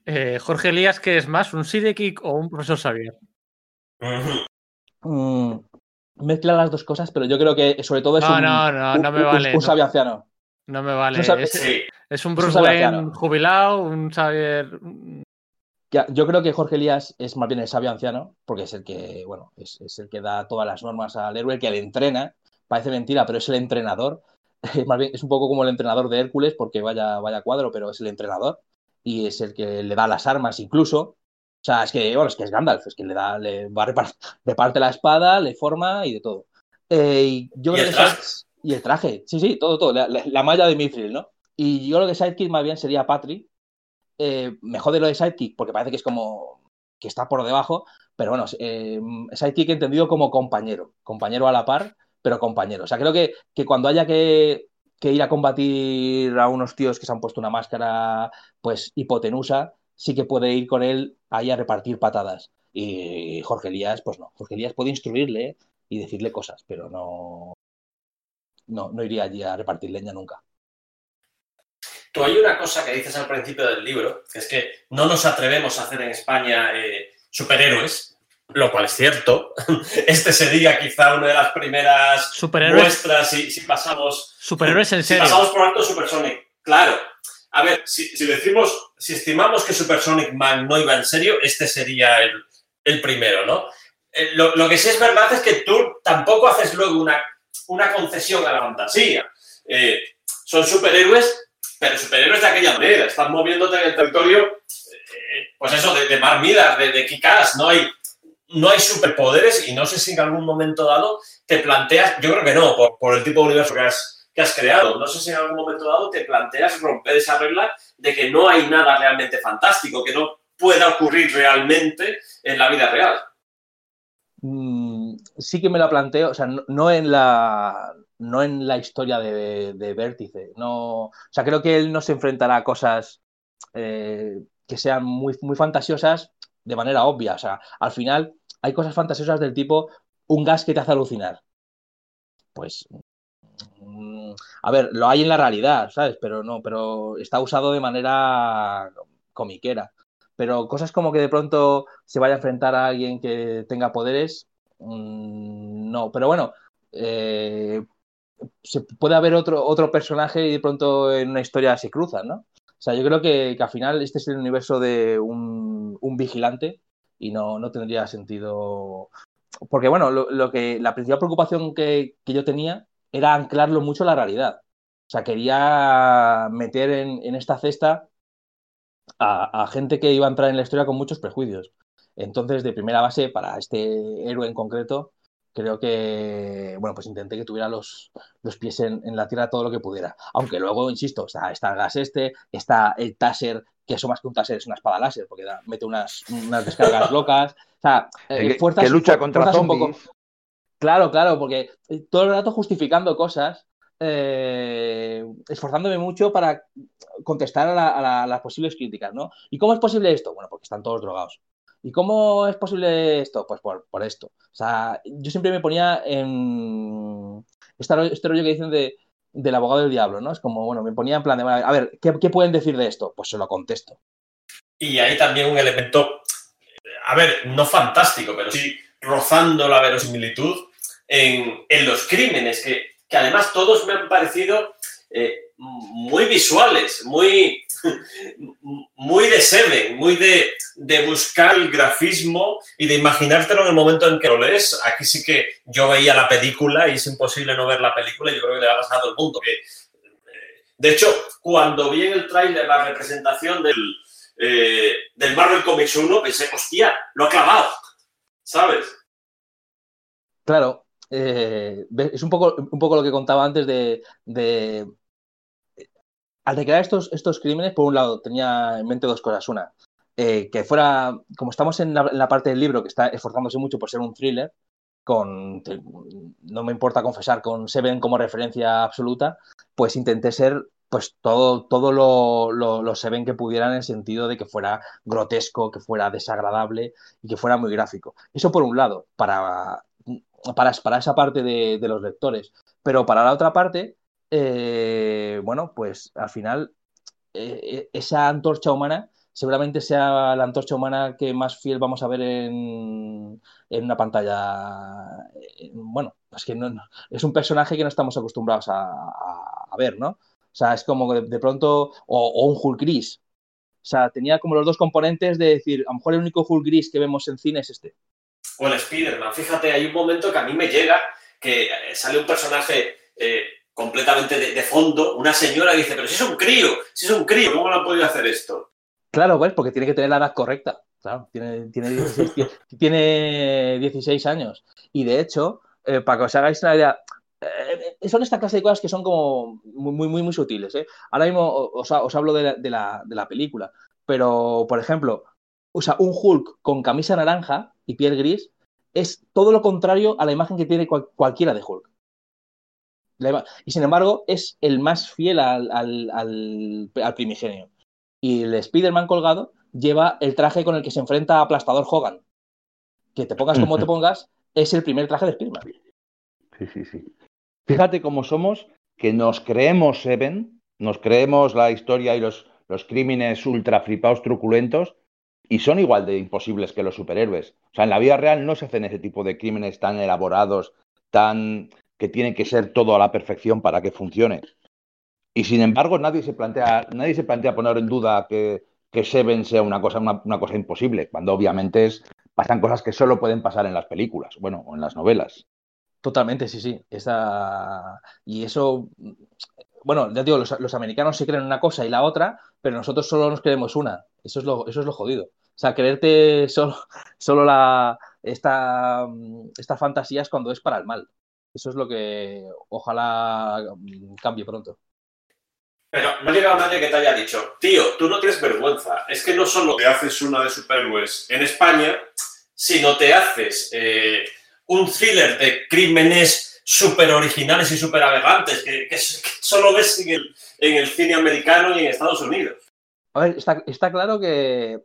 Eh, Jorge Elías, ¿qué es más? ¿Un Sidekick o un profesor Xavier? Mm, mezcla las dos cosas, pero yo creo que sobre todo es No, un, no, no, un- no me un- vale. un no, sabio anciano. no me vale. Es, un es un Bruce Wayne jubilado, un Xavier. Ya, yo creo que Jorge Elías es más bien el sabio anciano, porque es el que, bueno, es, es el que da todas las normas al héroe, el que le entrena. Parece mentira, pero es el entrenador. Es más bien, es un poco como el entrenador de Hércules, porque vaya, vaya cuadro, pero es el entrenador. Y es el que le da las armas incluso. O sea, es que, bueno, es que es Gandalf, es que le da, le va a repar- reparte la espada, le forma y de todo. Eh, y yo Y creo el que traje. Y el traje, sí, sí, todo, todo, la, la- la malla de Mithril, ¿no? Y yo creo que Sidekick más bien sería Patri, eh, me jode lo de Sidekick porque parece que es como que está por debajo, pero bueno, eh, Sidekick entendido como compañero, compañero a la par, pero compañero. O sea, creo que, que cuando haya que, que ir a combatir a unos tíos que se han puesto una máscara, pues hipotenusa, sí que puede ir con él ahí a repartir patadas. Y Jorge Elías, pues no, Jorge Elías puede instruirle y decirle cosas, pero no, no, no iría allí a repartir leña nunca. Tú hay una cosa que dices al principio del libro, que es que no nos atrevemos a hacer en España eh, superhéroes, lo cual es cierto. Este sería quizá una de las primeras Superhéroes, muestras si, si pasamos superhéroes en si serio. pasamos por alto Supersonic. Claro. A ver, si, si decimos si estimamos que Supersonic Man no iba en serio, este sería el, primero, ¿no? Eh, lo, que sí es verdad es que tú tampoco haces luego una, una concesión a la fantasía. Eh, son superhéroes, pero superhéroes de aquella manera. Están moviéndote en el territorio, eh, pues eso, de, de Mar de, de Kikas. No hay, no hay superpoderes y no sé si en algún momento dado te planteas, yo creo que no, por, el tipo de universo que has, que has creado, no sé si en algún momento dado te planteas romper esa regla de que no hay nada realmente fantástico, que no pueda ocurrir realmente en la vida real. Mm, sí que me la planteo, o sea, no, en la no en la historia de, Vértice. No, o sea, creo que él no se enfrentará a cosas eh, que sean muy, muy fantasiosas de manera obvia. O sea, al final hay cosas fantasiosas del tipo un gas que te hace alucinar. Pues, a ver, lo hay en la realidad, ¿sabes? Pero no, pero está usado de manera comiquera. Pero cosas como que de pronto se vaya a enfrentar a alguien que tenga poderes, mm, no. Pero bueno, eh, se puede haber otro, otro personaje y de pronto en una historia se cruzan, ¿no? O sea, yo creo que, al final este es el universo de un, vigilante y no, no, tendría sentido. Porque, bueno, lo, que, la principal preocupación que, yo tenía era anclarlo mucho a la realidad. O sea, quería meter en, esta cesta a, a, gente que iba a entrar en la historia con muchos prejuicios. Entonces, de primera base, para este héroe en concreto, creo que, bueno, pues intenté que tuviera los, los pies en, la tierra todo lo que pudiera. Aunque luego, insisto, está, está el gas este, está el taser, que eso más que un taser es una espada láser, porque mete unas, unas descargas locas. O sea, eh, que, lucha contra zombies. Claro, claro, porque eh, todo el rato justificando cosas, eh, esforzándome mucho para contestar a, las posibles críticas, ¿no? ¿Y cómo es posible esto? Bueno, porque están todos drogados. ¿Y cómo es posible esto? Pues por, esto. O sea, yo siempre me ponía en este, rollo que dicen de, del abogado del diablo, ¿no? Es como, bueno, me ponía en plan de, a ver, ¿qué, pueden decir de esto? Pues se lo contesto. Y hay también un elemento, a ver, no fantástico, pero sí rozando la verosimilitud en, los crímenes, que, que, además todos me han parecido eh, muy visuales, muy, muy de Seven, muy de, buscar el grafismo y de imaginártelo en el momento en que lo lees. Aquí sí que yo veía la película y es imposible no ver la película yo creo que le ha pasado el mundo. Eh, de hecho, cuando vi en el tráiler la representación del, eh, del Marvel Comics 1, pensé, hostia, lo ha clavado, ¿sabes? Claro, eh, es un poco, un poco lo que contaba antes de al declarar estos, estos crímenes, por un lado, tenía en mente dos cosas. Una, eh, que fuera, como estamos en la, parte del libro que está esforzándose mucho por ser un thriller, con, no me importa confesar, con Seven como referencia absoluta, pues intenté ser pues todo, todo lo, lo, Seven que pudiera en el sentido de que fuera grotesco, que fuera desagradable y que fuera muy gráfico. Eso por un lado, para, para, para esa parte de, de los lectores. Pero para la otra parte, eh, bueno, pues al final eh, eh, esa antorcha humana seguramente sea la antorcha humana que más fiel vamos a ver en, una pantalla. Bueno, es que no, es un personaje que no estamos acostumbrados a, ver, ¿no? O sea, es como de, pronto, o, un Hulk gris. O sea, tenía como los dos componentes de decir, a lo mejor el único Hulk gris que vemos en cine es este. O el Spider-Man. Fíjate, hay un momento que a mí me llega que sale un personaje completamente de, fondo, una señora dice, pero si es un crío, si es un crío, ¿cómo lo ha podido hacer esto? Claro, pues porque tiene que tener la edad correcta. Claro, tiene, tiene, 16, años. Y de hecho, eh, para que os hagáis una idea, eh, son esta clase de cosas que son como muy, muy, muy, sutiles. ¿eh? Ahora mismo os, hablo de la, película, pero, por ejemplo, o sea, un Hulk con camisa naranja y piel gris es todo lo contrario a la imagen que tiene cualquiera de Hulk. Y sin embargo, es el más fiel al, al, primigenio. Y el Spider-Man colgado lleva el traje con el que se enfrenta a Aplastador Hogan. Que te pongas como te pongas, es el primer traje de Spider-Man. Sí, sí, sí. Fíjate cómo somos, que nos creemos Seven, nos creemos la historia y los, los crímenes ultra flipados, truculentos, y son igual de imposibles que los superhéroes. O sea, en la vida real no se hacen ese tipo de crímenes tan elaborados, tan que tiene que ser todo a la perfección para que funcione. Y sin embargo, nadie se plantea, nadie se plantea poner en duda que, que Seven sea una cosa, una, una cosa imposible, cuando obviamente es, pasan cosas que solo pueden pasar en las películas, bueno, o en las novelas. Totalmente, sí, sí. Esa... Y eso, bueno, ya digo, los, americanos se creen una cosa y la otra, pero nosotros solo nos creemos una. Eso es lo, eso es lo jodido. O sea, creerte solo, solo la, esta, esta fantasía es cuando es para el mal. Eso es lo que ojalá cambie pronto. Pero no ha llegado nadie que te haya dicho, tío, tú no tienes vergüenza. Es que no solo te haces una de superhéroes en España, sino te haces eh, un thriller de crímenes súper originales y súper aberrantes que, solo ves en el, cine americano y en Estados Unidos. A ver, está, claro que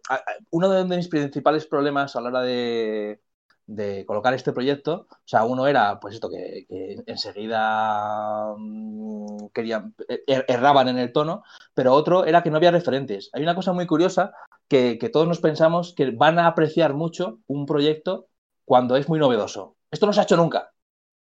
uno de mis principales problemas a la hora de, de colocar este proyecto, o sea, uno era, pues esto, que, enseguida mmm, querían, er, erraban en el tono, pero otro era que no había referentes. Hay una cosa muy curiosa que todos nos pensamos que van a apreciar mucho un proyecto cuando es muy novedoso. Esto no se ha hecho nunca.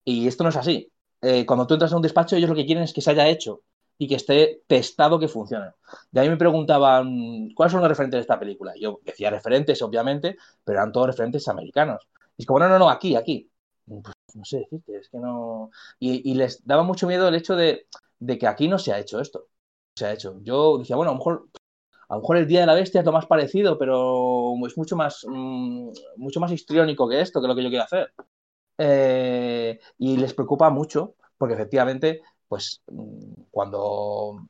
Y esto no es así. Eh, cuando tú entras a un despacho, ellos lo que quieren es que se haya hecho y que esté testado que funcione. De ahí me preguntaban, ¿cuáles son los referentes de esta película? Yo decía referentes, obviamente, pero eran todos referentes americanos. Y es como, no, no, no, aquí, aquí. Pues, no sé decirte, es que no. Y, les daba mucho miedo el hecho de, de, que aquí no se ha hecho esto. Se ha hecho. Yo decía, bueno, a lo mejor. A lo mejor el Día de la Bestia es lo más parecido, pero es mucho más, mmm, mucho más histriónico que esto, que lo que yo quiero hacer. Eh, y les preocupa mucho, porque efectivamente, pues cuando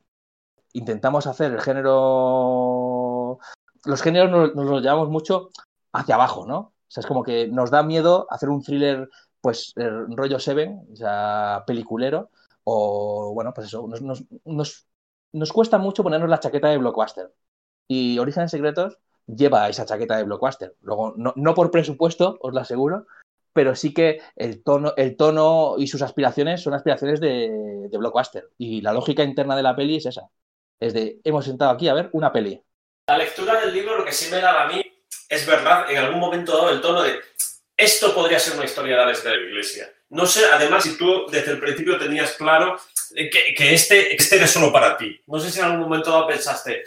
intentamos hacer el género, los géneros nos, nos los llevamos mucho hacia abajo, ¿no? O sea, es como que nos da miedo hacer un thriller, pues, rollo Seven, o sea, peliculero, o bueno, pues eso, nos, nos, nos cuesta mucho ponernos la chaqueta de blockbuster. Y Orígenes Secretos lleva esa chaqueta de blockbuster. Luego, no, no por presupuesto, os lo aseguro, pero sí que el tono, el tono y sus aspiraciones son aspiraciones de, blockbuster. Y la lógica interna de la peli es esa. Es de, hemos sentado aquí a ver una peli. La lectura del libro lo que sí me daba a mí es verdad, en algún momento dado el tono de esto podría ser una historia de Alex de la Iglesia. No sé, además, si tú desde el principio tenías claro que, que este, este era solo para ti. No sé si en algún momento dado pensaste,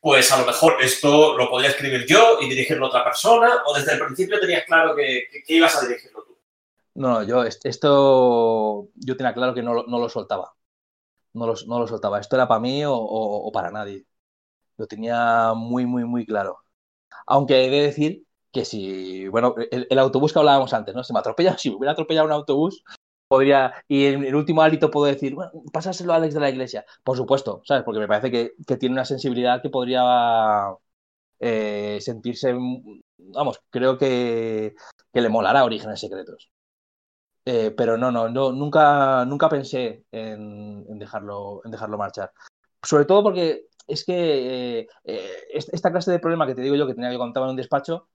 pues a lo mejor esto lo podría escribir yo y dirigirlo a otra persona, o desde el principio tenías claro que, que, ibas a dirigirlo tú. No, yo esto yo tenía claro que no, no lo soltaba. No lo, no lo, soltaba. Esto era para mí o, para nadie. Lo tenía muy, muy, muy claro. Aunque he de decir que si, bueno, el, el autobús que hablábamos antes, ¿no? Se me atropella, si me hubiera atropellado un autobús, podría, y en el último hálito puedo decir, bueno, pásaselo a Alex de la Iglesia. Por supuesto, ¿sabes? Porque me parece que, que tiene una sensibilidad que podría eh, sentirse, vamos, creo que, que, le molará Orígenes Secretos. Eh, pero no, no, no, nunca, nunca pensé en, dejarlo, en dejarlo marchar. Sobre todo porque es que eh, esta clase de problema que te digo yo que tenía que contar en un despacho,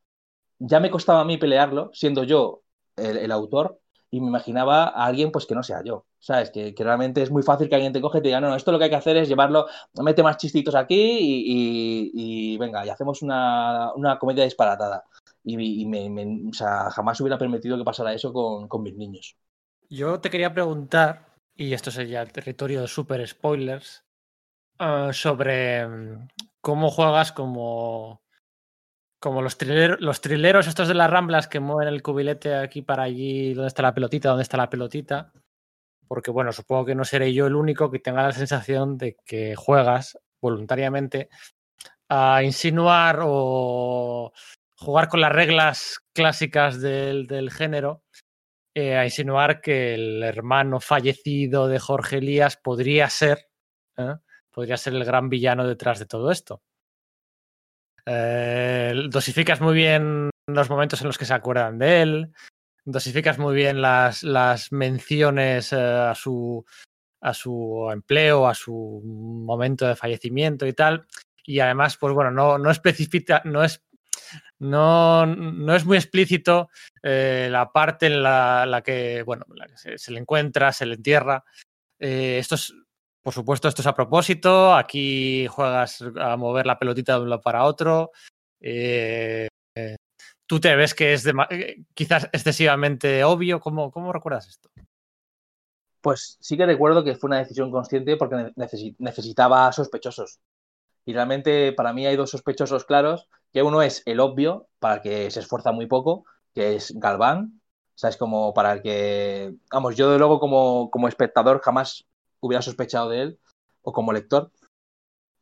ya me costaba a mí pelearlo, siendo yo el autor, y me imaginaba a alguien pues que no sea yo, ¿sabes? Que, que, realmente es muy fácil que alguien te coge y te diga, no, no, esto lo que hay que hacer es llevarlo, mete más chistitos aquí y, venga, y hacemos una, una comedia disparatada. Y, jamás hubiera permitido que pasara eso con, con, mis niños. Yo te quería preguntar, y esto sería el territorio de super spoilers, uh, sobre mm, cómo juegas como como los, trileros, estos de las ramblas que mueven el cubilete aquí para allí, donde está la pelotita, donde está la pelotita. Porque bueno, supongo que no seré yo el único que tenga la sensación de que juegas voluntariamente a insinuar o jugar con las reglas clásicas del, del género, eh, a insinuar que el hermano fallecido de Jorge Elías podría ser, ¿eh? podría ser el gran villano detrás de todo esto. Eh, dosificas muy bien los momentos en los que se acuerdan de él, dosificas muy bien las, las menciones eh, a, su, a su empleo, a su momento de fallecimiento y tal. Y además, pues bueno, no, no especifica, no es, no, no es muy explícito eh, la parte en la, la que, bueno, se, le encuentra, se le entierra. Esto es por supuesto, esto es a propósito. Aquí juegas a mover la pelotita de un lado para otro. Eh, eh, ¿Tú te ves que es de, eh, quizás excesivamente obvio? ¿Cómo, ¿Cómo, recuerdas esto? Pues sí que recuerdo que fue una decisión consciente porque necesitaba sospechosos. Y realmente para mí hay dos sospechosos claros, que uno es el obvio, para el que se esfuerza muy poco, que es Galván. O sea, es como para el que, vamos, yo de luego como, como espectador jamás hubiera sospechado de él, o como lector,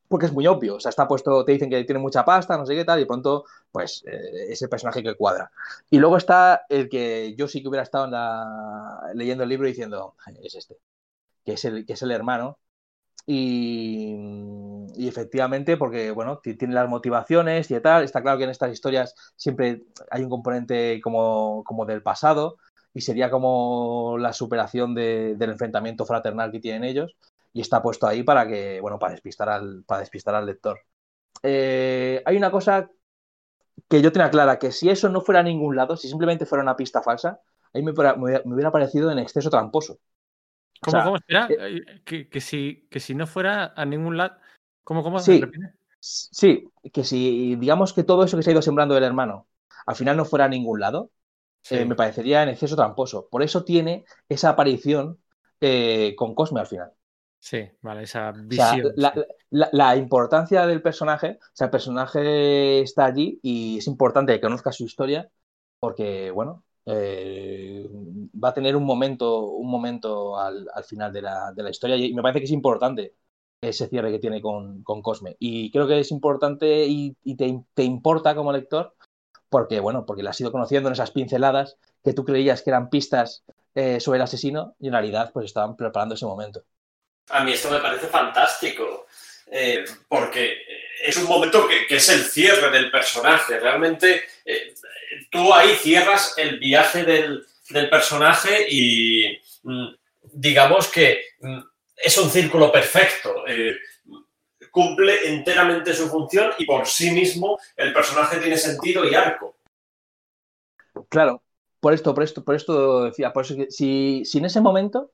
porque es muy obvio. O sea, está puesto, te dicen que tiene mucha pasta, no sé qué tal, y pronto, pues, eh, ese personaje que cuadra. Y luego está el que yo sí que hubiera estado en la... leyendo el libro diciendo, es este, que es el, que es el hermano. Y, y efectivamente, porque, bueno, tiene las motivaciones y tal. Está claro que en estas historias siempre hay un componente como, como del pasado y sería como la superación de, del enfrentamiento fraternal que tienen ellos y está puesto ahí para que, bueno, para despistar al, para despistar al lector. Eh, hay una cosa que yo tenía clara, que si eso no fuera a ningún lado, si simplemente fuera una pista falsa, a mí me, me hubiera parecido en exceso tramposo. ¿Cómo, o sea, cómo? Espera, eh, que, que, si, que si no fuera a ningún lado, ¿cómo, cómo sí, sí, que si digamos que todo eso que se ha ido sembrando del hermano al final no fuera a ningún lado, sí. eh, me parecería en exceso tramposo. Por eso tiene esa aparición eh, con Cosme al final. Sí, vale, esa visión. O sea, la, sí. la, la, importancia del personaje, o sea, el personaje está allí y es importante que conozca su historia porque, bueno, eh, va a tener un momento, un momento al, al final de la, de la, historia y me parece que es importante ese cierre que tiene con, con Cosme. Y creo que es importante y, y te, te, importa como lector porque, bueno, porque la has ido conociendo en esas pinceladas que tú creías que eran pistas eh, sobre el asesino y en realidad pues estaban preparando ese momento. A mí esto me parece fantástico, eh, porque es un momento que, es el cierre del personaje. Realmente eh, tú ahí cierras el viaje del, personaje y mm, digamos que mm, es un círculo perfecto. Cumple enteramente su función y por sí mismo el personaje tiene sentido y arco. Claro, por esto, por esto, por esto decía, por eso si, en ese momento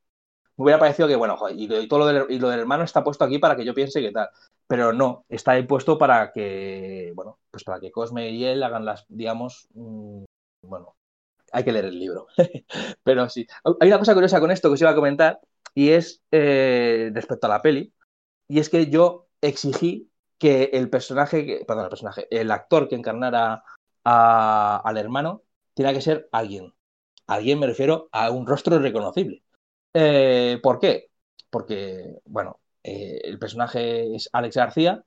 me hubiera parecido que, bueno, y, todo lo del, y lo del hermano está puesto aquí para que yo piense que tal. Pero no, está ahí puesto para que, bueno, pues para que Cosme y él hagan las, digamos, mmm, bueno, hay que leer el libro. Pero sí, hay una cosa curiosa con esto que os iba a comentar y es eh, respecto a la peli. Y es que yo exigí que el personaje, perdón, el personaje, el actor que encarnara al hermano, tiene que ser alguien. Alguien me refiero a un rostro reconocible. Eh, ¿Por qué? Porque, bueno, eh, el personaje es Alex García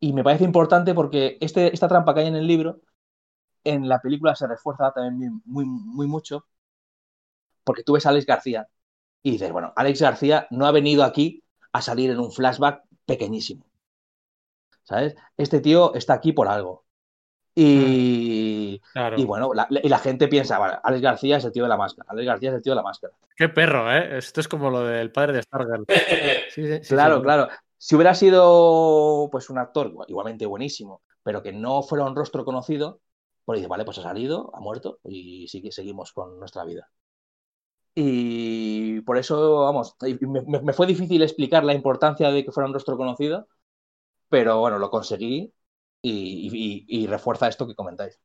y me parece importante porque este, esta trampa que hay en el libro, en la película se refuerza también muy, muy mucho porque tú ves a Alex García y dices, bueno, Alex García no ha venido aquí a salir en un flashback pequeñísimo. ¿Sabes? Este tío está aquí por algo. Y, claro. y bueno, la, y la gente piensa, vale, Alex García es el tío de la máscara. Alex García es el tío de la máscara. Qué perro, ¿eh? Esto es como lo del padre de Stargirl. Sí, sí, sí, claro, claro. Si hubiera sido pues un actor igualmente buenísimo, pero que no fuera un rostro conocido, pues dice, vale, pues ha salido, ha muerto y sí que seguimos con nuestra vida. Y por eso, vamos, me, me, fue difícil explicar la importancia de que fuera un rostro conocido, pero bueno, lo conseguí y, y, y, refuerza esto que comentáis.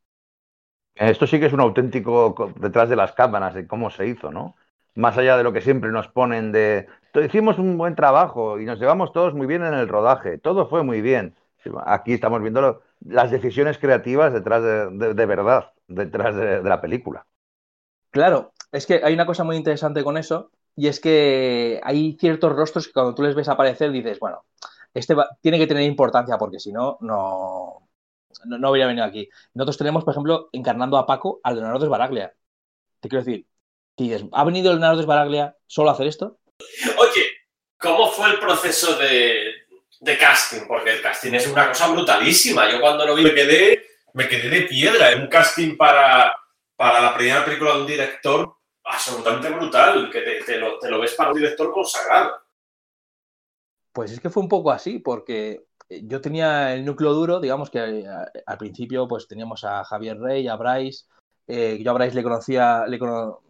Esto sí que es un auténtico detrás de las cámaras de cómo se hizo, ¿no? Más allá de lo que siempre nos ponen de hicimos un buen trabajo y nos llevamos todos muy bien en el rodaje, todo fue muy bien. Aquí estamos viendo lo, las decisiones creativas detrás de, de, de verdad, detrás de, de la película. Claro, es que hay una cosa muy interesante con eso y es que hay ciertos rostros que cuando tú les ves aparecer dices, bueno, este va, tiene que tener importancia porque si no, no, no, habría venido aquí. Nosotros tenemos, por ejemplo, encarnando a Paco al Leonardo de Baraglia. Te quiero decir, dices, ¿ha venido Leonardo de Baraglia solo a hacer esto? Oye, ¿cómo fue el proceso de, de, casting? Porque el casting es una cosa brutalísima. Yo cuando lo vi me quedé, me quedé de piedra. Un casting para, para la primera película de un director absolutamente brutal, que te, lo, ves para un director consagrado. Pues es que fue un poco así, porque yo tenía el núcleo duro, digamos que al principio pues teníamos a Javier Rey, a Bryce, eh, yo a Bryce le conocía, le cono...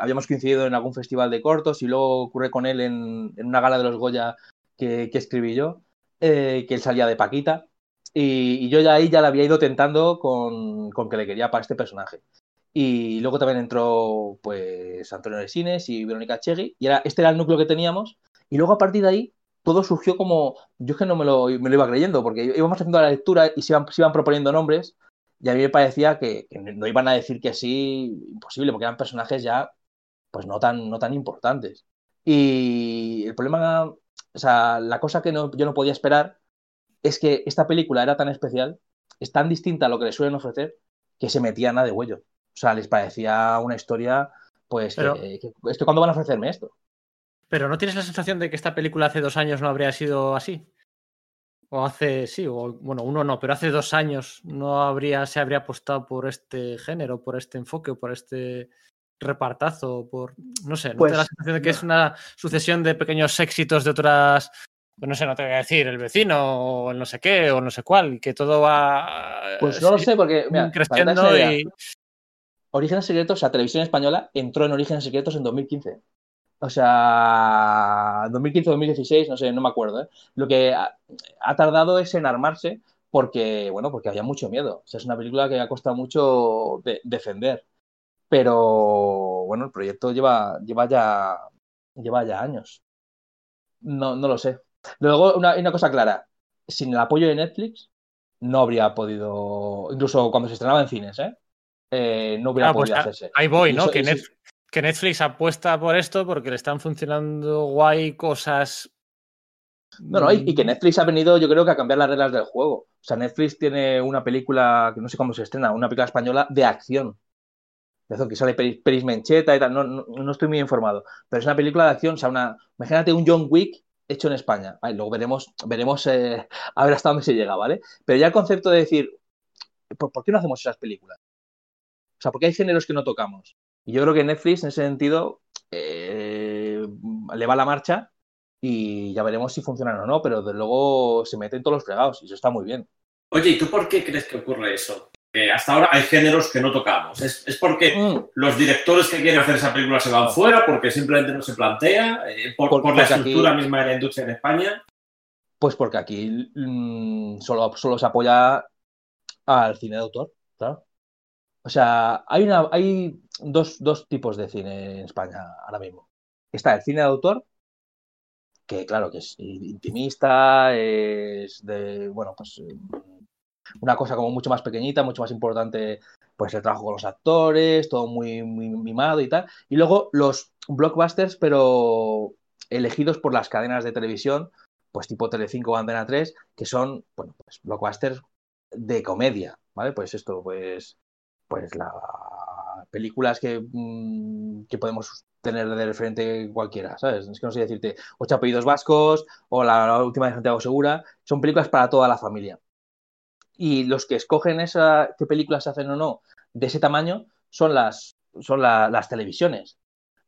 habíamos coincidido en algún festival de cortos y luego ocurre con él en, en una gala de los Goya que, escribí yo, eh, que él salía de Paquita y, yo ya ahí ya le había ido tentando con, con que le quería para este personaje. Y luego también entró pues Antonio Resines y Verónica Chegui y era, este era el núcleo que teníamos y luego a partir de ahí todo surgió como, yo es que no me lo, me iba creyendo, porque íbamos haciendo la lectura y se iban, proponiendo nombres y a mí me parecía que, no iban a decir que sí, imposible, porque eran personajes ya, pues no tan, no tan importantes. Y el problema, o sea, la cosa que no, yo no podía esperar es que esta película era tan especial, es tan distinta a lo que le suelen ofrecer, que se metían a de huello. O sea, les parecía una historia, pues, Pero- que, que, ¿esto cuándo van a ofrecerme esto? Pero ¿no tienes la sensación de que esta película hace dos años no habría sido así? O hace, sí, o bueno, uno no, pero hace dos años no habría, se habría apostado por este género, por este enfoque, o por este repartazo, por, no sé, ¿no Pues, te da la sensación de que no. es una sucesión de pequeños éxitos de otras, pues no sé, no te voy a decir el vecino, o el no sé qué, o no sé cuál, que todo va Pues no lo sé, porque, mira, creciendo y... Orígenes Secretos, o sea, Televisión Española entró en Orígenes Secretos en 2015. O sea, 2015-2016, no sé, no me acuerdo. ¿eh? Lo que ha, tardado es en armarse porque, bueno, porque había mucho miedo. O sea, es una película que ha costado mucho de- defender. Pero, bueno, el proyecto lleva, lleva, ya, lleva ya años. No, no lo sé. Luego, una, una cosa clara. Sin el apoyo de Netflix, no habría podido, incluso cuando se estrenaba en cines, ¿eh? Eh, no hubiera Ah, pues podido a- hacerse. ahí voy, ¿no? eso- Que, y Net- sí- que Netflix apuesta por esto porque le están funcionando guay cosas. No, no, y, y que mm, Netflix ha venido, yo creo que a cambiar las reglas del juego. O sea, Netflix tiene una película, que no sé cuándo se estrena, una película española de acción. De que sale Peris, Peris Mencheta y tal, no, no, no estoy muy informado. Pero es una película de acción, o sea, una, imagínate un John Wick hecho en España. Vale, luego veremos, veremos eh, a ver hasta dónde se llega, ¿vale? Pero ya el concepto de decir, ¿por, por qué no hacemos esas películas? O sea, porque hay géneros que no tocamos. Y yo creo que Netflix, en ese sentido, eh, le va la marcha y ya veremos si funcionan o no, pero desde luego se meten todos los fregados y eso está muy bien. Oye, ¿y tú por qué crees que ocurre eso? Que hasta ahora hay géneros que no tocamos. ¿Es, es porque Mm, los directores que quieren hacer esa película se van fuera? ¿Porque simplemente no se plantea? eh, ¿Por, Por- por la aquí- estructura misma de la industria en España? Pues porque aquí mm, solo, solo se apoya al cine de autor, claro. O sea, hay, una, hay dos, dos tipos de cine en España ahora mismo. Está el cine de autor, que claro, que es intimista, es de, bueno, pues eh, una cosa como mucho más pequeñita, mucho más importante, pues el trabajo con los actores, todo muy, muy mimado y tal. Y luego los blockbusters, pero elegidos por las cadenas de televisión, pues tipo Telecinco o Antena 3, que son, bueno, pues blockbusters de comedia, ¿vale? Pues esto, pues, pues la películas que, mm, que podemos tener de frente cualquiera, ¿sabes? Es que no sé decirte Ocho apellidos vascos o la, última de Santiago Segura, son películas para toda la familia. Y los que escogen esa, qué películas se hacen o no de ese tamaño son las, son la- las televisiones.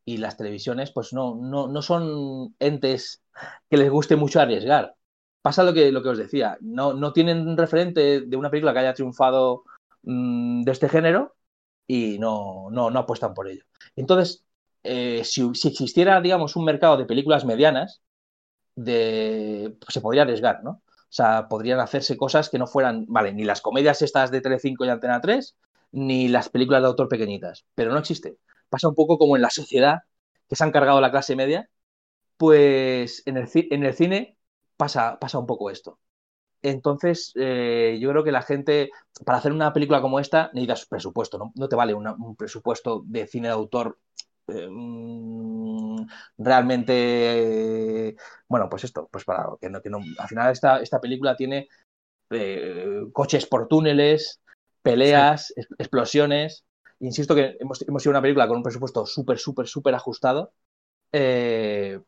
Y las televisiones, pues no, no, no son entes que les guste mucho arriesgar. Pasa lo que, lo que os decía, no, no tienen referente de una película que haya triunfado mm, de este género y no, no, no apuestan por ello. Entonces, eh, si, si existiera, digamos, un mercado de películas medianas, de, pues se podría arriesgar, ¿no? O sea, podrían hacerse cosas que no fueran, vale, ni las comedias estas de Telecinco y Antena 3, ni las películas de autor pequeñitas, pero no existe. Pasa un poco como en la sociedad, que se han cargado la clase media, pues en el, en el cine pasa, pasa un poco esto. Entonces, eh, yo creo que la gente, para hacer una película como esta, necesitas presupuesto, ¿no? No te vale una- un presupuesto de cine de autor eh, mm, realmente, eh, bueno, pues esto, pues para que no, que no, al final esta, esta película tiene eh, coches por túneles, peleas, es- explosiones. Insisto que hemos, hemos sido una película con un presupuesto súper, súper, súper ajustado.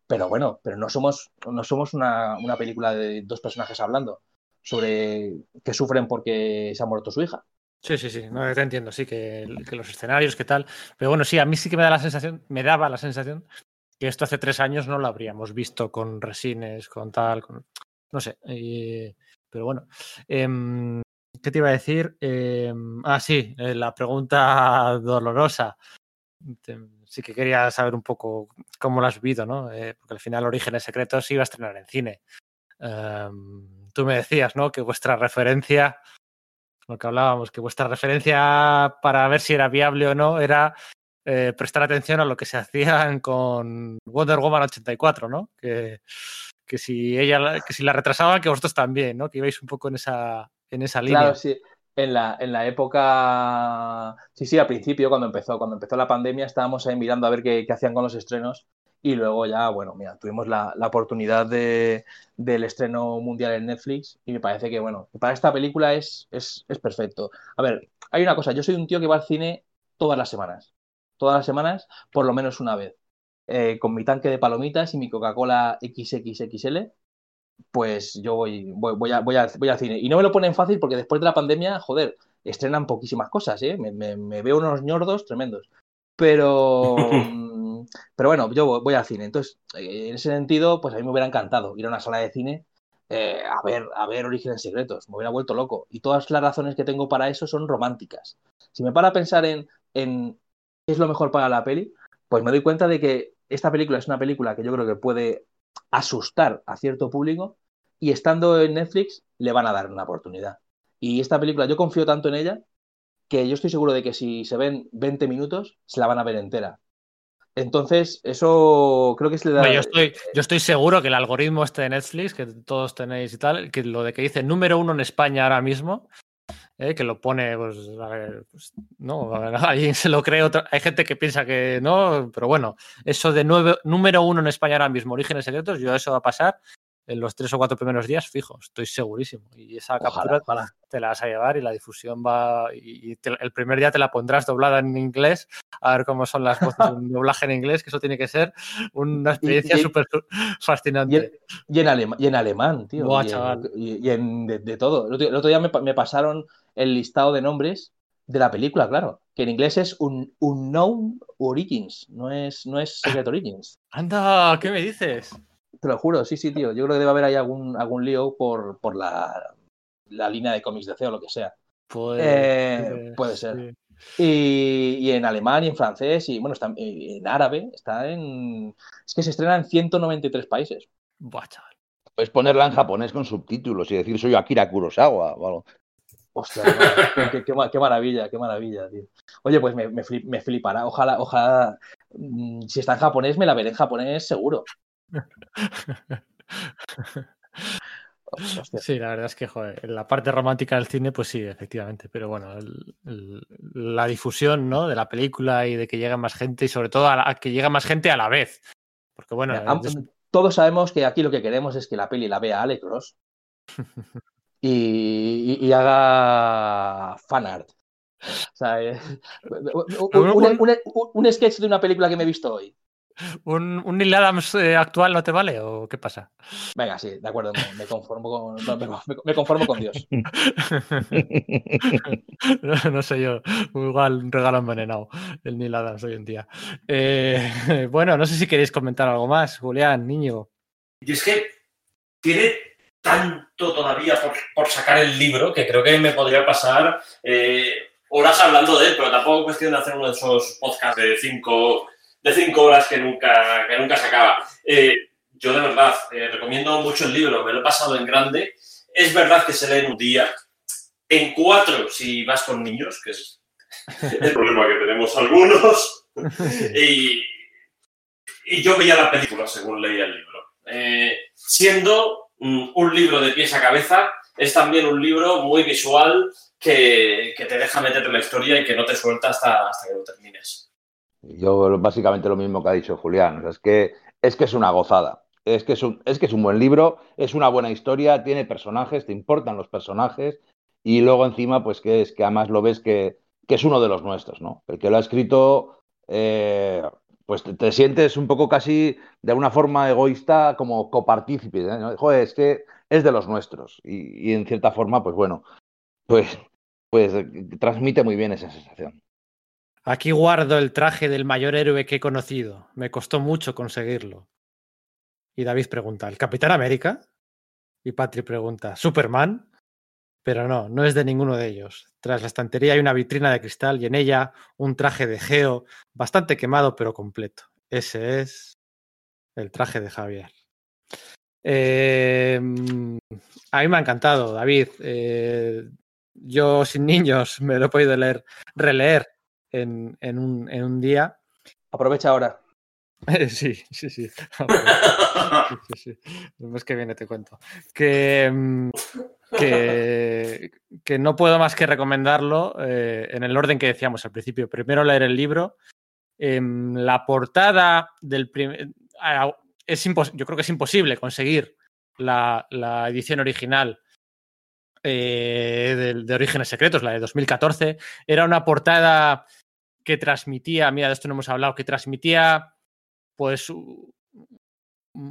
pero bueno, pero no somos, no somos una, una película de dos personajes hablando sobre que sufren porque se ha muerto su hija. Sí, sí, sí, no, te entiendo, sí, que, los escenarios, que tal. Pero bueno, sí, a mí sí que me da la sensación, me daba la sensación que esto hace tres años no lo habríamos visto con resines, con tal, con, no sé. eh, pero bueno, em, ¿qué te iba a decir? Em, ah, sí, eh, la pregunta dolorosa. Te- sí que quería saber un poco cómo lo has vivido, ¿no? Eh, porque al final Orígenes Secretos se iba a estrenar en cine. Em, tú me decías, ¿no? Que vuestra referencia lo que hablábamos, que vuestra referencia para ver si era viable o no era eh, prestar atención a lo que se hacían con Wonder Woman 84, ¿no? Que, que si ella, la- que si la retrasaba, que vosotros también, ¿no? Que ibais un poco en esa, en esa línea. Claro, sí. En la, en la época, sí, sí, al principio, cuando empezó, cuando empezó la pandemia, estábamos ahí mirando a ver qué hacían con los estrenos. Y luego ya, bueno, mira, tuvimos la, la oportunidad de, del estreno mundial en Netflix. Y me parece que, bueno, para esta película es, es, es perfecto. A ver, hay una cosa, yo soy un tío que va al cine todas las semanas. Todas las semanas, por lo menos una vez. Eh, con mi tanque de palomitas y mi Coca-Cola XXXL pues yo voy, voy, voy, a- voy, a- voy al cine. Y no me lo ponen fácil porque después de la pandemia, joder, estrenan poquísimas cosas, ¿eh? Me, me- me veo unos ñordos tremendos. Pero, mm, pero bueno, yo voy, al cine. Entonces, eh, en ese sentido, pues a mí me hubiera encantado ir a una sala de cine eh, a ver, a ver Orígenes Secretos. Me hubiera vuelto loco. Y todas las razones que tengo para eso son románticas. Si me para a pensar en, en qué es lo mejor para la peli, pues me doy cuenta de que esta película es una película que yo creo que puede asustar a cierto público y estando en Netflix le van a dar una oportunidad. Y esta película, yo confío tanto en ella que yo estoy seguro de que si se ven 20 minutos, se la van a ver entera. Entonces, eso creo que es. Hombre, yo, estoy, yo estoy seguro que el algoritmo este de Netflix, que todos tenéis y tal, que lo de que dice número uno en España ahora mismo, eh, que lo pone, pues, a ver, pues, no, alguien se lo cree, otra- hay gente que piensa que no, pero bueno, eso de nueve- número uno en España ahora mismo, Orígenes Secretos, yo eso va a pasar en los tres o cuatro primeros días fijo, estoy segurísimo. Y esa Ojalá, captura te la vas a llevar y la difusión va. Y te- el primer día te la pondrás doblada en inglés, a ver cómo son las voces en doblaje en inglés, que eso tiene que ser una experiencia súper Y en, fascinante. y en alema- y en alemán, tío. Buah, y en, chaval. y- en de, de todo. El otro, el otro día me, me pasaron el listado de nombres de la película, claro. Que en inglés es un Unknown Origins, no es, no es Secret Origins. Anda, ¿qué me dices? Te lo juro, sí, sí, tío. Yo creo que debe haber ahí algún, algún lío por, por la, la línea de cómics de C o lo que sea. Pues, Eh, puede ser. sí. Y, y en alemán y en francés y bueno, está en árabe, está en... Es que se estrena en 193 países. Buah, chaval. Puedes ponerla en japonés con subtítulos y decir soy Akira Kurosawa o algo. Hostia, qué, qué- qué ma- qué maravilla, qué maravilla, tío. Oye, pues me, me flip- me flipará. Ojalá, ojalá, mm, si está en japonés, me la veré en japonés seguro. Sí, la verdad es que, joder, en la parte romántica del cine, pues sí, efectivamente. Pero bueno, el- el- la difusión, ¿no? De la película y de que llegue más gente y sobre todo a, la- a que llegue más gente a la vez. Porque bueno, Mira, am- es- Todos sabemos que aquí lo que queremos es que la peli la vea Alex Ross y, y- y haga fanart. O sea, eh, un, un- un- un- un sketch de una película que me he visto hoy. ¿Un, un Neil Adams eh, actual no te vale o qué pasa? Venga, sí, de acuerdo, me, me conformo con, no, me, me conformo con Dios. no, no sé yo, igual un regalo envenenado el Neil Adams hoy en día. Eh, bueno, no sé si queréis comentar algo más, Julián, niño. Y es que tiene tanto todavía por, por sacar el libro que creo que me podría pasar eh, horas hablando de él, pero tampoco es cuestión de hacer uno de esos podcasts de cinco, de cinco horas que nunca, que nunca se acaba. Eh, yo de verdad eh, recomiendo mucho el libro, me lo he pasado en grande. Es verdad que se lee en un día, en cuatro si vas con niños, que es el problema que tenemos algunos. Y, y yo veía la película según leía el libro. Eh, siendo mm, un libro de pies a cabeza, es también un libro muy visual que, que te deja meterte en la historia y que no te suelta hasta, hasta que lo termines. Yo básicamente lo mismo que ha dicho Julián. O sea, es, que, es que es una gozada. Es que es, un, es que es un buen libro, es una buena historia, tiene personajes, te importan los personajes y luego encima, pues que es que además lo ves que, que es uno de los nuestros, ¿no? El que lo ha escrito, eh, pues te, te, sientes un poco casi de una forma egoísta como copartícipe. ¿eh? ¿no? Joder, es que es de los nuestros y, y en cierta forma, pues bueno, pues, pues transmite muy bien esa sensación. Aquí guardo el traje del mayor héroe que he conocido. Me costó mucho conseguirlo. Y David pregunta, ¿el Capitán América? Y Patrick pregunta, ¿Superman? Pero no, no es de ninguno de ellos. Tras la estantería hay una vitrina de cristal y en ella un traje de Geo bastante quemado pero completo. Ese es el traje de Javier. Eh, a mí me ha encantado, David. Eh, yo sin niños me lo he podido leer, releer en, en, un, en un día. Aprovecha ahora. Sí, sí, sí. sí, sí. El mes que viene te cuento. Que, mm, que, que no puedo más que recomendarlo eh, en el orden que decíamos al principio. Primero leer el libro. Em, la portada del primer. Es yo creo que es imposible conseguir la, la edición original eh, de, de Orígenes Secretos, la de 2014. Era una portada que transmitía, mira, de esto no hemos hablado, que transmitía, pues,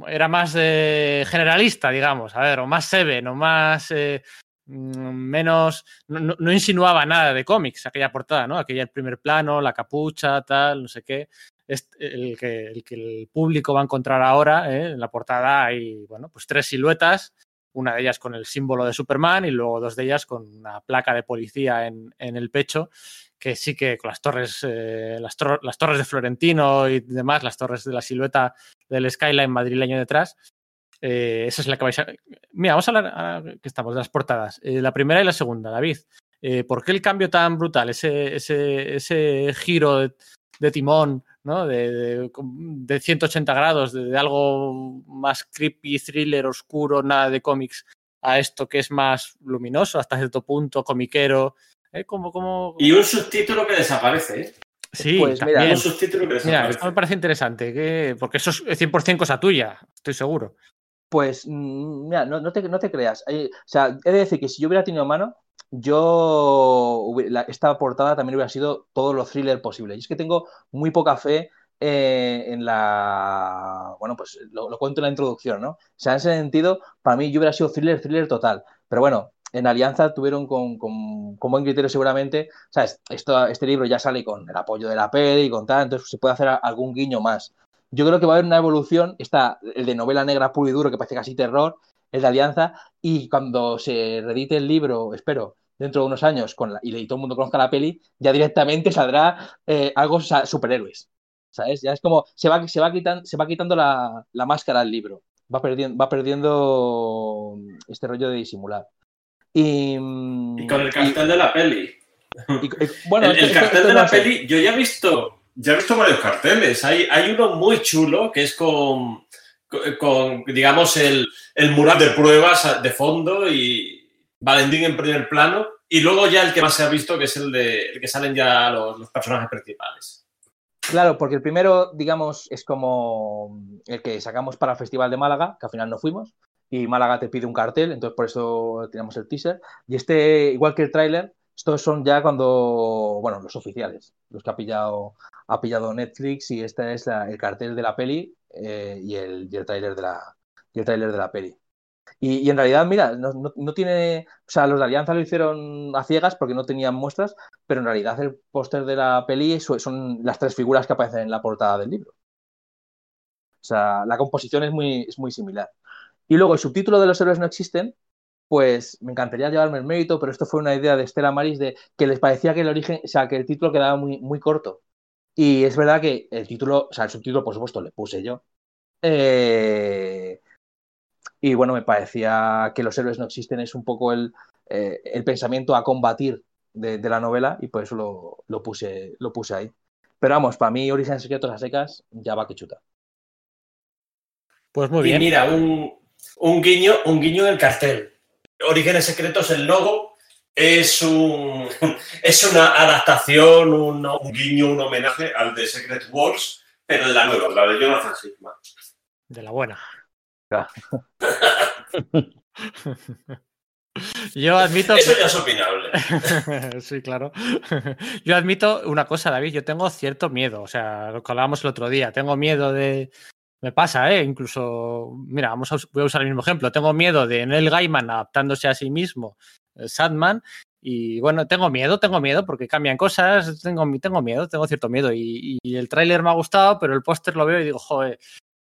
era más eh, generalista, digamos, a ver, o más seven, o más, eh, mm, menos, no, insinuaba nada de cómics, aquella portada, ¿no? Aquella el primer plano, la capucha, tal, no sé qué. Es el que, el que el público va a encontrar ahora, ¿eh? en la portada hay, bueno, pues tres siluetas, una de ellas con el símbolo de Superman y luego dos de ellas con una placa de policía en, en el pecho que sí que con las torres, eh, las, tor- las torres de Florentino y demás, las torres de la silueta del skyline madrileño detrás. eh, esa es la que vais a. Mira, vamos a hablar ahora que estamos de las portadas. Eh, la primera y la segunda, David. Eh, ¿Por qué el cambio tan brutal? Ese, ese, ese giro de, de timón, ¿no? De, de- de 180 grados, de, de algo más creepy, thriller, oscuro, nada de cómics, a esto que es más luminoso, hasta cierto punto, comiquero. ¿eh? Como, como... Y un subtítulo que desaparece, ¿eh? Sí, Pues mira. Un subtítulo que Mira, desaparece. esto me parece interesante, que, porque eso es 100% cosa tuya, estoy seguro. Pues, mm, mira, no, te, creas. Eh, o sea, he de decir que si yo hubiera tenido mano, yo la- esta portada también hubiera sido todo lo thriller posible. Y es que tengo muy poca fe eh, en la. Bueno, pues lo, cuento en la introducción, ¿no? O sea, en ese sentido, para mí yo hubiera sido thriller, thriller total. Pero bueno, en Alianza tuvieron con, buen criterio seguramente. ¿Sabes? Esto, este libro ya sale con el apoyo de la peli y con tal, entonces se puede hacer algún guiño más. Yo creo que va a haber una evolución. Está el de novela negra puro y duro, que parece casi terror, el de Alianza, y cuando se reedite el libro, espero, dentro de unos años, con la- y todo el mundo conozca la peli, ya directamente saldrá eh, algo superhéroes. ¿Sabes? Ya es como se va, se va, quitan- se va quitando la, la máscara al libro. Va perdiendo, va perdiendo este rollo de disimular. Y, Y con el cartel de la peli. y- y- bueno, el, el cartel de la peli, yo ya he visto, ya he visto varios carteles. Hay, hay uno muy chulo que es con, con, digamos, el, el mural de pruebas de fondo y Valentín en primer plano. Y luego ya el que más se ha visto, que es el de que salen ya los, los personajes principales. Claro, porque el primero, digamos, es como el que sacamos para el Festival de Málaga, que al final no fuimos, y Málaga te pide un cartel, entonces por eso tenemos el teaser. Y este, igual que el tráiler, estos son ya cuando, bueno, los oficiales, los que ha pillado, ha pillado Netflix, y este es el cartel de la peli eh, y el, y el tráiler de la, peli. Y, y en realidad, mira, no, tiene. O sea, los de Alianza lo hicieron a ciegas porque no tenían muestras, pero en realidad el póster de la peli son las tres figuras que aparecen en la portada del libro. O sea, la composición es muy, es muy similar. Y luego el subtítulo de Los héroes no existen, pues me encantaría llevarme el mérito, pero esto fue una idea de Estela Maris de que les parecía que el origen, o sea, que el título quedaba muy, muy corto. Y es verdad que el título, o sea, el subtítulo, por supuesto, le puse yo. Eh, y bueno, me parecía que los héroes no existen, es un poco el, eh, el pensamiento a combatir de, de la novela y por eso lo, lo puse, lo puse ahí. Pero vamos, para mí, Orígenes Secretos a secas, ya va que chuta. Pues muy y bien. mira, un, un guiño, un guiño en el cartel. Orígenes Secretos, el logo, es un es una adaptación, un, un guiño, un homenaje al de Secret Wars, pero de la nueva, la de Jonathan Hickman. De la buena. Ya. Yo admito. Eso ya es opinable. sí, claro. Yo admito una cosa, David. Yo tengo cierto miedo. O sea, lo que hablábamos el otro día. Tengo miedo de. Me pasa, ¿eh? Incluso. Mira, vamos a, voy a usar el mismo ejemplo. Tengo miedo de Neil Gaiman adaptándose a sí mismo, Sandman. Y bueno, tengo miedo, tengo miedo porque cambian cosas. Tengo, tengo miedo, tengo cierto miedo. Y, el tráiler me ha gustado, pero el póster lo veo y digo, joder,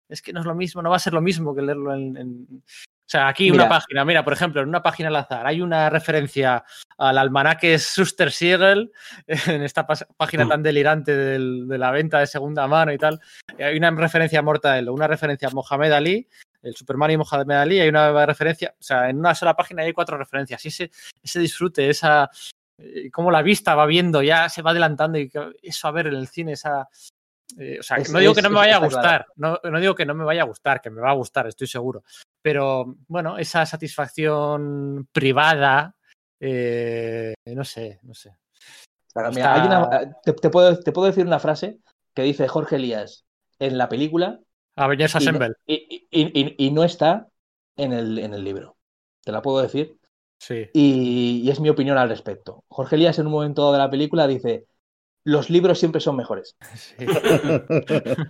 es que no es lo mismo, no va a ser lo mismo que leerlo en... O sea, aquí Mira. una página, mira, por ejemplo, en una página al azar hay una referencia al almanaque Suster Siegel, en esta página Mm. tan delirante del- de la venta de segunda mano y tal. Hay una referencia a Mortadelo, una referencia a Mohamed Ali, el Superman y Mohamed Ali, hay una referencia, o sea, en una sola página hay cuatro referencias. Y ese, ese disfrute, esa. eh, cómo la vista va viendo, ya se va adelantando y eso a ver en el cine, esa. Eh, o sea, Es- no digo que no me vaya a gustar, claro. no, no digo que no me vaya a gustar, que me va a gustar, estoy seguro. Pero bueno, esa satisfacción privada, eh, no sé, no sé. Claro, Está- mira, hay una- te, te puedo, te puedo decir una frase que dice Jorge Elías en la película Avengers y no, Assemble, y- y- y- y no está en el, en el libro. Te la puedo decir. sí. Y, y es mi opinión al respecto. Jorge Elías en un momento de la película dice, los libros siempre son mejores. sí.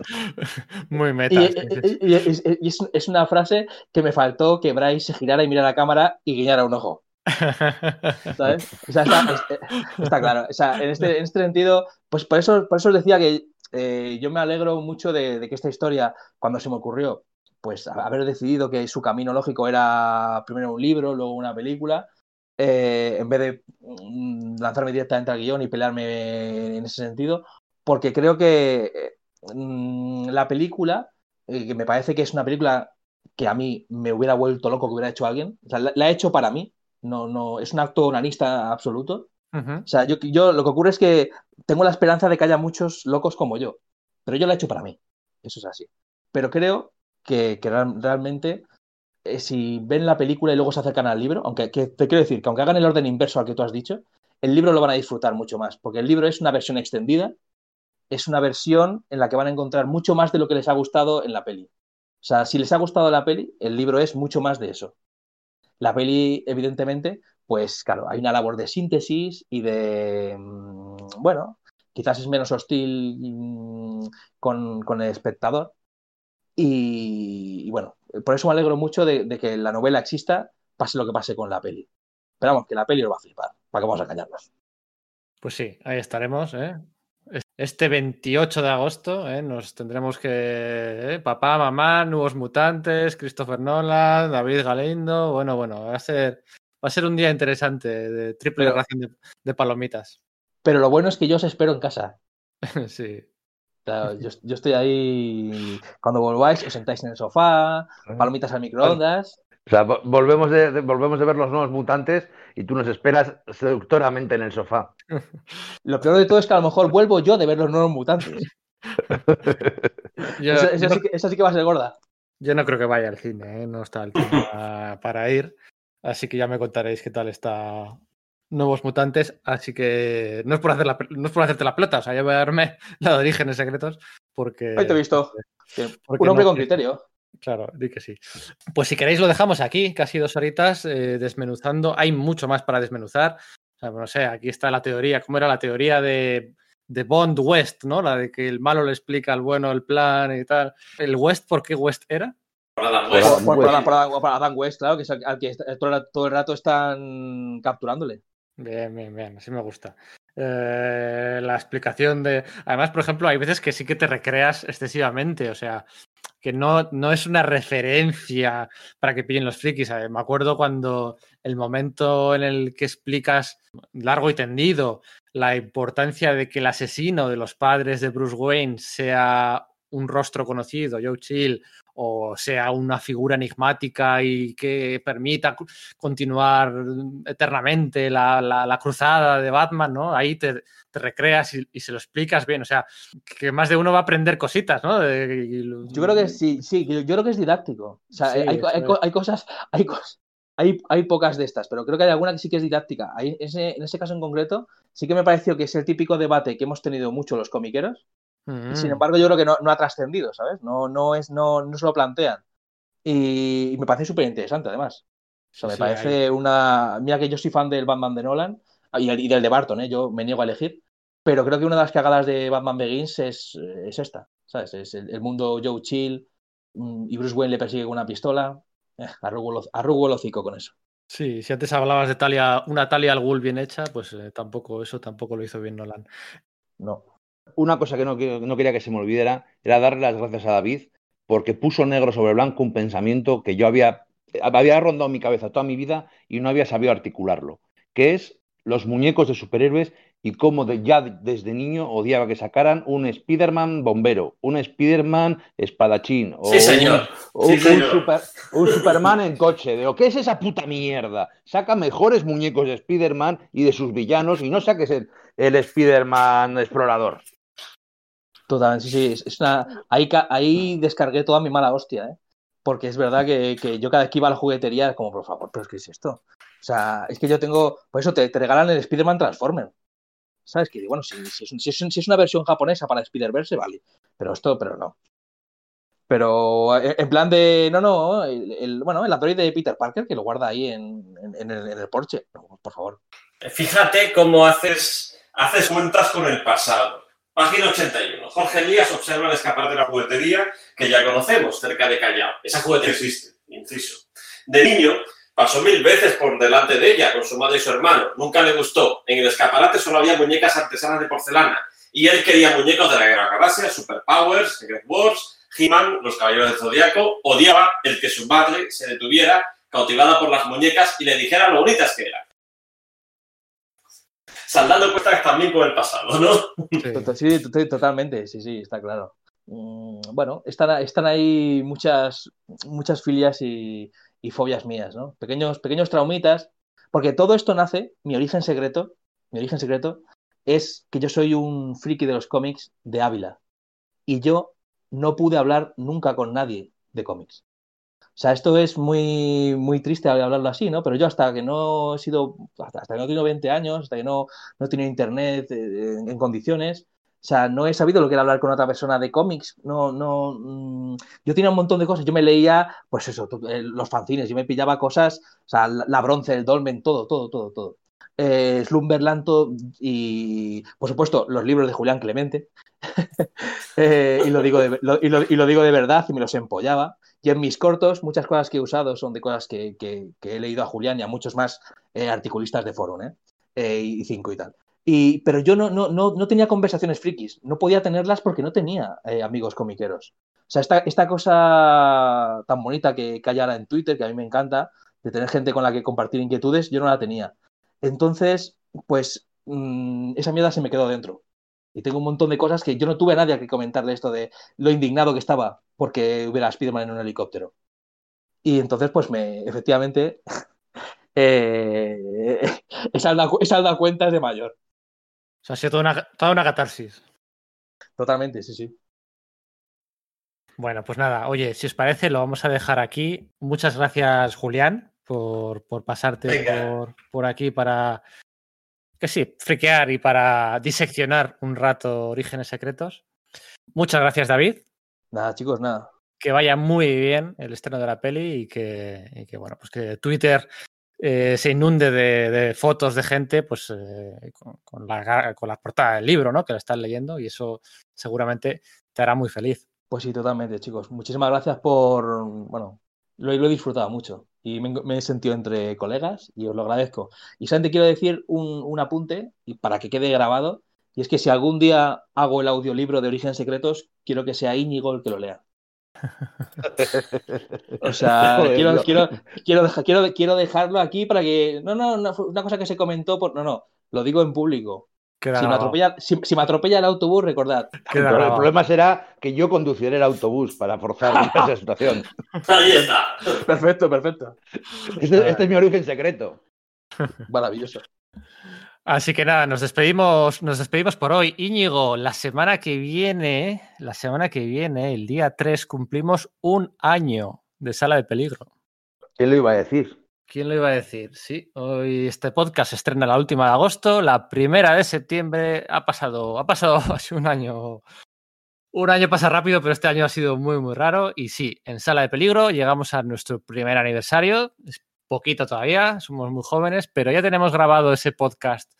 Muy meta. Y, y- y- y es, es una frase que me faltó que Bryce se girara y mirara a la cámara y guiñara un ojo. ¿sabes? O sea, está, es- está claro. O sea, en este, en este sentido, pues por eso, por eso os decía que eh, yo me alegro mucho de, de que esta historia, cuando se me ocurrió, pues haber decidido que su camino lógico era primero un libro, luego una película, eh, en vez de mm, lanzarme directamente al guion y pelearme en ese sentido, porque creo que eh, mm, la película, eh, que me parece que es una película que a mí me hubiera vuelto loco que hubiera hecho alguien, o sea, la, la he hecho para mí, no, no, es un acto onanista absoluto. O sea, yo, yo lo que ocurre es que tengo la esperanza de que haya muchos locos como yo, pero yo la he hecho para mí, eso es así. Pero creo que, que real- realmente, eh, si ven la película y luego se acercan al libro, aunque que, te quiero decir que aunque hagan el orden inverso al que tú has dicho, el libro lo van a disfrutar mucho más, porque el libro es una versión extendida, es una versión en la que van a encontrar mucho más de lo que les ha gustado en la peli. O sea, si les ha gustado la peli, el libro es mucho más de eso. La peli, evidentemente, pues claro, hay una labor de síntesis y de, mm, bueno, quizás es menos hostil mm, con, con el espectador. Y bueno, por eso me alegro mucho de, de que la novela exista, pase lo que pase con la peli. Pero vamos, que la peli lo va a flipar, para que vamos a engañarnos. Pues sí, ahí estaremos. ¿eh? Este 28 de agosto ¿eh? nos tendremos que. ¿eh? Papá, mamá, nuevos mutantes, Christopher Nolan, David Galindo. Bueno, bueno, va a ser, va a ser un día interesante de triple Pero- ración de, de palomitas. Pero lo bueno es que yo os espero en casa. sí. Claro, yo, yo estoy ahí. Cuando volváis, os sentáis en el sofá, palomitas al microondas. O sea, vo- volvemos de, de- volvemos de ver los nuevos mutantes y tú nos esperas seductoramente en el sofá. Lo peor de todo es que a lo mejor vuelvo yo de ver los nuevos mutantes. Yo, Eso, eso no, sí que, eso sí que va a ser gorda. yo no creo que vaya al cine, ¿eh? no está el tiempo para, para ir. Así que ya me contaréis qué tal está Nuevos Mutantes. Así que no es por, hacer la, no es por hacerte la plata, o sea, yo voy a darme la de Orígenes Secretos porque. Ahí te he visto. Porque Un hombre no con criterio. Claro, di que sí. Pues si queréis lo dejamos aquí, casi dos horitas eh, desmenuzando. Hay mucho más para desmenuzar. O sea, no sé, aquí está la teoría, ¿cómo era la teoría de, de Bond West, ¿no? La de que el malo le explica al bueno el plan y tal. ¿El West por qué West era? Por Adam West. Por. Adam- por Adam- por Adam West, claro, que es al, al que está- todo, el- todo el rato están capturándole. Bien, bien, bien, así me gusta. Eh, la explicación de. Además, por ejemplo, hay veces que sí que te recreas excesivamente, o sea, que no, no es una referencia para que pillen los frikis. ¿sabes? Me acuerdo cuando el momento en el que explicas largo y tendido la importancia de que el asesino de los padres de Bruce Wayne sea un rostro conocido, Joe Chill, o sea una figura enigmática y que permita continuar eternamente la, la- la cruzada de Batman, ¿no? Ahí te, te recreas y, y se lo explicas bien. O sea, que más de uno va a aprender cositas, ¿no? De- y Yo creo que sí, sí, yo creo que es didáctico. O sea, Sí, hay, hay hay cosas, hay cosas, hay, hay pocas de estas, pero creo que hay alguna que sí que es didáctica. Ahí, ese, en ese caso en concreto, sí que me pareció que es el típico debate que hemos tenido mucho los comiqueros, y sin Mm. embargo yo creo que no, no ha trascendido, ¿sabes? No, no, es, no, no se lo plantean. Y, y me parece súper interesante, además. O sea, me Sí, parece una. Mira que yo soy fan del Batman de Nolan y, el- y del de Barton, ¿eh? Yo me niego a elegir. Pero creo que una de las cagadas de Batman Begins es, es esta, ¿sabes? Es el, el mundo Joe Chill mm, y Bruce Wayne le persigue con una pistola. Eh, arrugo, arrugo el hocico con eso. Sí, si antes hablabas de Talia, una Talia al Ghul bien hecha, pues eh, tampoco, eso tampoco lo hizo bien Nolan. No. Una cosa que no, que no quería que se me olvidara era darle las gracias a David porque puso negro sobre blanco un pensamiento que yo había, había rondado mi cabeza toda mi vida y no había sabido articularlo, que es los muñecos de superhéroes y cómo de- ya desde niño odiaba que sacaran un Spider-Man bombero, un Spider-Man espadachín o Sí, señor. un, Sí, un señor. super- un Superman en coche. Digo, ¿qué es esa puta mierda? Saca mejores muñecos de Spider-Man y de sus villanos y no saques el, el Spider-Man explorador. Totalmente, sí, sí. Es, es una... ahí, ahí descargué toda mi mala hostia, ¿eh? Porque es verdad que, que yo cada vez que iba a la juguetería, es como, por favor, pero ¿qué es esto? O sea, es que yo tengo. Por eso te, regalan el Spider-Man Transformer. ¿Sabes? Que bueno, si, si es, un- si, es, un- si es una versión japonesa para Spider-Verse, vale. Pero esto, pero no. Pero eh, en plan de. No, no. El, bueno, el Android de Peter Parker que lo guarda ahí en, en- en el, Porsche. Por favor. Fíjate cómo haces, haces cuentas con el pasado. Página 81. Jorge Elías observa el escaparate de la juguetería que ya conocemos, cerca de Callao. Esa juguetería existe, inciso. De niño, pasó mil veces por delante de ella con su madre y su hermano. Nunca le gustó. En el escaparate solo había muñecas artesanas de porcelana. Y él quería muñecos de la Guerra Galaxia, Superpowers, Secret Wars, He-Man, los Caballeros del Zodíaco. Odiaba el que su madre se detuviera, cautivada por las muñecas, y le dijera lo bonitas que eran. Saldando cuentas también con el pasado, ¿no? Sí. Tot- Sí, to- totalmente, sí, sí, está claro. Mm, Bueno, están, están ahí muchas, muchas filias y, y fobias mías, ¿no? Pequeños, pequeños traumitas, porque todo esto nace, mi origen secreto, mi origen secreto es que yo soy un friki de los cómics de Ávila y yo no pude hablar nunca con nadie de cómics. O sea, esto es muy, muy triste hablarlo así, ¿no? Pero yo hasta que no he sido, hasta, hasta que no tengo 20 años, hasta que no, no he tenido internet eh, en, en condiciones, o sea, no he sabido lo que era hablar con otra persona de cómics. No, no. mm, yo tenía un montón de cosas. Yo me leía, pues eso, eh, los fanzines. Yo me pillaba cosas, o sea, la, la bronce, el dolmen, todo, todo, todo, todo. Eh, Slumberland todo, y, por supuesto, los libros de Julián Clemente. Eh, y, lo digo de, y, lo, digo de verdad y me los empollaba. Y en mis cortos, muchas cosas que he usado son de cosas que, he leído a Julián y a muchos más eh, articulistas de Forum, ¿eh? Y cinco y tal. Y, pero yo no, no, no, no tenía conversaciones frikis, no podía tenerlas porque no tenía amigos comiqueros. O sea, esta, esta cosa tan bonita que, que hay ahora en Twitter, que a mí me encanta, de tener gente con la que compartir inquietudes, yo no la tenía. Entonces, pues mm, esa mierda se me quedó dentro. Y tengo un montón de cosas que yo no tuve a nadie a que comentarle esto de lo indignado que estaba porque hubiera Spiderman en un helicóptero. Y entonces, pues me, efectivamente, eh, he, saldado, he saldado cuentas de mayor. O sea, ha sido toda una, toda una catarsis. Totalmente, sí, sí. Bueno, pues nada, oye, si os parece, lo vamos a dejar aquí. Muchas gracias, Julián, por, por pasarte por, por aquí para, que sí, friquear y para diseccionar un rato orígenes secretos. Muchas gracias, David. Nada, chicos, nada. Que vaya muy bien el estreno de la peli y que, y que bueno, pues que Twitter eh, se inunde de, de fotos de gente, pues eh, con, con la, con la portada del libro, ¿no? Que la estás leyendo y eso seguramente te hará muy feliz. Pues sí, totalmente, chicos. Muchísimas gracias por, bueno, lo, lo he disfrutado mucho y me, me he sentido entre colegas y os lo agradezco. Y solamente quiero decir un, un apunte y para que quede grabado, y es que si algún día hago el audiolibro de Origen Secretos, quiero que sea Íñigo el que lo lea. O sea, quiero, quiero, quiero, quiero, dejarlo aquí para que. No, no, fue una cosa que se comentó por. No, no, lo digo en público. Queda Si me, atropella, si, si me atropella el autobús, recordad. Pero el problema será que yo conduciré el autobús para forzar esa situación. Ahí está. Perfecto, perfecto. Este, este es mi origen secreto. Maravilloso. Así que nada, nos despedimos, nos despedimos por hoy. Íñigo, la semana que viene, la semana que viene, el día 3, cumplimos un año de sala de peligro. ¿Quién lo iba a decir? ¿Quién lo iba a decir? Sí, hoy este podcast se estrena la última de agosto, la primera de septiembre. Ha pasado, ha pasado hace un año. Un año pasa rápido, pero este año ha sido muy, muy raro. Y sí, en sala de peligro llegamos a nuestro primer aniversario. Es poquito todavía, somos muy jóvenes, pero ya tenemos grabado ese podcast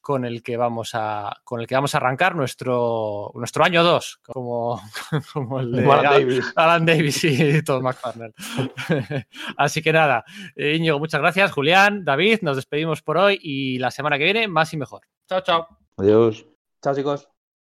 con el que vamos a, con el que vamos a arrancar nuestro, nuestro año 2, como, como el de Alan Al- Davis. Alan Davis y Todd McFarlane. Así que nada, eh, Íñigo, muchas gracias. Julián, David, nos despedimos por hoy y la semana que viene más y mejor. Chao, chao. Adiós. Chao, chicos.